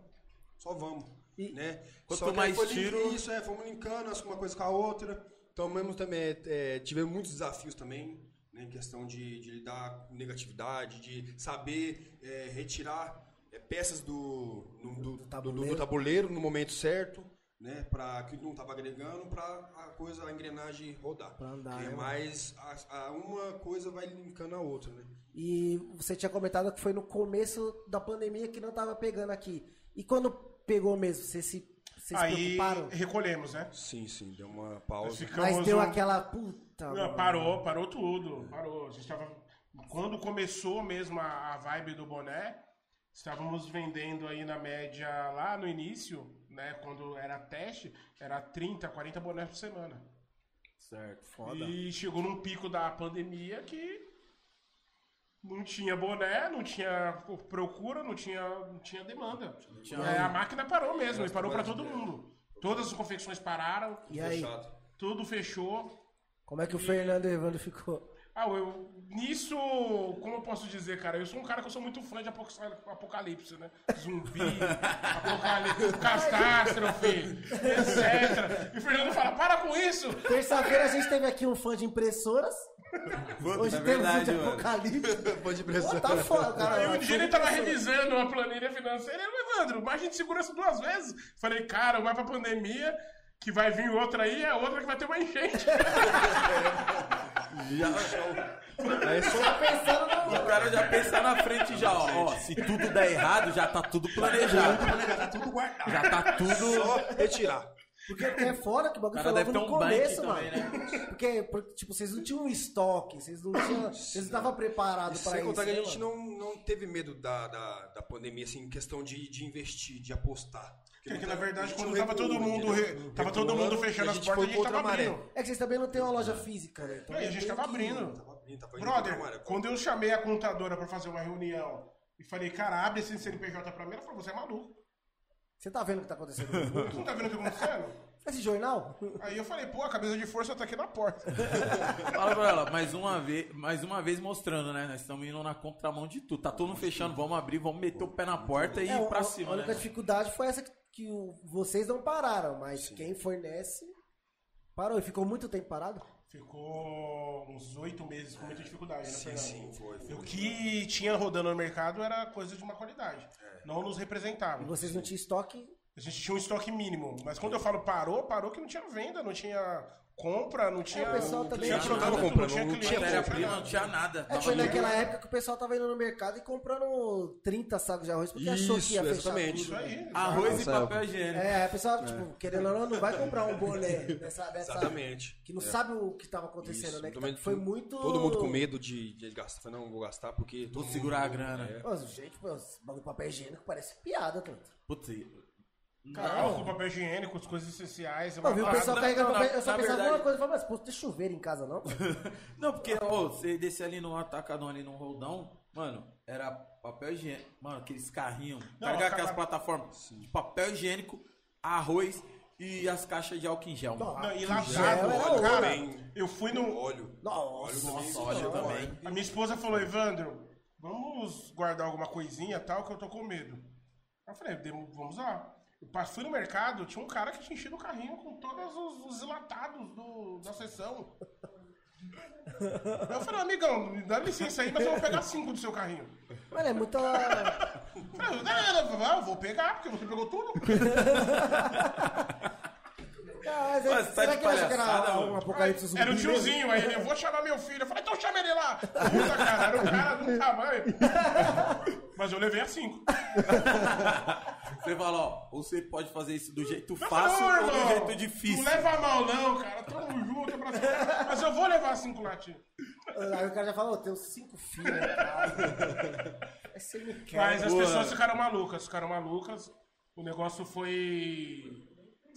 só vamos. E- né? Quanto mais foi tiro- Isso, é, fomos linkando uma coisa com a outra. Então mesmo também é, tivemos muitos desafios também, né, em questão de, de lidar com negatividade, de saber é, retirar é, peças do, no- do, do- tabuleiro. do tabuleiro no momento certo, né, para que não estava agregando, para a coisa, a engrenagem rodar. Pra andar, é né, mais a, a uma coisa vai linkando a outra, né? E você tinha comentado que foi no começo da pandemia que não tava pegando aqui. E quando pegou mesmo, você se, vocês se Aí preocuparam? recolhemos, né? Sim, sim, deu uma pausa. Ficamos Mas deu um- aquela puta. Não, parou, parou tudo. Parou. A gente tava... Quando começou mesmo a, a vibe do boné, estávamos vendendo aí na média lá no início, né? Quando era teste, era 30, 40 bonés por semana. Certo. Foda. E chegou num pico da pandemia que não tinha boné, não tinha procura, não tinha, não tinha demanda. tinha- É, a máquina parou mesmo, e parou para todo mundo. Todas as confecções pararam, E aí, tudo fechou. como é que o Fernando Evandro ficou? Ah, eu, nisso, como eu posso dizer, cara? Eu sou um cara que eu sou muito fã de apoc- apocalipse, né? Zumbi, apocalipse, catástrofe, etc. E o Fernando fala, para com isso! Terça-feira a gente teve aqui um fã de impressoras. Hoje é temos um de mano. apocalipse. Pode de Pô, tá foda, cara. Aí um Fã dia ele tava revisando uma planilha financeira e ele, Evandro, margem de segurança duas vezes. Falei, cara, vai pra pandemia, que vai vir outra aí, é outra que vai ter uma enchente. Aí só Tá pensando no... O cara já pensa na frente já, ó. ó, se tudo der errado, já tá tudo planejado. Tá tudo guardado. Já tá tudo. Só retirar. Porque é fora que o bagulho foi logo no um começo, também, mano. né? Porque, porque, tipo, vocês não tinham um estoque, vocês não tinham. Vocês não estavam preparados Sem isso. contar que a né, gente não, não teve medo da, da, da pandemia, assim, em questão de, de investir, de apostar. Porque Porque não na verdade, quando tava todo recuou, mundo, re- tava todo mundo fechando a as portas, a gente tava abrindo. É que vocês também não têm uma loja física, né? Então Aí a gente tem tava que- abrindo. Tava tava. Brother, quando eu chamei a contadora pra fazer uma reunião e falei, cara, abre esse CNPJ pra mim, ela falou, você é maluco. Você tá vendo o que tá acontecendo? Você não tá vendo o que tá acontecendo? Esse jornal? Aí eu falei, pô, a cabeça de força tá aqui na porta. Fala pra ela, mais uma vez, mais uma vez mostrando, né? Nós estamos indo na contramão de tudo. Tá todo mundo fechando, vamos abrir, vamos meter o pé na porta e É, ir pra cima, A única né? dificuldade foi essa que, que o- vocês não pararam, mas quem fornece parou. E ficou muito tempo parado? Ficou uns oito meses com muita dificuldade, né, Sim, sim, foi. foi. O que tinha rodando no mercado era coisa de má qualidade. É. Não nos representava. E vocês não tinham estoque? A gente tinha um estoque mínimo. Mas quando eu falo parou, parou que não tinha venda, não tinha compra, não tinha. É, o pessoal também tinha não tava não comprando, tinha não não tinha Matéria-prima nada. não tinha nada. É, foi naquela época que o pessoal tava indo no mercado e comprando 30 sacos de arroz porque achou que ia fechar exatamente. tudo. Isso aí. Arroz e Nossa, papel higiênico. É, a pessoa, tipo, querendo ou não, não vai comprar um bolé dessa, dessa Exatamente. que não sabe o que tava acontecendo, Isso, né? Que também tá- foi muito. Todo mundo com medo de, de gastar. Falei, Não, vou gastar porque. todo segurar a grana. É. Pô, gente, pô, esse bagulho de papel higiênico parece piada, tanto. Putz, Álcool, papel higiênico, as coisas essenciais. Eu vi o uma pessoal na- carregando na- papel. Eu só pensava verdade- uma coisa, eu falei, mas pô, tem chuveiro em casa, não? Não, porque, ó, você descer ali no atacadão, ali no roldão, mano, era papel higiênico. Mano, aqueles carrinhos, Não, carregar aquelas plataformas de papel higiênico, arroz e as caixas de álcool em gel. mano. Não, e gel latado, era ouro, cara, hein? eu fui no. Óleo. Nossa, Nossa, óleo também. A minha esposa falou, Evandro, vamos guardar alguma coisinha e tal, que eu tô com medo. Eu falei, "Demo- vamos lá. Eu fui no mercado, tinha um cara que tinha enchido o carrinho com todos os, os do, da sessão. Eu falei, amigão, me dá licença aí, mas eu vou pegar cinco do seu carrinho. Mano, é muita. Eu "Não, não, eu vou pegar, porque você pegou tudo. Ah, mas Mas tá será de que ele que era um mano. apocalipse zumbi? Era o tiozinho, aí ele, eu vou chamar meu filho. Eu falei, então chama ele lá. Puta, cara, era um cara do tamanho. Mas eu levei a cinco. Você fala, ó, ou você pode fazer isso do jeito Eu fácil falei, "Ô, ou do irmão, jeito difícil. Não leva a mal, não, cara. Tamo junto, abraço. Mas eu vou levar cinco latinhas. Aí o cara já falou, eu tenho cinco filhos em casa. Aí você me quer. Mas as Boa. pessoas ficaram malucas, ficaram malucas. O negócio foi.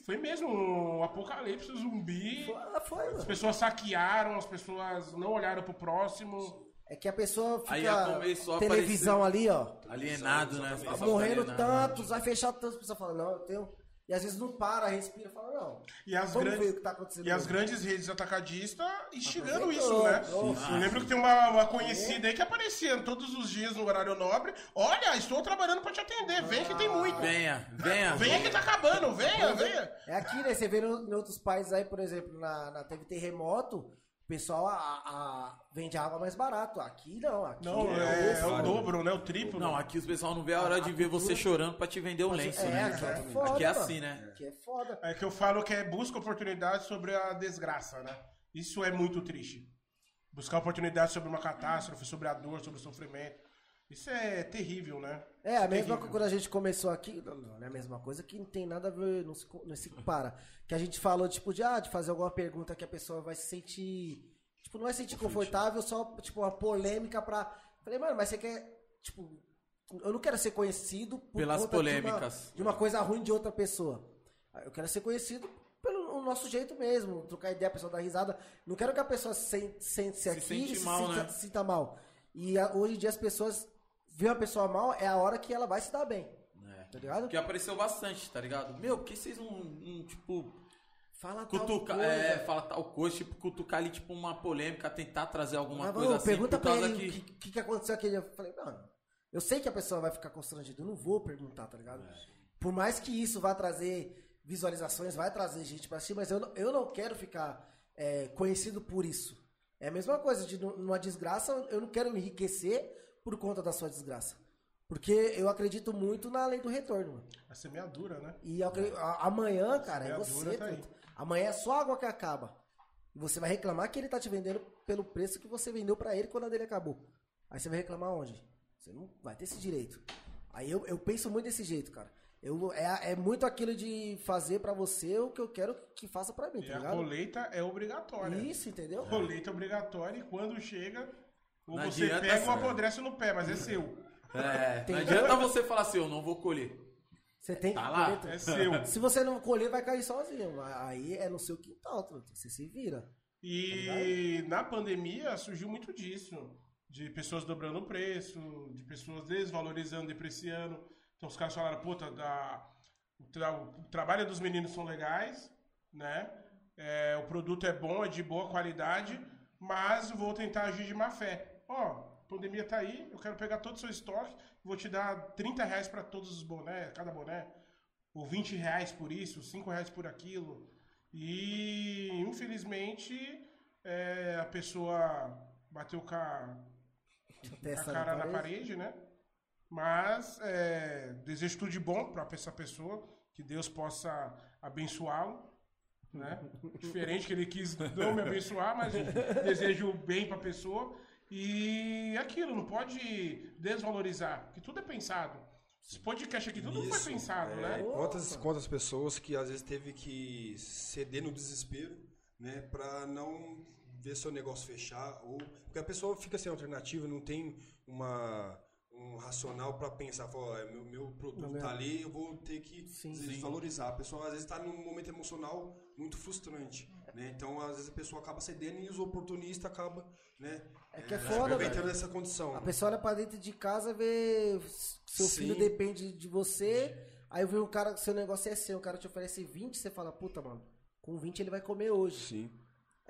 Foi mesmo um apocalipse zumbi. Ah, foi, As mano. pessoas saquearam, as pessoas não olharam pro próximo. É que a pessoa Aí fica começou a televisão ali, ó. Alienado, né? Morrendo tantos, vai fechar tantos, a pessoa fala, não, eu tenho. E às vezes não para, respira e fala, não. E as, Vamos ver grandes, o que tá acontecendo. e as mesmo. grandes redes atacadistas instigando isso, né? Nossa. Eu lembro que tem uma, uma conhecida aí que aparecia todos os dias no horário nobre. Olha, estou trabalhando pra te atender, vem que tem muito. Venha, venha. Venha que tá acabando, venha, venha. É aqui, né? Você vê em outros países aí, por exemplo, na, na teve terremoto, pessoal a, a- vende água mais barato. Aqui não, aqui Não, é, é, é o dobro, né? O triplo. Não, aqui os pessoal não vê a hora de ver você chorando pra te vender um lenço, é, né? aqui é foda, Aqui é assim, né? Aqui é foda. É que eu falo que é busca oportunidade sobre a desgraça, né? Isso é muito triste. Buscar oportunidade sobre uma catástrofe, sobre a dor, sobre o sofrimento. Isso é terrível, né? É, a mesma Terrível. coisa quando a gente começou aqui, não, não é a mesma coisa que não tem nada a ver, não se, não se para. Que a gente falou, tipo, de, ah, de fazer alguma pergunta que a pessoa vai se sentir, tipo, não vai se sentir confortável, só, tipo, uma polêmica pra... Falei, mano, mas você quer, tipo, eu não quero ser conhecido por Pelas conta polêmicas. De uma, de uma coisa ruim de outra pessoa. Eu quero ser conhecido pelo nosso jeito mesmo, trocar ideia, a pessoa dar risada. Não quero que a pessoa sen- sente-se aqui sente e se mal, sinta, né? se sinta mal. E a- hoje em dia as pessoas ver uma pessoa mal é a hora que ela vai se dar bem. É. Tá ligado? Porque apareceu bastante, tá ligado? Meu, por que vocês não, não, tipo, Fala tal cutucar, coisa. é, fala tal coisa, tipo, cutucar ali, tipo, uma polêmica, tentar trazer alguma Mas, coisa assim, pergunta por pra causa ele o que... que, que, que aconteceu aquele. Eu falei, mano, eu sei que a pessoa vai ficar constrangida, eu não vou perguntar, tá ligado? É. Por mais que isso vá trazer visualizações, vai trazer gente pra cima, mas eu não, eu não quero ficar é, conhecido por isso. É a mesma coisa, de nu- numa desgraça, eu não quero me enriquecer por conta da sua desgraça. Porque eu acredito muito na lei do retorno, mano. A semeadura, né? E acredito- a- amanhã, cara, é você. tá. Amanhã é só água que acaba. E você vai reclamar que ele tá te vendendo pelo preço que você vendeu pra ele quando a dele acabou. Aí você vai reclamar onde? Você não vai ter esse direito. Aí eu, eu penso muito desse jeito, cara. Eu, é, é muito aquilo de fazer pra você o que eu quero que faça pra mim, E tá a ligado? colheita é obrigatória. Isso, entendeu? Colheita é obrigatória e quando chega, ou Não você adianta, pega ou apodrece no pé, mas é seu. É, não adianta você falar assim, eu não vou colher. Você tem que Tá lá. colher. É seu. Se você não colher, vai cair sozinho. Aí é no seu quintal. Você se vira. E na pandemia surgiu muito disso. De pessoas dobrando o preço, de pessoas desvalorizando, depreciando. Então os caras falaram, puta, da, o, tra- o trabalho dos meninos são legais, né? É, o produto é bom, é de boa qualidade, mas vou tentar agir de má fé. Ó, a pandemia tá aí, eu quero pegar todo o seu estoque, vou te dar 30 reais para todos os bonés, cada boné, ou 20 reais por isso, 5 reais por aquilo. E infelizmente é, a pessoa bateu com a, a cara na parede, né? Mas é, desejo tudo de bom para essa pessoa. Que Deus possa abençoá-lo. Né? Diferente que ele quis não me abençoar, mas desejo bem pra pessoa. E aquilo, não pode desvalorizar, porque tudo é pensado. Esse podcast aqui, tudo Isso, foi pensado, é, né? Quantas, quantas pessoas que às vezes teve que ceder no desespero, né, pra não ver seu negócio fechar ou porque a pessoa fica sem alternativa, não tem uma um racional pra pensar, falar, ó, é, meu, meu produto tá ali, eu vou ter que Sim. desvalorizar. A pessoa às vezes tá num momento emocional muito frustrante, né? Então às vezes a pessoa acaba cedendo e os oportunistas acabam, né, É que é foda, aproveitando velho. essa condição. A pessoa olha pra dentro de casa, vê seu Sim. filho depende de você. Aí vê um cara, seu negócio é seu, o cara te oferece 20, você fala, puta, mano, com 20 ele vai comer hoje. Sim.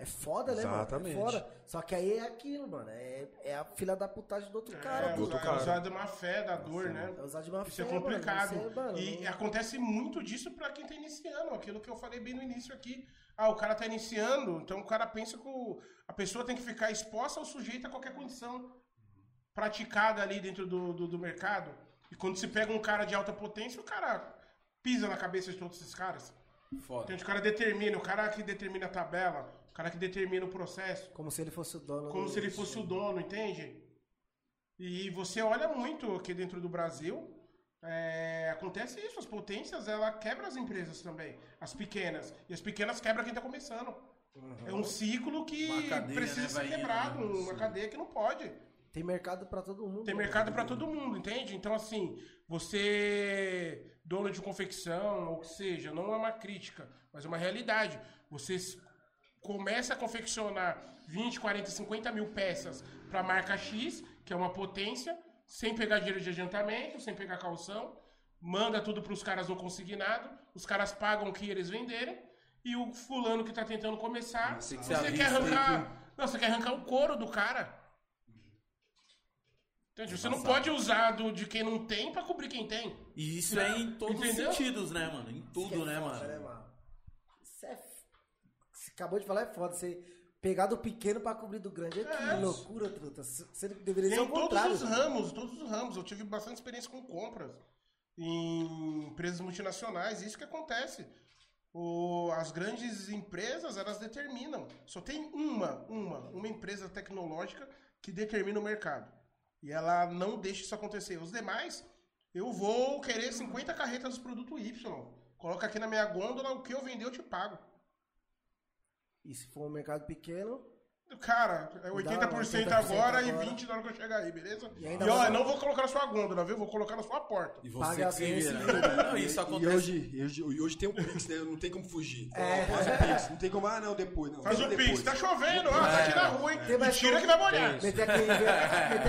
É foda, né, Exatamente. mano? É foda. Só que aí é aquilo, mano. É, é a filha da putagem do outro cara. É, pô. outro usar, cara. usar de má fé, da dor, né? É usar de má Isso é fé, complicado. Mano. Isso é, mano, e não- acontece muito disso pra quem tá iniciando. Aquilo que eu falei bem no início aqui. Ah, o cara tá iniciando, então o cara pensa que o- a pessoa tem que ficar exposta ou sujeita a qualquer condição praticada ali dentro do, do, do mercado. E quando se pega um cara de alta potência, o cara pisa na cabeça de todos esses caras. Foda. Então o cara determina, o cara que determina a tabela, o cara que determina o processo. Como se ele fosse o dono. Como do- se ele fosse o dono, entende? E você olha muito aqui dentro do Brasil, é, acontece isso, as potências, ela quebra as empresas também, as pequenas. E as pequenas quebram quem tá começando. É um ciclo que cadeia, precisa né, ser quebrado, né? uma cadeia que não pode. Tem mercado pra todo mundo. Tem né? mercado para todo mundo, entende? Então, assim, você, dono de confecção, ou que seja, não é uma crítica, mas é uma realidade. Você começa a confeccionar 20, 40, 50 mil peças para a marca X, que é uma potência, sem pegar dinheiro de adiantamento, sem pegar calção, manda tudo para os caras no consignado, os caras pagam o que eles venderem, e o fulano que está tentando começar, Tem que você quer arrancar. Não, você quer arrancar o couro do cara. Entende? Você não pode usar do, de quem não tem pra cobrir quem tem. E isso é em todos Entendeu? os sentidos, né, mano? Em que tudo, é né, mano? mano? Isso é. f- Você acabou de falar, é foda. Você pegar do pequeno pra cobrir do grande. É que É. loucura, truta. Você deveria ser o todos contrário. os ramos, todos os ramos. Eu tive bastante experiência com compras em empresas multinacionais. Isso que acontece. O- as grandes empresas, elas determinam. Só tem uma, uma, uma empresa tecnológica que determina o mercado. E ela não deixa isso acontecer. Os demais, eu vou querer 50 carretas do produto Y. Coloca aqui na minha gôndola, o que eu vender eu te pago. E se for um mercado pequeno, Cara, é 80%, 80% agora, e agora. 20% na hora que eu chegar aí, beleza? E E, ainda ó, vai- eu não vou colocar na sua gôndola, viu? Vou colocar na sua porta. E Paga você que se vira. Não, isso E acontece. hoje, e hoje, e hoje tem o Pix, né? Não tem como fugir. É. Faz o Pix. Não tem como, ah, não, depois. Não, Faz o depois. Pix, tá chovendo, ó, tá aqui na rua, hein? Tem como- que vai molhar. meter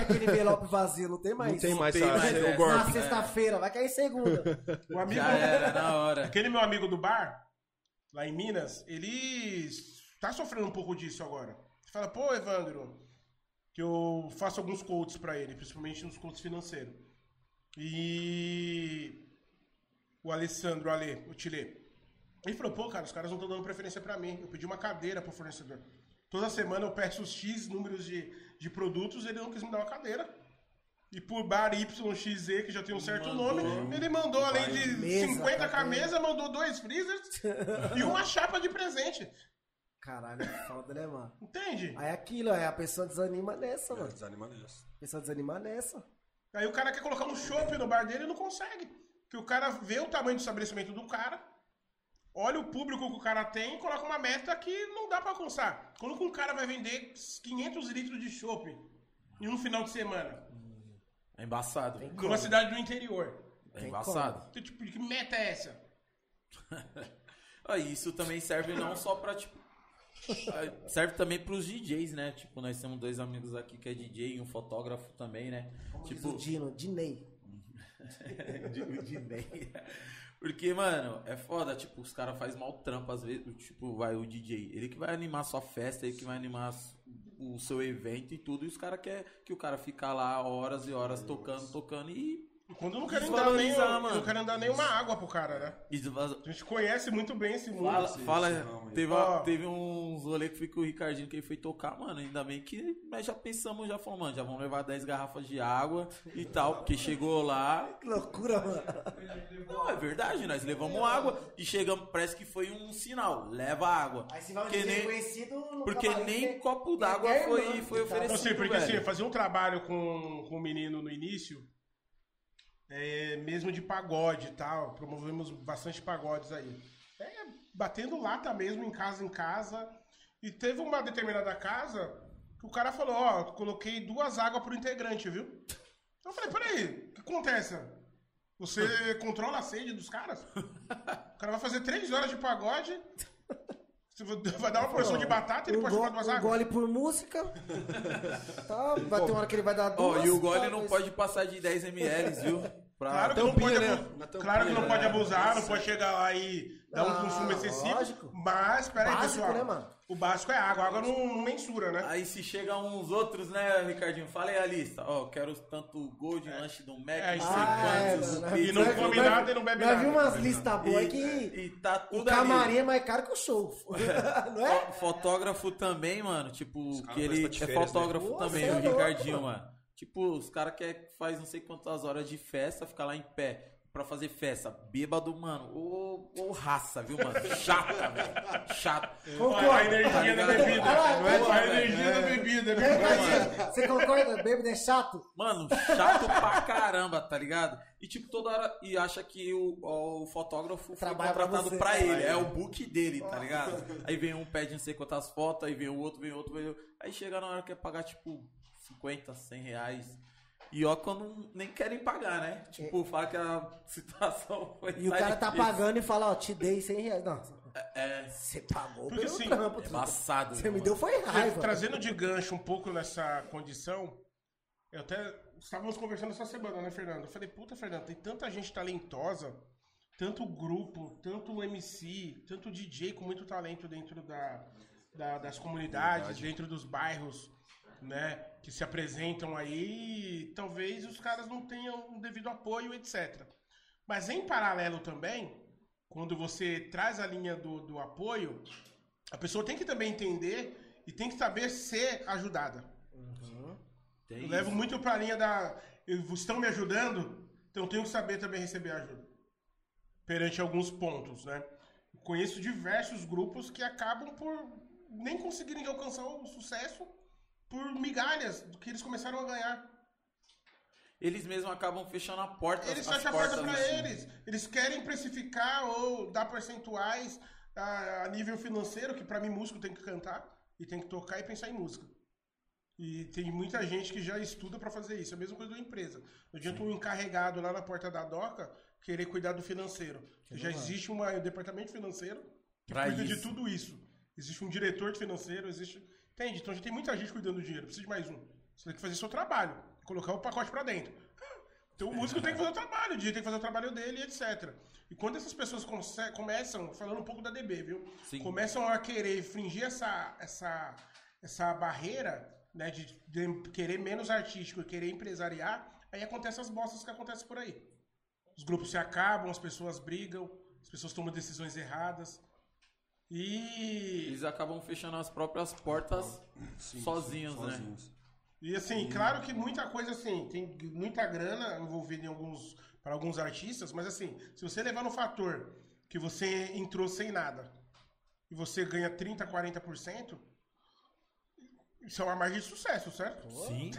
aquele, envelope vazio, não tem mais. Não tem mais tem essa- mais golpe. Na sexta-feira, vai cair segunda. O amigo, Já era, na hora. aquele meu amigo do bar, lá em Minas, ele tá sofrendo um pouco disso agora. Você fala, pô, Evandro, que eu faço alguns coaches pra ele, principalmente nos coaches financeiros. E o Alessandro, o Ale, o Tile, ele falou, pô, cara, os caras não estão dando preferência pra mim. Eu pedi uma cadeira pro fornecedor. Toda semana eu peço os X números de, de produtos, ele não quis me dar uma cadeira. E por bar YXZ, que já tem um certo Mandou. nome, ele mandou, além de Mesa, 50 cadeira. camisas, mandou dois freezers e uma chapa de presente. Caralho, é foda, né, mano? Entende? Aí é aquilo, aí a pessoa desanima nessa, É, mano. desanima nessa. A pessoa desanima nessa. Aí o cara quer colocar um chopp no bar dele e não consegue. Porque o cara vê o tamanho do estabelecimento do cara, olha o público que o cara tem e coloca uma meta que não dá pra alcançar. Quando que um cara vai vender 500 litros de chopp em um final de semana? É embaçado. Numa cidade do interior. É embaçado. Que tipo, que meta é essa? Isso também serve não só pra, tipo. Serve também pros DJs, né? Tipo, nós temos dois amigos aqui que é DJ e um fotógrafo também, né? Diz Tipo, o Dino, Dinei. de Ney. Porque, mano, é foda, tipo, os caras fazem mal trampo, às vezes, tipo, vai o DJ, ele que vai animar sua festa, ele que vai animar o seu evento e tudo, e os caras querem que o cara fica lá horas e horas tocando, tocando, e Quando não querem dar nem, mano. não querem dar nem uma água pro cara, né? Desvaz- A gente conhece muito bem esse mundo. Fala, assim. fala não, mano. teve, Ó. teve uns rolê que foi com o Ricardinho que ele foi tocar, mano. Ainda bem que nós já pensamos, já falamos, mano, já vamos levar 10 garrafas de água e tal. Porque chegou lá. Que loucura, mano. Não, é verdade, nós levamos água e chegamos, parece que foi um sinal. Leva água. Aí se vai Porque nem, conhecido no porque nem tem- copo d'água foi, foi Então, oferecido. Então, assim, porque assim, velho. eu fazia um trabalho com, com um menino no início, é, mesmo de pagode e tal, promovemos bastante pagodes aí. É, batendo lata mesmo, em casa em casa. E teve uma determinada casa que o cara falou, ó, coloquei duas águas pro integrante, viu? Então eu falei, peraí, o que acontece? Você controla a sede dos caras? O cara vai fazer três horas de pagode, você vai dar uma porção de batata e ele um pode go- tomar duas um águas. gole por música. tá, vai ter uma hora que ele vai dar duas. Ó, e o gole tá, não mas- pode passar de 10 ml, viu? Pra... Claro que, não pode, né? tampinha, claro que não né? pode abusar, não pode chegar lá e dar um Ah, consumo excessivo. lógico. Mas, peraí, Básico, pessoal. né, mano? O básico é água. A água não, não mensura, né? Aí se chega uns outros, né, Ricardinho? Fala aí a lista. Ó, quero tanto Gold, lanche do Mac, É, não isso sei Ah, é, quantos. mano. E não come nada e não bebe nada. vimos umas listas boas E, que e tá o tudo camarim ali. é mais caro que o show. não é? Fo- Fotógrafo também, mano. Tipo, que ele de é férias, fotógrafo né? também, Pô, o é louco, Ricardinho, mano. mano. Tipo, os caras que faz não sei quantas horas de festa, ficar lá em pé pra fazer festa. Bêbado, mano. Ô, ô raça, viu, mano? Chata, velho. Chato. Concordo. a energia Tá da ligado? bebida. Ah, não é tá, a energia da bebida. É, né? mas Você concorda? Bêbado é chato? Mano, chato pra caramba, tá ligado? E tipo, toda hora. E acha que o, o fotógrafo foi Trabalha pra contratado você. pra, ele. É o book dele, tá ligado? Aí vem um, pede não sei quantas fotos, aí vem o outro, vem o outro, vem o outro. Aí chega na hora que quer pagar, tipo, 50, 100 reais. E ó, quando nem querem pagar, né? Tipo, fala que a situação foi. E o tá cara tá difícil. pagando e fala, ó, te dei 100 reais. Não, É, você pagou Porque, pelo assim, trampo. é embaçado. Você me deu foi raiva. Trazendo de gancho um pouco nessa condição, eu até. Estávamos conversando essa semana, né, Fernando? Eu falei, puta, Fernando, tem tanta gente talentosa, tanto grupo, tanto MC, tanto DJ com muito talento dentro da, da- das comunidades, dentro dos bairros, né, que se apresentam aí, talvez os caras não tenham o devido apoio, etc. Mas em paralelo também, quando você traz a linha do, do apoio, a pessoa tem que também entender e tem que saber ser ajudada. Tem Eu levo isso. muito pra linha da. Estão me ajudando, então eu tenho que saber também receber ajuda. Perante alguns pontos, né? Conheço diversos grupos que acabam por nem conseguirem alcançar o sucesso por migalhas do que eles começaram a ganhar. Eles mesmos acabam fechando a porta. Eles fecham a porta pra assim. eles. Eles querem precificar ou dar percentuais a, a nível financeiro, que pra mim músico tem que cantar e tem que tocar e pensar em música. E tem muita gente que já estuda pra fazer isso. É a mesma coisa da empresa. Não adianta um encarregado lá na porta da doca querer cuidar do financeiro. Já existe uma- um departamento financeiro que Pra cuida de isso. tudo isso. Existe um diretor de financeiro, existe. Entende? Então já tem muita gente cuidando do dinheiro. Precisa de mais um. Você tem que fazer seu trabalho. Colocar o pacote pra dentro. Então o músico tem que fazer o trabalho, o DJ tem que fazer o trabalho dele, etc. E quando essas pessoas começam, falando um pouco da DB, viu? Sim. Começam a querer infringir essa, essa, essa barreira, né, de, de querer menos artístico e querer empresariar, aí acontecem as bostas que acontecem por aí. Os grupos se acabam, as pessoas brigam, as pessoas tomam decisões erradas. E Eles acabam fechando as próprias portas sozinhos, né? sozinhos. E assim, claro que muita coisa assim, tem muita grana envolvida em alguns para alguns artistas, mas assim, se você levar no fator que você entrou sem nada e você ganha 30, 40%, isso é uma margem de sucesso, certo? Sim.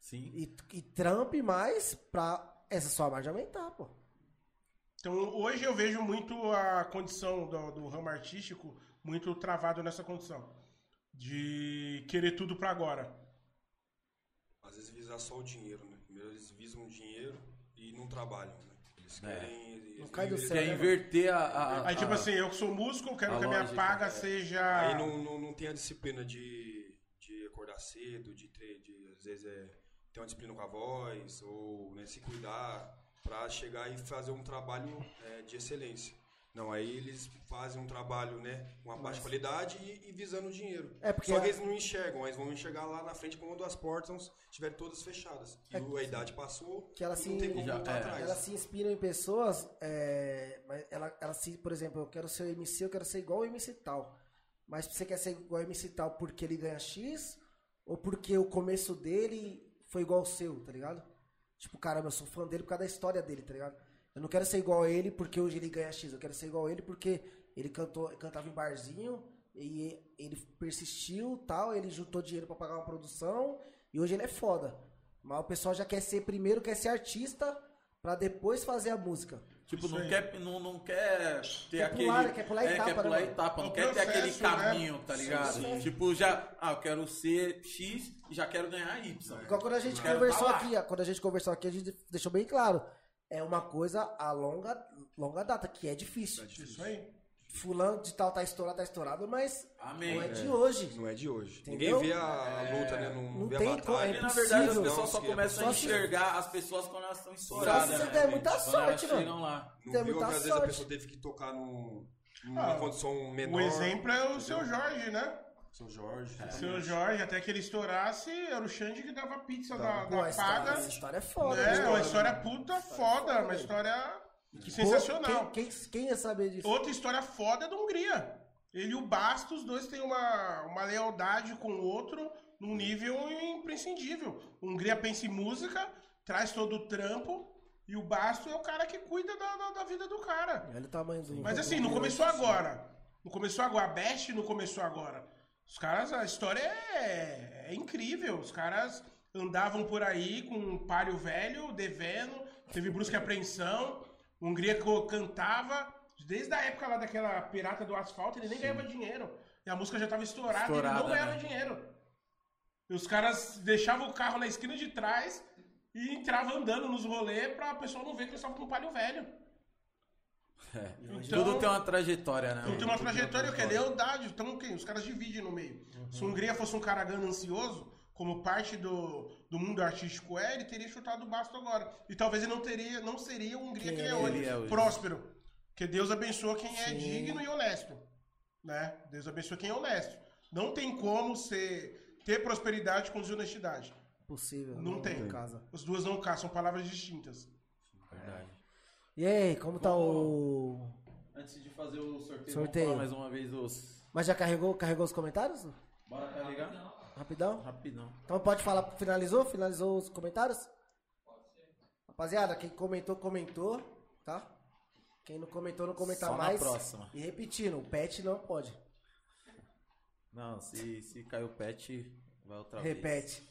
Sim. E, e trampe mais pra essa sua margem aumentar, pô. Então, hoje eu vejo muito a condição do, do ramo artístico muito travado nessa condição de querer tudo pra agora. Às vezes visar só o dinheiro, né? Primeiro eles visam o dinheiro e não trabalham, né? Eles querem... eles- Não cai do céu. Quer inverter a. a- Aí, tipo a- assim, eu que sou músico, eu quero a que a minha lógica, paga é. seja. Aí não, não, não tem a disciplina de, de acordar cedo, de, ter, de às vezes é, ter uma disciplina com a voz, ou né, se cuidar pra chegar e fazer um trabalho é, de excelência. Não, aí eles fazem um trabalho, né, com uma baixa qualidade e, e visando dinheiro. É, porque Só que eles não enxergam, eles vão enxergar lá na frente quando as portas estiverem todas fechadas. E o- a idade passou, É que ela e se- não tem como Já- voltar é. atrás. Ela se inspira em pessoas, é, mas ela, ela se, por exemplo, eu quero ser o MC, eu quero ser igual o MC tal. Mas você quer ser igual o MC tal porque ele ganha X ou porque o começo dele foi igual ao seu, tá ligado? Tipo, caramba, eu sou fã dele por causa da história dele, tá ligado? Eu não quero ser igual a ele porque hoje ele ganha X, eu quero ser igual a ele porque ele cantou, cantava em barzinho e ele persistiu, tal, ele juntou dinheiro pra pagar uma produção e hoje ele é foda. Mas o pessoal já quer ser primeiro, quer ser artista pra depois fazer a música. Tipo, Isso não aí. quer, não, não quer ter Quer aquele. pular, quer pular é, etapa, quer né, pular mano? etapa, É não o quer ter aquele processo, né? caminho, tá ligado? sim. Tipo, já. Ah, eu quero ser X e já quero ganhar Y. Igual quando a gente Quero conversou aqui, ó, quando a gente conversou aqui, a gente deixou bem claro. É uma coisa a longa, longa data, que é difícil. Isso aí. Fulano de tal tá estourado, tá estourado, mas Amém. não é de hoje. Não é de hoje. Entendeu? Ninguém vê a, a luta, né? Não, Não vê tem a batalha. é na verdade, as impossível. pessoas só começam a só se- enxergar as pessoas quando elas estão estouradas. Só se né? você der muita Quando sorte, mano. lá. Não Tem viu que muita às vezes a sorte. pessoa teve que tocar num, numa Ah, condição menor. O exemplo é o seu Jorge, né? Seu Jorge. Seu Jorge, até que ele estourasse, era o Xande que dava pizza da, Pô, da a história, paga. essa história é foda. É, né? uma história puta foda, uma história sensacional. Pô, Quem, quem, quem ia saber disso? Outra história foda é da Hungria. Ele e o Bastos, os dois têm uma, uma lealdade com o outro num nível imprescindível. A Hungria pensa em música, traz todo o trampo, e o Bastos é o cara que cuida da, da, da vida do cara. Olha o tamanho do. Mas assim, não começou agora. Não começou agora. A Best não começou agora. Os caras, a história é, é incrível. Os caras andavam por aí com um palio velho, devendo, teve brusca apreensão. Hungria cantava. Desde a época lá daquela pirata do asfalto, ele nem ganhava dinheiro. E a música já tava estourada, ele Estourada, não ganhava né? dinheiro. E os caras deixavam o carro na esquina de trás e entravam andando nos rolês pra pessoa não ver que eles estavam com um palio velho. É. Então- Tudo tem uma trajetória, né? Não tem uma trajetória, que é lealdade. Então, quem? Os caras dividem no meio. Se a Hungria fosse um cara ganancioso, como parte do, do mundo artístico é, ele teria chutado o basto agora. E talvez ele não teria, não seria o Hungria Quem que ele é ele hoje. é hoje. Próspero. Porque Deus abençoa quem é digno e honesto. Né? Deus abençoa quem é honesto. Não tem como ser, ter prosperidade com desonestidade. Possível. Não tem. em casa. As duas não casam, são palavras distintas. Verdade. E aí, como tá o. Antes de fazer o sorteio, Sorteio. vamos falar mais uma vez os. Mas já carregou, carregou os comentários? Bora carregar? Rapidão? Rapidão. Então pode falar, finalizou? Finalizou os comentários? Rapaziada, quem comentou, comentou, tá? Quem não comentou, não comentar Só na mais. próxima. E repetindo, o pet não pode. Não, se, se caiu o pet, vai outra vez. Repete.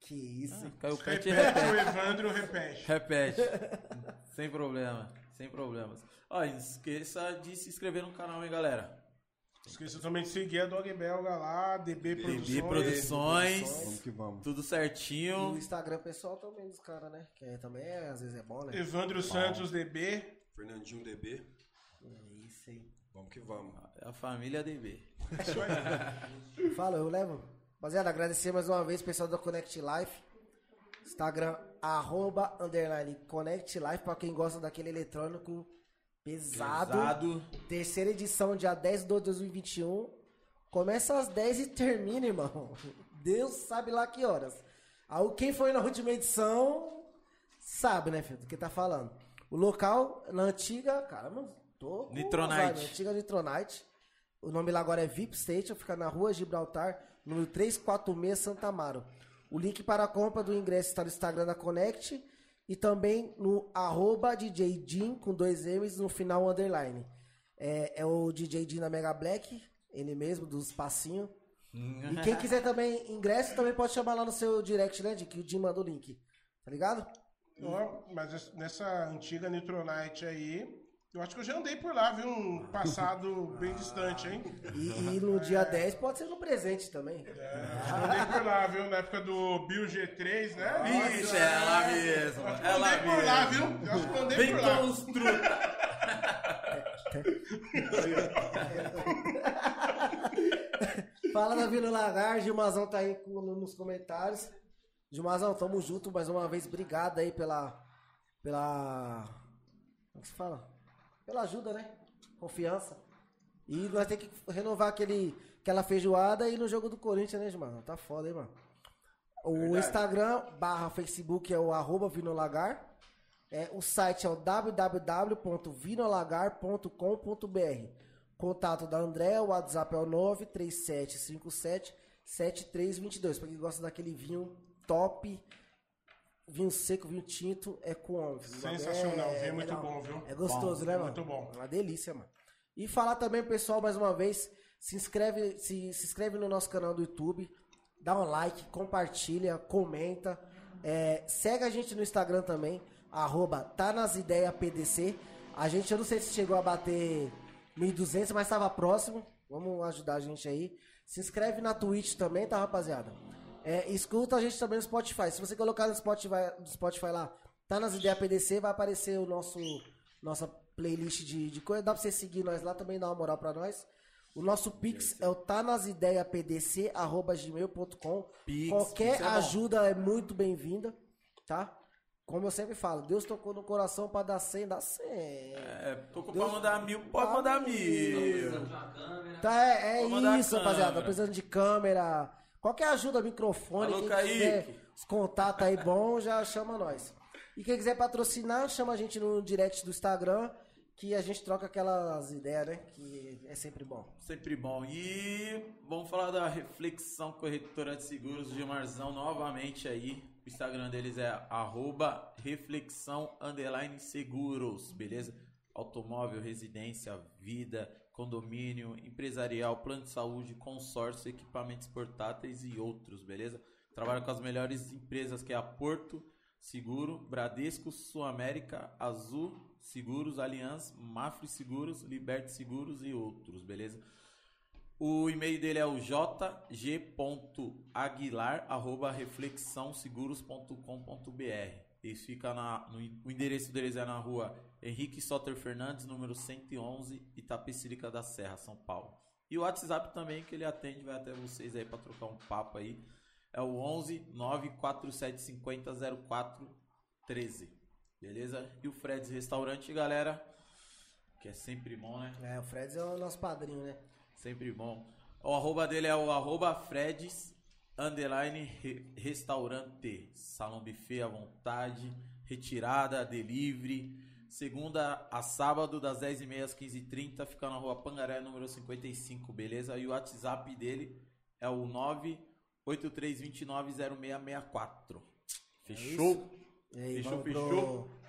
Que isso. Ah, caiu o pet, Repete, o repete. Evandro repete. Repete. sem problema. Sem problemas. Ó, e não esqueça de se inscrever no canal, hein, galera. Esqueça também de seguir a Dog Belga lá, DB Produções. DB Produções. Vamos que vamos. Tudo E o certinho. Instagram pessoal também dos caras, né? Que é- também é, às vezes é bom, né? Evandro Santos, DB. Fernandinho DB. É isso aí. Vamos que vamos. É a família DB. Fala, eu levo. Rapaziada, agradecer mais uma vez o pessoal da Connect Life. Instagram, arroba, underline, Connect Life, pra quem gosta daquele eletrônico pesado. Pesado. Terceira edição, dia 10 de 12 de 2021. Começa às 10 e termina, irmão. Deus sabe lá que horas. Aí, quem foi na última edição sabe, né, filho, do que tá falando. O local, na antiga, caramba, tô Nitronite. antiga Nitronite. O nome lá agora é VIP Station, fica na rua Gibraltar, número 346, Santa Amaro. O link para a compra do ingresso está no Instagram da Connect e também no arroba DJ Jim, com dois M's no final underline. É, é o DJ Jim da Mega Black, ele mesmo, dos passinhos. E quem quiser também ingresso, também pode chamar lá no seu direct, né, Jim, que o Jim manda o link. Tá ligado? Ó, mas es- nessa antiga Nitronite aí, eu acho que eu já andei por lá, viu? Um passado bem distante, hein? E, e no dia 10 pode ser no presente também. Acho que eu andei por lá, viu? Na época do Bill G3, né? Isso, é ela mesmo. Acho que eu Ela andei por lá, viu? Eu Acho que eu andei Vem por lá. com os truta. Fala da Vila Lagar, Gilmazão tá aí nos comentários. Gilmazão, tamo junto mais uma vez. Obrigado aí pela. pela. Como que se fala? Pela ajuda, né? confiança. E nós temos que renovar aquele, aquela feijoada e no jogo do Corinthians, né, mano? Tá foda, hein, mano? O Instagram barra Facebook é o arroba Vinolagar. É, o site é o www.vinolagar.com.br. Contato da André, o WhatsApp é o 93757 7322. Pra quem gosta daquele vinho top, vinho seco, vinho tinto, é com homem. Sensacional, vinho é muito legal. bom, viu? É gostoso, Bom, né, mano? muito bom. É uma delícia, mano. E falar também, pessoal, mais uma vez, se inscreve, se, se inscreve no nosso canal do YouTube, dá um like, compartilha, comenta. É, segue a gente no Instagram também, arroba tá nas ideias PDC. A gente, eu não sei se chegou a bater 1.200, mas estava próximo. Vamos ajudar a gente aí. Se inscreve na Twitch também, tá, rapaziada? É, escuta a gente também no Spotify. Se você colocar no Spotify, no Spotify lá, tá nas ideias PDC, vai aparecer o nosso nossa playlist de, de coisa. Dá pra você seguir nós lá também, dá uma moral pra nós. O nosso Pix é o tá nas ideias PDC, arroba gmail.com. Qualquer Pix é ajuda é muito bem-vinda, tá? Como eu sempre falo, Deus tocou no coração pra dar 100, dá 100. É, tô com pra mandar mil, pode mandar mil. Tá, é, é isso, rapaziada. câmera. Precisando de câmera. Qualquer ajuda, microfone, Alô, quem Kaique. quiser os contatos aí bom, já chama nós. E quem quiser patrocinar, chama a gente no direct do Instagram, que a gente troca aquelas ideias, né? Que é sempre bom. Sempre bom. E vamos falar da Reflexão Corretora de Seguros de Marzão novamente aí. O Instagram deles é arroba reflexão underline seguros, beleza? Automóvel, residência, vida, condomínio, empresarial, plano de saúde, consórcio, equipamentos portáteis e outros, beleza? Trabalha com as melhores empresas que é a Porto Seguro, Bradesco, Sul América, Azul Seguros, Aliança, Mafre Seguros, Liberte Seguros e outros, beleza? O e-mail dele é o jg.aguilar@reflexãoseguros.com.br. Isso fica na no, o endereço deles é na rua Henrique Soter Fernandes, número 111, Itapecerica da Serra, São Paulo. E o WhatsApp também que ele atende vai até vocês aí para trocar um papo aí. É o 11 94750 0413. Beleza? E o Fred's Restaurante, galera, que é sempre bom, né? É, o Fred é o nosso padrinho, né? Sempre bom. O arroba dele é o arroba Freds underline re- restaurante. Salão buffet à vontade, retirada, delivery. Segunda a sábado, das 10h30 às 15h30, fica na rua Pangaré, número 55, beleza? E o WhatsApp dele é o 983290664. Fechou? E aí, Fechou, vamos fechou? Pro...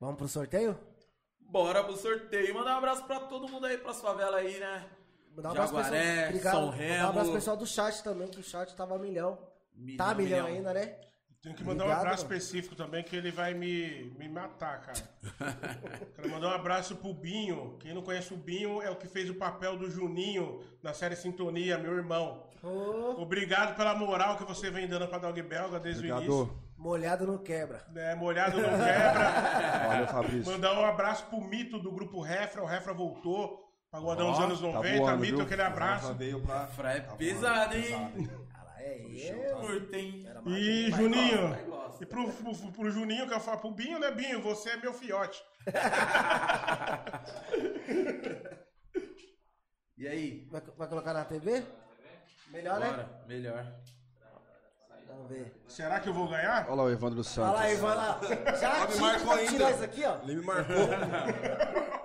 Vamos pro sorteio? Bora pro sorteio. Mandar um abraço pra todo mundo aí, pras favelas aí, né? Mandar um abraço pro Jaguaré, pessoal- Obrigado. São Mandar um Remo. abraço pro pessoal do chat também, que o chat tava milhão. Milhão, tá milhão, milhão. ainda, né? Tenho que mandar um Obrigado, abraço mano. específico também, que ele vai me, me matar, cara. Quero mandar um abraço pro Binho. Quem não conhece o Binho é o que fez o papel do Juninho na série Sintonia, meu irmão. Ô, Obrigado pela moral que você vem dando pra Dog Belga desde o Obrigado. início. molhado não quebra. É, molhado não quebra. Valeu, Fabrício. Mandar um abraço pro Mito do grupo Refra. O Refra voltou. Pagodão dos Ó, anos Tá 90. voando, Mito, viu? aquele abraço. Veio pra... Fra é tá voando, pesado, hein? pesado, hein? Cara, é, Curta, hein? Era E Juninho, gosta, vai gosta. e pro, pro, pro Juninho que eu falo, pro Binho, né, Binho? Você é meu fiote. E aí? Vai, vai colocar na TV? Melhor, né? Bora, melhor. Vamos ver. Será que eu vou ganhar? Olha lá o Evandro Santos. Vai lá. Já me marcou ainda. isso aqui, ó. Ele me marcou.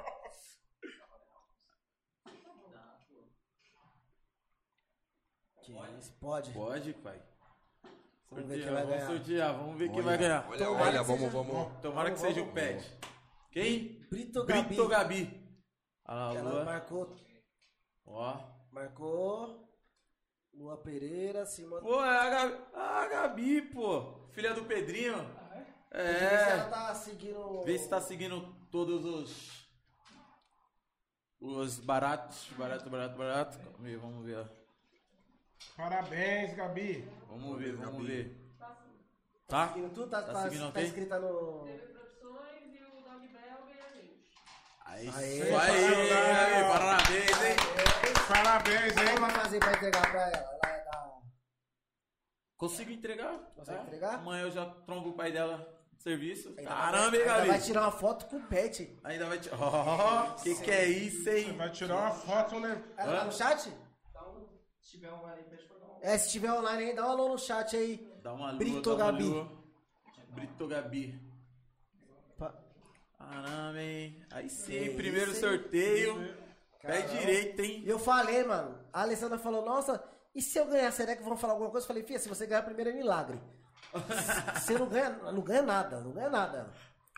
Que isso, pode. Pode, pai. Vamos ver quem vai vamos ganhar. sortear, vamos ver quem vai ganhar. Olha, Tomara olha, que vamos, seja- vamos. Tomara que Vamos, seja o vamos. pet. Quem? Brito Gabi. Brito Gabi. Olha lá, Ela Lua. marcou, Ó. marcou. Lua Pereira, Simone. Pô, é a Gabi. Ah, a Gabi, pô. Filha do Pedrinho. Vê se ela É. tá seguindo. Vê se tá seguindo todos os. Os baratos. Barato, barato, barato. Calma aí, Vamos ver, ó. Parabéns, Gabi. Vamos ver, vamos ver. Tá? Seguindo tudo, tá, Tá tá, seguindo tá escrita no. Teve produções e o Dog Belga e a gente. Aí, isso aí, parabéns. parabéns, hein? Parabéns, Como hein? vai fazer pra entregar pra ela? Ela é da. Consigo entregar? Consegue É. entregar? Amanhã eu já trombo o pai dela serviço. Ainda Caramba, vai, hein, ainda vai Gabi? tirar uma foto com o pet. Ainda vai te. Ó, que que é isso, hein? Vai tirar uma foto, né? Ela tá no chat? Se tiver ali, pede pra dar um. É, se tiver online aí, dá um alô no chat aí. Dá uma lua, Brito dá uma Gabi. lua. Brito Gabi. Pa- Caramba, hein? Aí sim, Que primeiro isso, hein? sorteio. Pé Caramba. direito, hein? E eu falei, mano. A Alessandra falou, nossa, e se eu ganhar, será que vão falar alguma coisa? Eu falei, filha, se você ganhar primeiro é milagre. Você não ganha, não ganha nada, não ganha nada.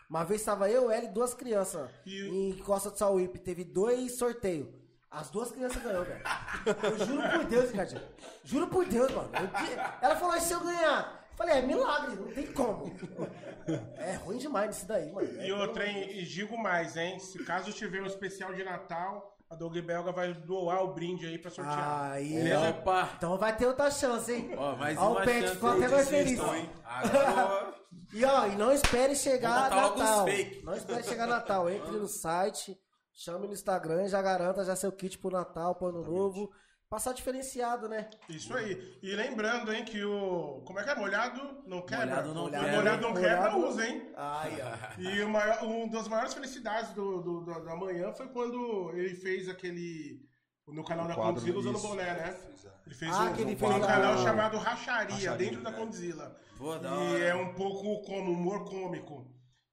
Uma vez estava eu, ela e duas crianças E- em Costa do Sauípe. Teve dois sorteios. As duas crianças ganhou, velho. Eu juro por Deus, Ricardinho. Juro por Deus, mano. Eu ela falou, e se eu ganhar? Eu falei, é milagre, não tem como. É ruim demais isso daí, mano. É E outra, hein? E digo mais, hein? Se caso tiver um especial de Natal, a Dog Belga vai doar o brinde aí pra sortear. Aí, Beleza, pá. Então vai ter outra chance, hein? Ó, mais Ó, uma o Pet ficou até mais feliz. hein? Agora, E ó, e não espere chegar Natal. fake. Não espere chegar Natal. Entre no site, chame no Instagram, já garanta já seu kit pro Natal, pro ano novo. Passar diferenciado, né? Isso aí. E lembrando, hein, que o. Como é que é? Molhado não quebra? Molhado não O quebra. Molhado não quebra, Molhado- usa, hein? Ai, ó. E o maior, uma das maiores felicidades do, do- da, da manhã foi quando ele fez aquele. No canal da quadro, Condzilla usando isso. boné, né? É. Ele fez Ah, um, que ele um fez canal chamado Racharia, Racharia, dentro da é. Condzilla. Da E é um pouco como humor cômico.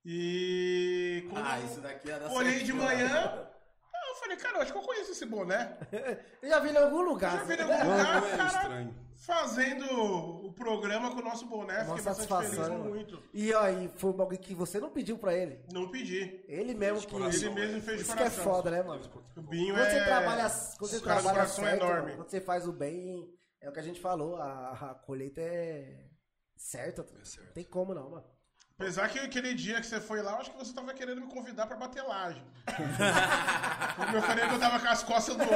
E quando Ah, eu isso daqui é da olhei de manhã, eu falei, cara, eu acho que eu conheço esse boné. Eu já vi em algum lugar. Já vi em né? algum lugar, é cara, estranho. fazendo o programa com o nosso boné. Uma Fiquei bastante satisfação, feliz, né, mano? muito. E e foi um bagulho que você não pediu pra ele. Não pedi. Ele mesmo que. Ele mesmo fez de Isso que é foda, né, mano? O Binho Quando é... você trabalha, quando você trabalha coração é certo, enorme. quando você faz o bem, é o que a gente falou, a, a colheita é certa. Não tem como não, mano. Apesar que aquele dia que você foi lá, eu acho que você tava querendo me convidar pra bater laje. Quando eu falei que eu tava com as costas doendo.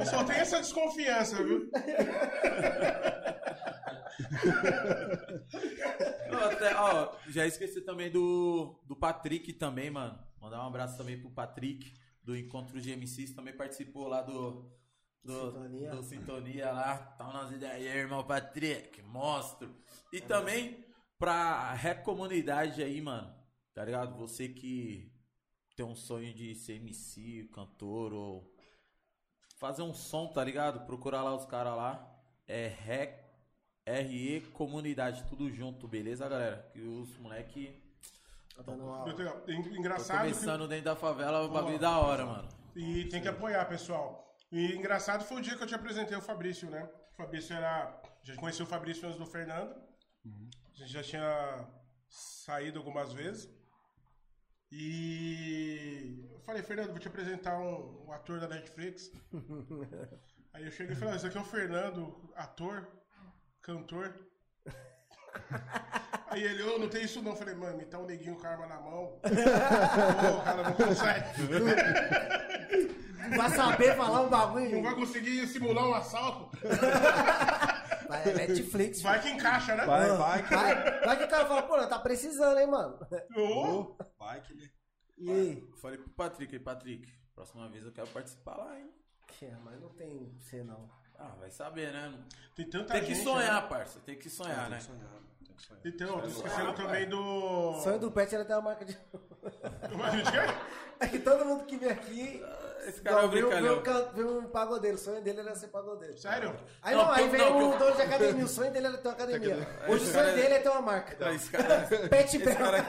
eu só tenho essa desconfiança, viu? Até, ó, já esqueci também do, do Patrick também, mano. Mandar um abraço também pro Patrick, do Encontro de MCs, também participou lá do. Do Sintonia. do Sintonia lá. Tá nas ideias aí, irmão Patrick, monstro. E também pra rap comunidade aí, mano. Tá ligado? Você que tem um sonho de ser MC, cantor ou fazer um som, tá ligado? Procurar lá os caras lá. É Rec RE Comunidade, tudo junto, beleza, galera? Que os moleque Tá dando uma- Muito legal. En- tô Engraçado que... começando dentro da favela, o bagulho da hora, mano. E tem que apoiar, pessoal. E engraçado foi o dia que eu te apresentei o Fabrício, né? O Fabrício era. Já conheci o Fabrício antes do Fernando. A gente já tinha saído algumas vezes. E eu falei, Fernando, vou te apresentar um, um ator da Netflix. Aí eu cheguei e falei, ah, esse aqui é o Fernando, ator, cantor. Aí ele, ô, não tem isso não. Eu falei, mano, me tá um neguinho com a arma na mão. Ô, cara, não consegue. Vai saber falar um Não bagulho. vai conseguir simular um assalto? Vai, é Netflix. Vai que encaixa, né? Vai, vai, que... Vai, vai que o cara fala, pô, tá precisando, hein, mano. Ô, Vai que... né? E aí? Eu falei pro Patrick, aí, Patrick, próxima vez eu quero participar lá, hein? É, mas não tem você não. Ah, vai saber, né? Tem tanta Tem que gente, sonhar, né? parça. Tem que sonhar, né? Sonhar, que sonhar. Então, tô esquecendo também do... O sonho do Pet era ter uma marca de. Mas, gente, É que todo mundo que vem aqui. Esse cara é um um- vê, brincalhão. um, can- vê um pagodeiro. O sonho dele era ser pagodeiro. Sério? Aí Não, não, aí que- vem não, o que eu- dono de academia. O sonho dele era ter uma academia. Hoje o sonho cara é- dele é ter uma marca. Não, Esse cara, Pet esse cara é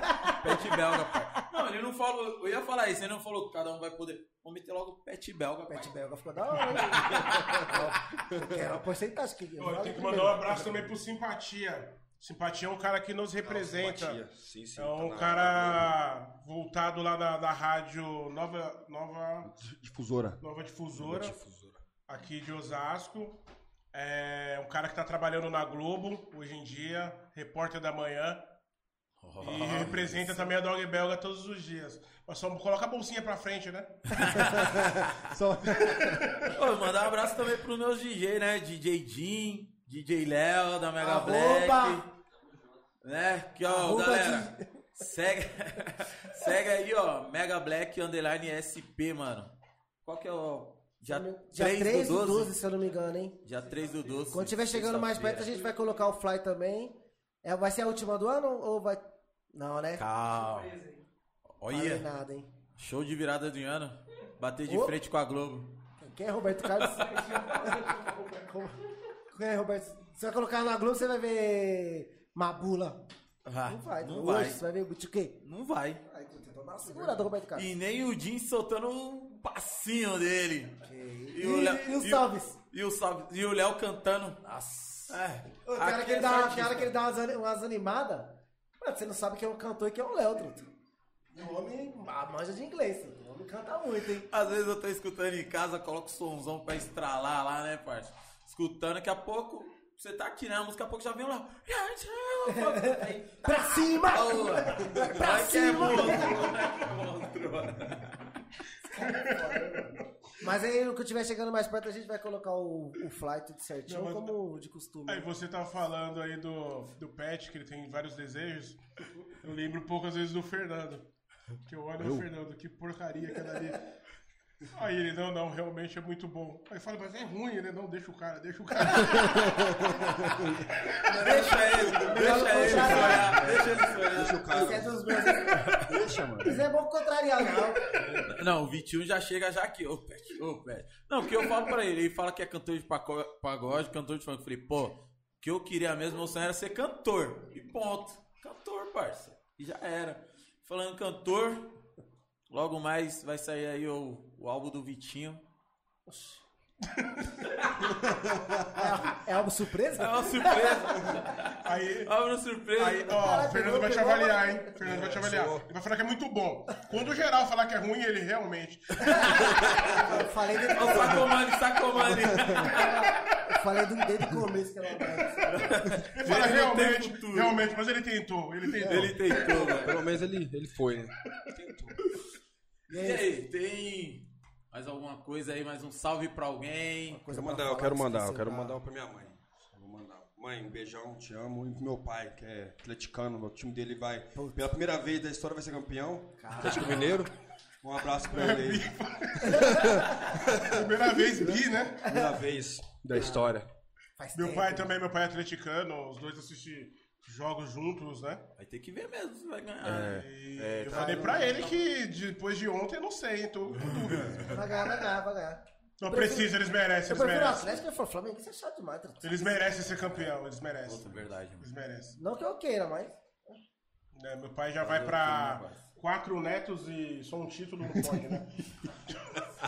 pet belga, pai. Não, ele não falou. Eu ia falar isso, ele não falou que cada um vai poder. Vamos meter logo pet belga, pai. Pet belga ficou da hora. hein? Quero uma porcentagem que Ó, eu tenho que mandar um abraço também pro Simpatia. Simpatia é um cara que nos representa. Simpatia. Sim, sim, É tá um na- cara voltado lá da, da rádio Nova, Nova, Difusora. Nova Difusora, Difusora. aqui de Osasco. É um cara que tá trabalhando na Globo hoje em dia, repórter da manhã. E representa também a Dog Belga todos os dias. Mas só coloca a bolsinha pra frente, né? Só... Ô, mandar um abraço também pros meus DJ, né? DJ Jim, DJ Léo da Mega Arroba. Black. Né? Que ó, Arroba galera. Segue, segue aí, ó. Mega Black Underline SP, mano. Qual que é o Dia, Dia 3, 3 do do 12. 12, se eu não me engano, hein? Dia 3 do 12. Quando tiver chegando mais perto, a gente vai colocar o Fly também. É, vai ser a última do ano ou vai. Não, né? Calma. Olha, nada, hein? show de virada de ano. Bater de Ô. frente com a Globo. Quem é Roberto Carlos? É Roberto? Você vai colocar na Globo, você vai ver Mabula. Ah, Não vai. não Hoje vai. Você vai ver o quê? Não vai. Aí, então dá uma segurada, Roberto Carlos. E nem o Jim soltando um passinho dele. E, E o Léo- e o- salves? E o, salve- e o Léo cantando. Nossa. É. Tem hora Aqui que ele é dá, hora que ele dá umas, umas animadas. Mano, você não sabe quem é o cantor e quem é o Léo, truto. O homem manja de inglês, o homem canta muito, hein? Às vezes eu tô escutando em casa, coloco o somzão pra estralar lá, né, parça? Escutando, daqui a pouco, você tá aqui, né? A música, daqui a pouco já vem lá. Pra cima! pra Pra que é cima! monstro, Mas aí, o que tiver chegando mais perto, a gente vai colocar o, o fly tudo certinho, Não, mas- como de costume. Aí você tava falando aí do, do Pet, que ele tem vários desejos. Eu lembro um pouco às vezes do Fernando. Que eu olho o Fernando, que porcaria aquela ali. Aí ele, não, não, realmente é muito bom. Aí fala, mas é ruim, ele, não, deixa o cara, deixa o cara. Deixa ele, deixa ele sonhar, deixa ele sonhar. Deixa o cara. é dos meus. Deixa, mano. Mas é bom contrariar, não. Não, o Vitinho já chega já aqui, ô Pet, ô Pet. Não, porque eu falo pra ele, ele fala que é cantor de pagode, cantor de funk. Eu falei, pô, o que eu queria mesmo, meu sonho era ser cantor. E ponto. Cantor, parça. E já era. Falando cantor, logo mais vai sair aí o, o álbum do Vitinho. É, é algo surpresa? É uma surpresa. Aí, álbum surpresa. aí ó, o Fernando vai te avaliar, hein? O Fernando vai te avaliar. Ele vai falar que é muito bom. Quando o geral falar que é ruim, ele realmente. Eu falei desde, Ó, o Sacomani, Sacomani. eu falei do- desde o começo que ela Ele fala Ele não tem realmente, futuro. realmente, mas ele tentou, ele tentou. Ele tentou, mano. Pelo menos ele, ele foi, né? E aí, tem mais alguma coisa aí, mais um salve pra alguém? Coisa Quero pra mandar, eu quero mandar, eu quero da- mandar pra minha mãe. Eu Vou mandar. Mãe, um beijão, te amo. E pro meu pai, que é atleticano, o time dele vai, pela primeira vez da história, vai ser campeão. Atlético Mineiro. Um abraço pra ele aí. Primeira vez bi, né? Primeira vez da história. Faz Meu tempo. pai também, meu pai é atleticano, os dois assistem jogos juntos, né? Vai ter que ver mesmo se vai ganhar. E É, eu tá. falei pra ele que depois de ontem eu não sei, hein? Tô com dúvida. Vai ganhar, vai ganhar, vai ganhar. Não precisa, eles merecem, Eu eles prefiro o merecem. Atlético e o Flamengo, isso é chato demais. truto. Eles merecem ser campeão, eles merecem. Puta, verdade, mano. Eles merecem. Não que eu queira, mas. né? meu pai já vai pra quatro netos e só um título não pode, né?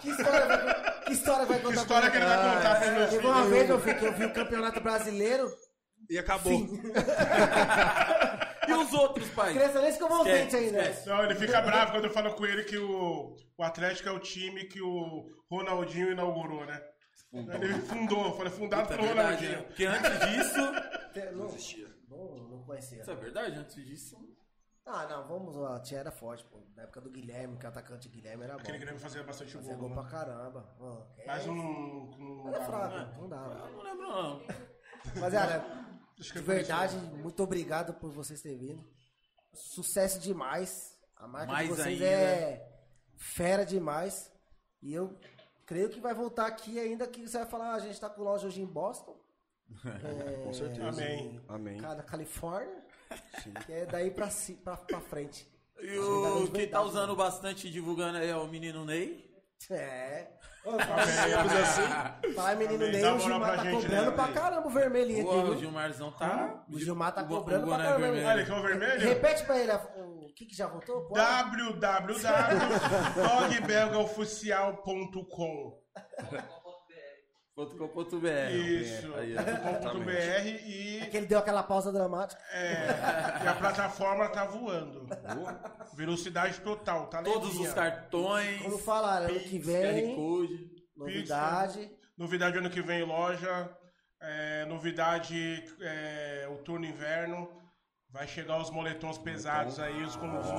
Que história vai, que história vai contar Que história que ele vai contar pros meus Teve uma filhos? vez, meu filho, que eu vi o campeonato brasileiro. E acabou. E os outros, pai? Criança nem escovou os dentes ainda. esquece. Não, ele fica bravo quando eu falo com ele que o, o Atlético é o time que o Ronaldinho inaugurou, né? Ele fundou, falei, fundado é pelo verdade, né? Ronaldinho. Porque antes disso. Não, não, não conhecia. Isso é verdade, antes disso. Ah, não, vamos lá. Tinha era forte, pô. Na época do Guilherme, que o atacante Guilherme era bom. Aquele Grêmio fazia bastante Fazia gol, gol né? pra caramba. É- Mas um... um Era fraco, não dava. Eu não lembro, não. Mas, olha, Acho que de é verdade, muito obrigado por vocês terem vindo. Sucesso demais. A marca Mais de vocês ainda. é fera demais. E eu creio que vai voltar aqui ainda que você vai falar, "Ah, a gente tá com loja hoje em Boston. É, Com certeza. Amém. Amém. Na Califórnia. Que é daí pra, pra, pra frente. E o de quem tá usando né? bastante divulgando aí é o menino Ney. É. Amém. Fala, menino Amém. Ney, o Gilmar tá gente, cobrando né, pra caramba o vermelhinho o aqui, viu? Gilmarzão tá. O Gilmar tá o cobrando o pra boné caramba. vermelho. Olha, que é o vermelho. Repete pra ele o que que já voltou? Www.dogbelgaoficial.com .com.br. Isso. .com.br É e, que ele deu aquela pausa dramática. é, e a plataforma tá voando. Velocidade total, tá Todos levinha. os cartões. Como falaram, ano que QR vem, Code. novidade. Novidade ano que vem loja. é, novidade é, outono e inverno. Vai chegar os moletons pesados aí, os conjuntos.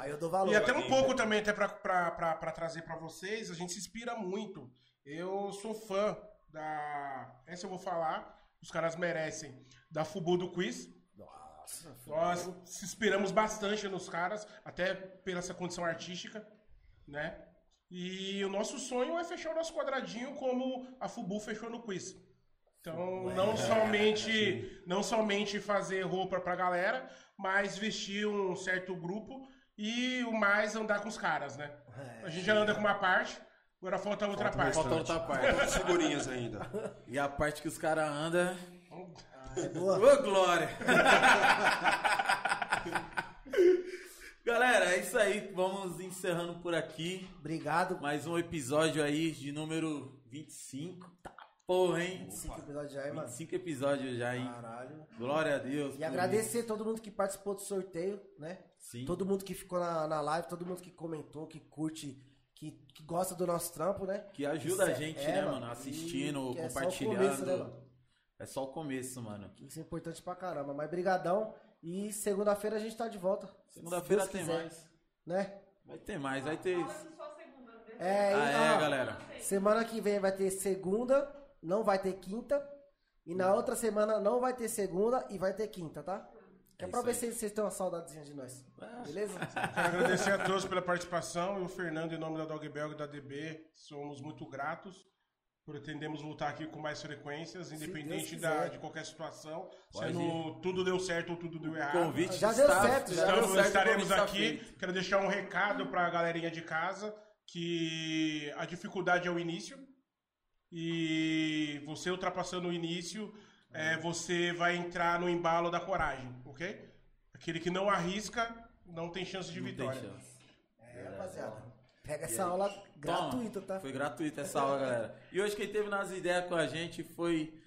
Aí eu dou valor. E até um pouco também, até pra, pra, pra, pra trazer pra vocês, a gente se inspira muito. Eu sou fã da. Essa eu vou falar, os caras merecem. Da Fubu do Quiz. Nossa, Nós se inspiramos bastante nos caras, até pela essa condição artística, né? E o nosso sonho é fechar o nosso quadradinho como a Fubu fechou no quiz. Então, não somente, não somente fazer roupa pra galera, mas vestir um certo grupo e o mais andar com os caras, né? A gente já anda com uma parte, agora falta outra parte. Falta outra parte. Quantas figurinhas ainda? E a parte que os caras andam. É boa. Ô, Glória! Galera, é isso aí. Vamos encerrando por aqui. Obrigado. Mais um episódio aí de número 25. Tá porra, hein? Cinco episódios já, hein, mano? 25 episódios já, hein? Caralho. Glória a Deus. E agradecer todo mundo que participou do sorteio, né? Sim. Todo mundo que ficou na, na live, todo mundo que comentou, que curte, que, que gosta do nosso trampo, né? Que ajuda a Isso é- gente, é, né, mano. Assistindo, E que é só o compartilhando. começo, né, mano? É só o começo, mano. Isso é importante pra caramba. Mas brigadão. E segunda-feira a gente tá de volta. Segunda-feira Se tem quiser, mais. Né? Vai ter mais, vai ter. Segunda, né? É, Ah, e, é, ó, galera. Semana que vem vai ter segunda, não vai ter quinta. E na outra semana não vai ter segunda e vai ter quinta, tá? Que é, É pra ver se vocês têm uma saudadezinha de nós. Beleza? Quero agradecer a todos pela participação. E o Fernando, em nome da Dog Belga e da DB, somos muito gratos. Pretendemos voltar aqui com mais frequências, independente da, de qualquer situação. Pode Sendo tudo deu certo ou tudo deu errado. Convite Já deu está- certo, já deu certo, estaremos aqui. feito. Quero deixar um recado para a galerinha de casa que a dificuldade é o início e você ultrapassando o início, é, você vai entrar no embalo da coragem, ok? Aquele que não arrisca não tem chance de Não tem vitória. chance. É, rapaziada. Pega essa aula gratuita, Toma. tá? Foi gratuita essa aula, galera. E hoje quem teve nas ideias com a gente foi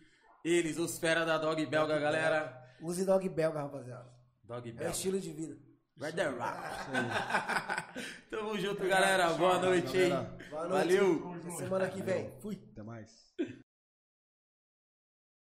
eles, os fera da Dog Belga, galera. Use dog belga, rapaziada. Dog É Belga. estilo de vida. Vai the rock. Tamo junto, galera. Boa noite, hein? Boa noite. Valeu. Até semana que vem. Fui. Até mais.